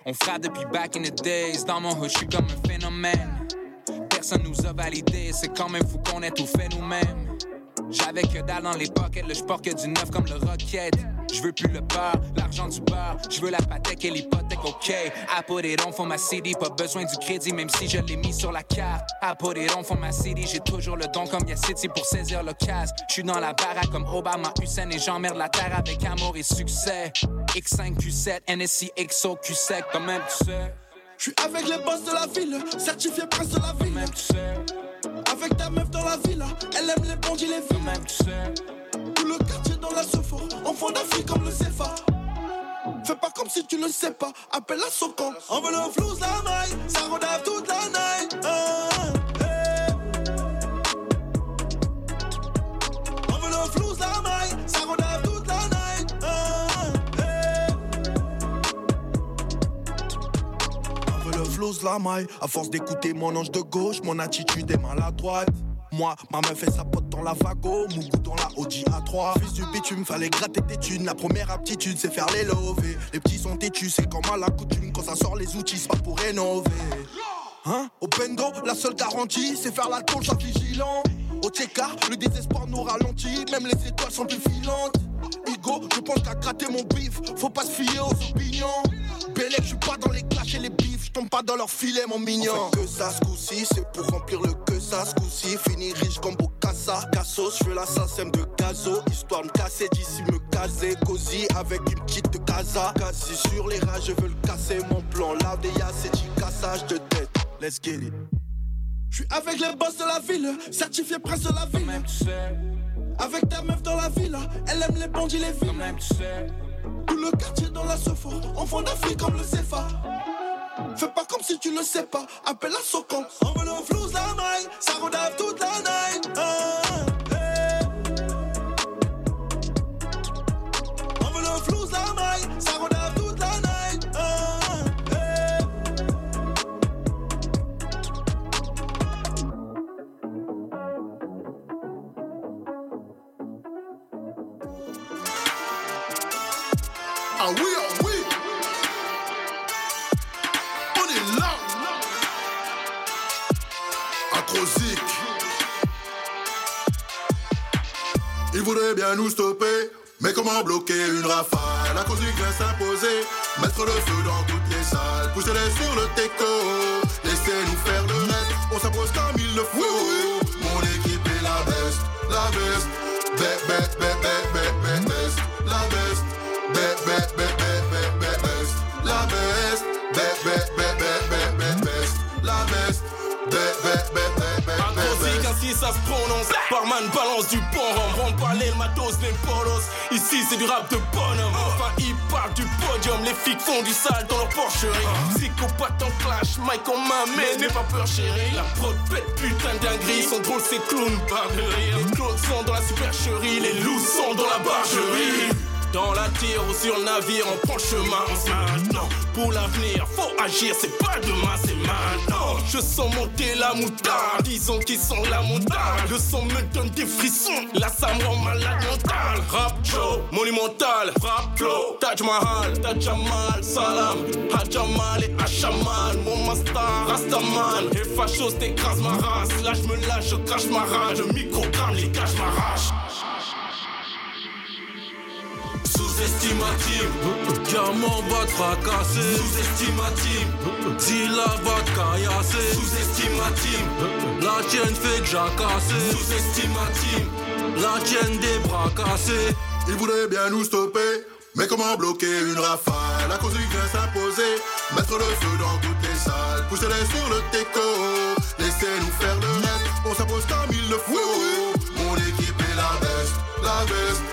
On frappe depuis back in the days, dans mon hood, je suis comme un phénomène. Personne nous a validé, c'est quand même fou qu'on ait tout fait nous-mêmes. J'avais que dalle dans les pockets, le sport que du neuf comme le rocket. Je veux plus le beurre, l'argent du beurre. Je veux la patek et l'hypothèque, ok. I put it on for ma city, pas besoin du crédit, même si je l'ai mis sur la carte. I put it on for ma city, j'ai toujours le don comme City pour saisir le cash. Je suis dans la baraque comme Obama, Hussein et j'emmerde la terre avec amour et succès. X5, Q7, NSI, XO, Q7, quand même tu sais. Je suis avec les boss de la ville, certifié prince de la ville. Même tu sais. Avec ta meuf dans la villa, elle aime les bandits, les filles. Même tu sais. Tout le quartier dans la sofa, enfant d'Afrique comme le CFA. Fais pas comme si tu le sais pas, appelle la Socan. Enveloppe flouze la maille, ça redave toute la night. Ah, hey. Enveloppe flouze la maille, ça redave toute la night. Ah, hey. Enveloppe flouze la maille, à force d'écouter mon ange de gauche, mon attitude est maladroite. Moi, ma meuf fait sa pote dans la vago, mon goût dans la Audi A3. Fils du bitume, fallait gratter tes thunes. La première aptitude, c'est faire les lovés. Les petits sont têtus, c'est comme à la coutume. Quand ça sort les outils, c'est pas pour rénover. Hein? Au bendo, la seule garantie, c'est faire la tôle, sois vigilant. Au Tcheka, le désespoir nous ralentit, même les étoiles sont plus filantes. Hugo, je pense qu'à gratter mon bif, faut pas se fier aux opinions. Bélec, je suis pas dans les clashs et les bifs, je tombe pas dans leur filet, mon mignon. On fait que ça ce coup-ci, c'est pour remplir le que ça ce coup-ci. Fini riche comme Bocassa, Cassos, je veux l'assassin de gazo, histoire de me casser d'ici, me caser, cosy avec une petite casa. Cassis sur les rages, je veux le casser, mon plan. La DEA, c'est du cassage de tête. Let's get it. Je suis avec les boss de la ville, certifié prince de la ville. Avec ta meuf dans la villa, elle aime les bandits, les villes. Tout le quartier dans la sofa, enfant d'Afrique comme le CFA. Fais pas comme si tu le sais pas, appelle la Socan. Enveloppe flouze la maille, ça redave toute la night. Ah, voudraient bien nous stopper, mais comment bloquer une rafale Acrosique vient s'imposer, mettre le feu dans toutes les salles, pousser-les sur le teco, laissez-nous faire le reste, on s'impose comme il le faut. Mon équipe est la best, la best, bête, bête, bête, bête, bête, bête, best, la best, best, best, best, best, best. La best, best, best, best, Ça se prononce. Barman balance du bon rhum, rond parler le matos, les polos. Ici c'est du rap de bonhomme. Enfin, ils parlent du podium, les flics font du sale dans leur porcherie. Psychopathe en clash, Mike en main, mais n'aie pas peur, chérie. La prod pète putain dinguerie, son drôle c'est clown, barre de rire. Les clones sont dans la supercherie, les loups sont dans la bargerie. Dans la tire ou sur le navire, on prend le chemin, on se maintenant. Pour l'avenir, faut agir, c'est pas demain, c'est maintenant. Je sens monter la moutarde, disons qu'ils sont la montagne. Le son me donne des frissons, là ça me malade mental. Rap show, monumental, rap flow, Taj Mahal, Taj Jamal, Salam, Hajamal et Hachaman, mon master, Rastaman. Et fachos, t'écrases ma race, là je me lâche, je crache ma rage, le microgramme, les gars, je m'arrache. Sous-estimatime, diamant va te fracasser. Sous-estimatime, Zilla va te caillasser. Sous-estimatime, la tienne fait déjà casser. Sous-estimatime, la tienne des bras cassés. Ils voudraient bien nous stopper, mais comment bloquer une rafale La cause vient s'imposer, mettre le feu dans toutes les salles, pousser-les sur le teco, laissez-nous faire le reste, on s'impose comme il le faut. Mon équipe est la best, la best,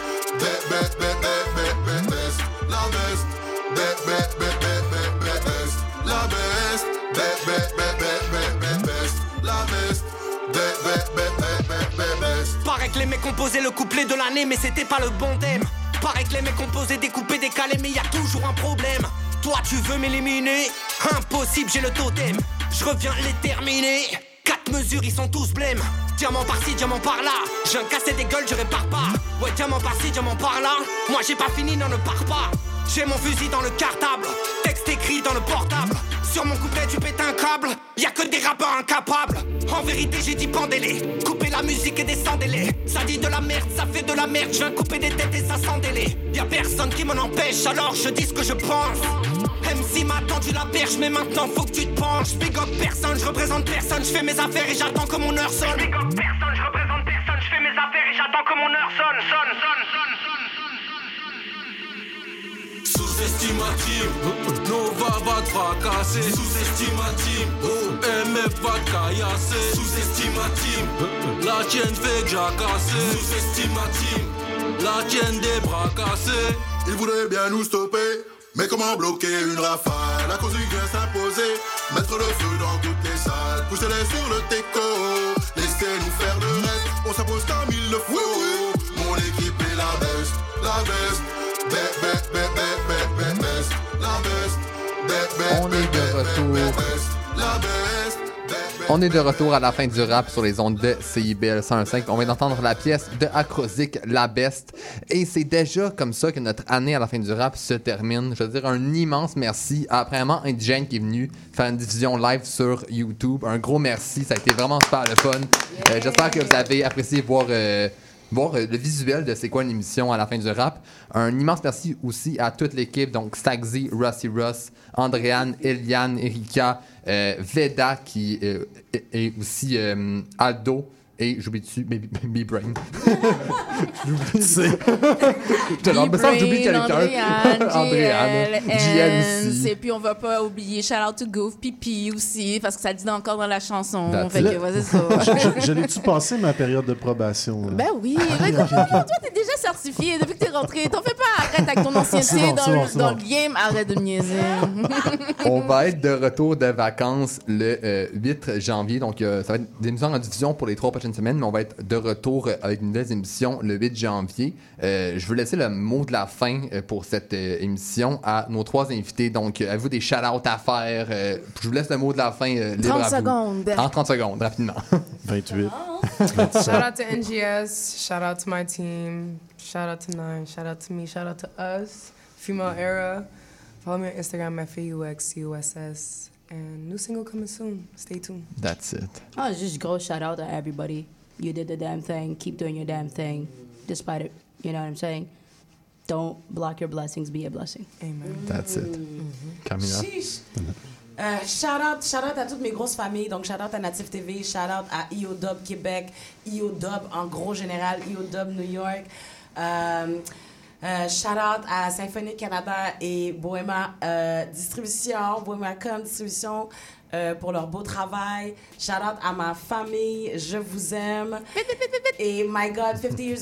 Composaient le couplet de l'année, mais c'était pas le bon thème. Paraît que les mecs composaient découpés, décalés, mais y a toujours un problème. Toi, tu veux m'éliminer? Impossible, j'ai le totem. Je reviens les terminer. Quatre mesures, ils sont tous blêmes. Diamant par-ci, diamant par-là. J'ai un cassé des gueules, je répare pas. Ouais, diamant par-ci, diamant par-là. Moi, j'ai pas fini, non, ne pars pas. J'ai mon fusil dans le cartable. Écrit dans le portable. Sur mon couplet, tu pètes un câble. Y a que des rappeurs incapables. En vérité, j'ai dit pendez-les. Coupez la musique et descendez-les. Ça dit de la merde, ça fait de la merde. Je viens couper des têtes et ça sans délai. Y a personne qui m'en empêche, alors je dis ce que je pense. MC m'a tendu la perche, mais maintenant faut que tu te penches. Big up personne, je représente personne. Je fais mes affaires et j'attends que mon heure sonne. Big up personne, je représente personne. Je fais mes affaires et j'attends que mon heure sonne. Sonne, sonne, sonne, sonne, Sous-estimatime, Nova va te fracasser. Sous-estimatime, MF va te caillasser. Sous-estimatime, la tienne fait déjà casser. Sous-estimatime, la tienne des bras cassés. Ils voudraient bien nous stopper, Mais comment bloquer une rafale? La cause vient s'imposer. Mettre le feu dans toutes les salles. Pousser-les sur le teco. Laissez-nous faire le reste. On s'impose comme il le faut. Mon équipe est la best. La best. On est de retour. On est de retour à la fin du rap sur les ondes de CIBL 105. On vient d'entendre la pièce de Acrosic, La Best. Et c'est déjà comme ça que notre année à la fin du rap se termine. Je veux dire un immense merci à, premièrement, Indigène qui est venu faire une diffusion live sur YouTube. Un gros merci. Ça a été vraiment super le fun. Euh, J'espère que vous avez apprécié voir. euh, voir euh, le visuel de c'est quoi une émission à la fin du rap. Un immense merci aussi à toute l'équipe, donc Stagzy, Rusty Russ, Andréane, Eliane, Erika, euh, Veda qui euh, est aussi Aldo et j'oublie dessus B-Brain. j'oublie c'est. Je me j'oublie quelqu'un. Andréane, Hans, aussi. Et puis, on va pas oublier shout out to Goof, Pipi aussi, parce que ça dit encore dans la chanson. That's Fait it. que, ouais, c'est ça. je je- je l'ai-tu passé ma période de probation? là? Ben oui, Ah, mais ok. toi, t'es déjà certifié depuis que t'es rentré. T'en fais pas, arrête avec ton ancienneté C'est bon, dans, le, bon, c'est dans bon. le game, arrête de me niaiser. On va être de retour de vacances le euh, 8 janvier. Donc, euh, ça va être des en diffusion pour les trois prochaines semaines, mais on va être de retour euh, avec une nouvelle émission le 8 janvier. Euh, je veux laisser le mot de la fin euh, pour cette euh, émission à nos trois invités. Donc, euh, avez-vous des shout-outs à faire? Euh, je vous laisse le mot de la fin euh, libre 30 à vous. secondes. En 30 secondes, rapidement. 28. Shout out to NGS. Shout out to my team. Shout out to Nine. Shout out to me. Shout out to us. Female Era. Follow me on Instagram at FAUXCUSS. And new single coming soon. Stay tuned. That's it. Oh, just go shout out to everybody. You did the damn thing. Keep doing your damn thing, despite it. You know what I'm saying? Don't block your blessings. Be a blessing. Amen. That's it. Mm-hmm. Camila. Sheesh. Euh, shout out, shout out à toutes mes grosses familles. Donc, shout out à Native TV, shout out à IODub Québec, IODub en gros général, IODub New York. Euh, euh, shout out à Symphonie Canada et Bohema euh, Distribution, Bohema Com Distribution euh, pour leur beau travail. Shout out à ma famille, je vous aime. Et my God, 50 years